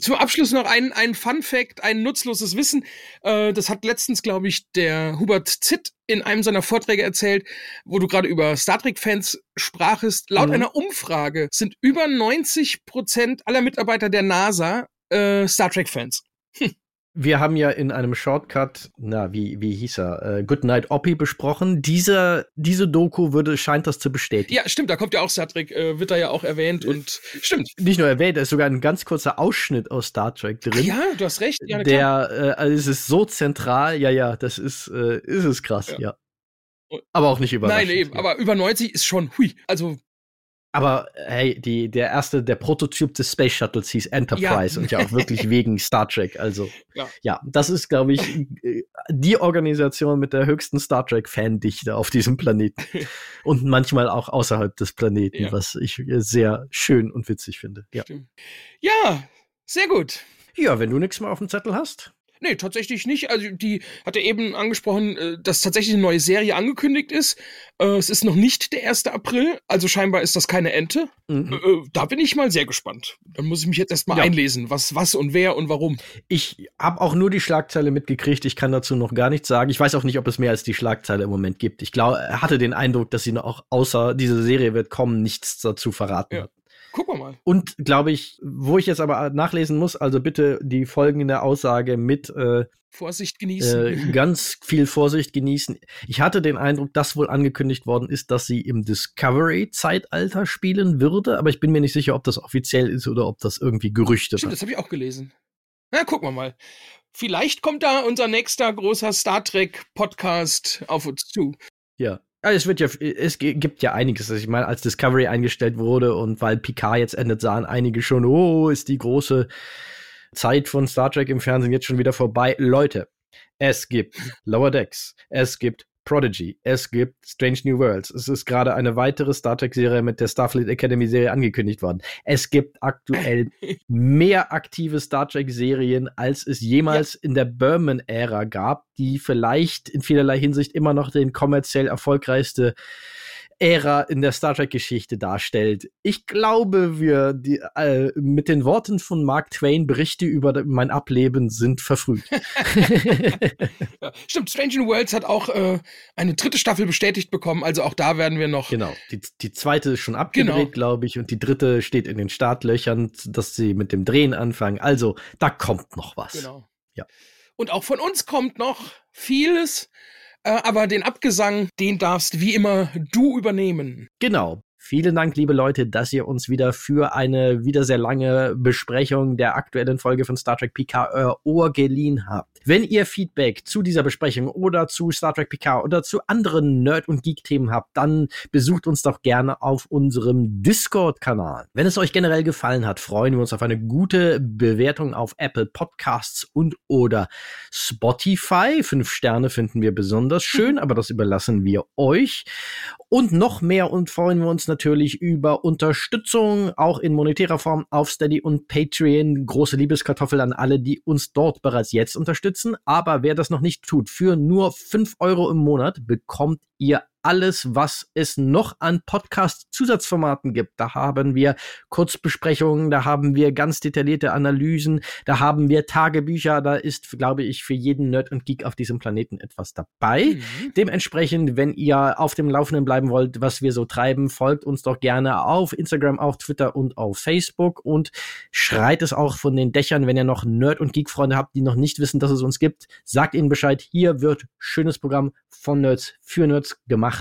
Zum Abschluss noch ein, ein Fun Fact, ein nutzloses Wissen. Äh, das hat letztens, glaube ich, der Hubert Zitt in einem seiner Vorträge erzählt, wo du gerade über Star Trek-Fans sprachest. Laut mhm. einer Umfrage sind über 90 Prozent aller Mitarbeiter der NASA äh, Star Trek-Fans. Hm wir haben ja in einem Shortcut, na, wie, wie hieß er, äh, Goodnight Oppie besprochen. Diese, diese Doku würde, scheint das zu bestätigen. Ja, stimmt, da kommt ja auch Star Trek, äh, wird da ja auch erwähnt und stimmt. Nicht nur erwähnt, da ist sogar ein ganz kurzer Ausschnitt aus Star Trek drin. Ach ja, du hast recht. Ja, der, äh, also es ist so zentral, ja, ja, das ist, äh, ist es krass, ja. ja. Aber auch nicht überraschend. Nein, eben, aber über 90 ist schon, hui, also aber hey, die, der erste, der Prototyp des Space Shuttles hieß Enterprise ja. und ja auch wirklich [LAUGHS] wegen Star Trek. Also ja, ja das ist, glaube ich, die Organisation mit der höchsten Star Trek-Fandichte auf diesem Planeten. [LAUGHS] und manchmal auch außerhalb des Planeten, ja. was ich sehr schön und witzig finde. Ja, ja sehr gut. Ja, wenn du nichts mehr auf dem Zettel hast. Nee, tatsächlich nicht. Also die hat er eben angesprochen, äh, dass tatsächlich eine neue Serie angekündigt ist. Äh, es ist noch nicht der 1. April, also scheinbar ist das keine Ente. Mhm. Äh, da bin ich mal sehr gespannt. Dann muss ich mich jetzt erstmal ja. einlesen, was, was und wer und warum. Ich habe auch nur die Schlagzeile mitgekriegt. Ich kann dazu noch gar nichts sagen. Ich weiß auch nicht, ob es mehr als die Schlagzeile im Moment gibt. Ich glaube, er hatte den Eindruck, dass sie noch außer diese Serie wird kommen, nichts dazu verraten ja. Gucken wir mal. Und glaube ich, wo ich jetzt aber nachlesen muss, also bitte die folgende Aussage mit äh, Vorsicht genießen. Äh, ganz viel Vorsicht genießen. Ich hatte den Eindruck, dass wohl angekündigt worden ist, dass sie im Discovery-Zeitalter spielen würde, aber ich bin mir nicht sicher, ob das offiziell ist oder ob das irgendwie Gerüchte sind. das habe ich auch gelesen. Na, gucken wir mal. Vielleicht kommt da unser nächster großer Star Trek Podcast auf uns zu. Ja. Ja, es wird ja, es gibt ja einiges. Also ich meine, als Discovery eingestellt wurde und weil Picard jetzt endet, sahen einige schon, oh, ist die große Zeit von Star Trek im Fernsehen jetzt schon wieder vorbei. Leute, es gibt Lower Decks, es gibt Prodigy, es gibt Strange New Worlds. Es ist gerade eine weitere Star Trek-Serie mit der Starfleet Academy-Serie angekündigt worden. Es gibt aktuell [LAUGHS] mehr aktive Star Trek-Serien, als es jemals ja. in der Berman-Ära gab, die vielleicht in vielerlei Hinsicht immer noch den kommerziell erfolgreichste Ära in der Star Trek-Geschichte darstellt. Ich glaube, wir die, äh, mit den Worten von Mark Twain Berichte über mein Ableben sind verfrüht. [LAUGHS] ja, stimmt, Strange New Worlds hat auch äh, eine dritte Staffel bestätigt bekommen, also auch da werden wir noch. Genau, die, die zweite ist schon abgedreht, genau. glaube ich, und die dritte steht in den Startlöchern, dass sie mit dem Drehen anfangen. Also, da kommt noch was. Genau. Ja. Und auch von uns kommt noch vieles. Äh, aber den Abgesang, den darfst wie immer du übernehmen. Genau. Vielen Dank, liebe Leute, dass ihr uns wieder für eine wieder sehr lange Besprechung der aktuellen Folge von Star Trek PK euer Ohr geliehen habt. Wenn ihr Feedback zu dieser Besprechung oder zu Star Trek PK oder zu anderen Nerd- und Geek-Themen habt, dann besucht uns doch gerne auf unserem Discord-Kanal. Wenn es euch generell gefallen hat, freuen wir uns auf eine gute Bewertung auf Apple Podcasts und oder Spotify. Fünf Sterne finden wir besonders schön, aber das überlassen wir euch. Und noch mehr und freuen wir uns natürlich über Unterstützung, auch in monetärer Form auf Steady und Patreon. Große Liebeskartoffel an alle, die uns dort bereits jetzt unterstützen. Aber wer das noch nicht tut, für nur fünf Euro im Monat bekommt ihr alles, was es noch an Podcast-Zusatzformaten gibt. Da haben wir Kurzbesprechungen, da haben wir ganz detaillierte Analysen, da haben wir Tagebücher, da ist, glaube ich, für jeden Nerd und Geek auf diesem Planeten etwas dabei. Mhm. Dementsprechend, wenn ihr auf dem Laufenden bleiben wollt, was wir so treiben, folgt uns doch gerne auf Instagram, auf Twitter und auf Facebook und schreit es auch von den Dächern, wenn ihr noch Nerd- und Geek-Freunde habt, die noch nicht wissen, dass es uns gibt. Sagt ihnen Bescheid, hier wird schönes Programm von Nerds für Nerds gemacht.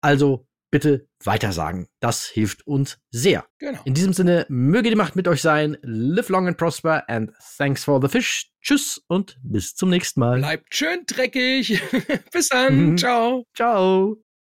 Also bitte weitersagen. Das hilft uns sehr. Genau. In diesem Sinne, möge die Macht mit euch sein. Live long and prosper and thanks for the fish. Tschüss und bis zum nächsten Mal. Bleibt schön dreckig. [LAUGHS] bis dann. Ciao. Ciao.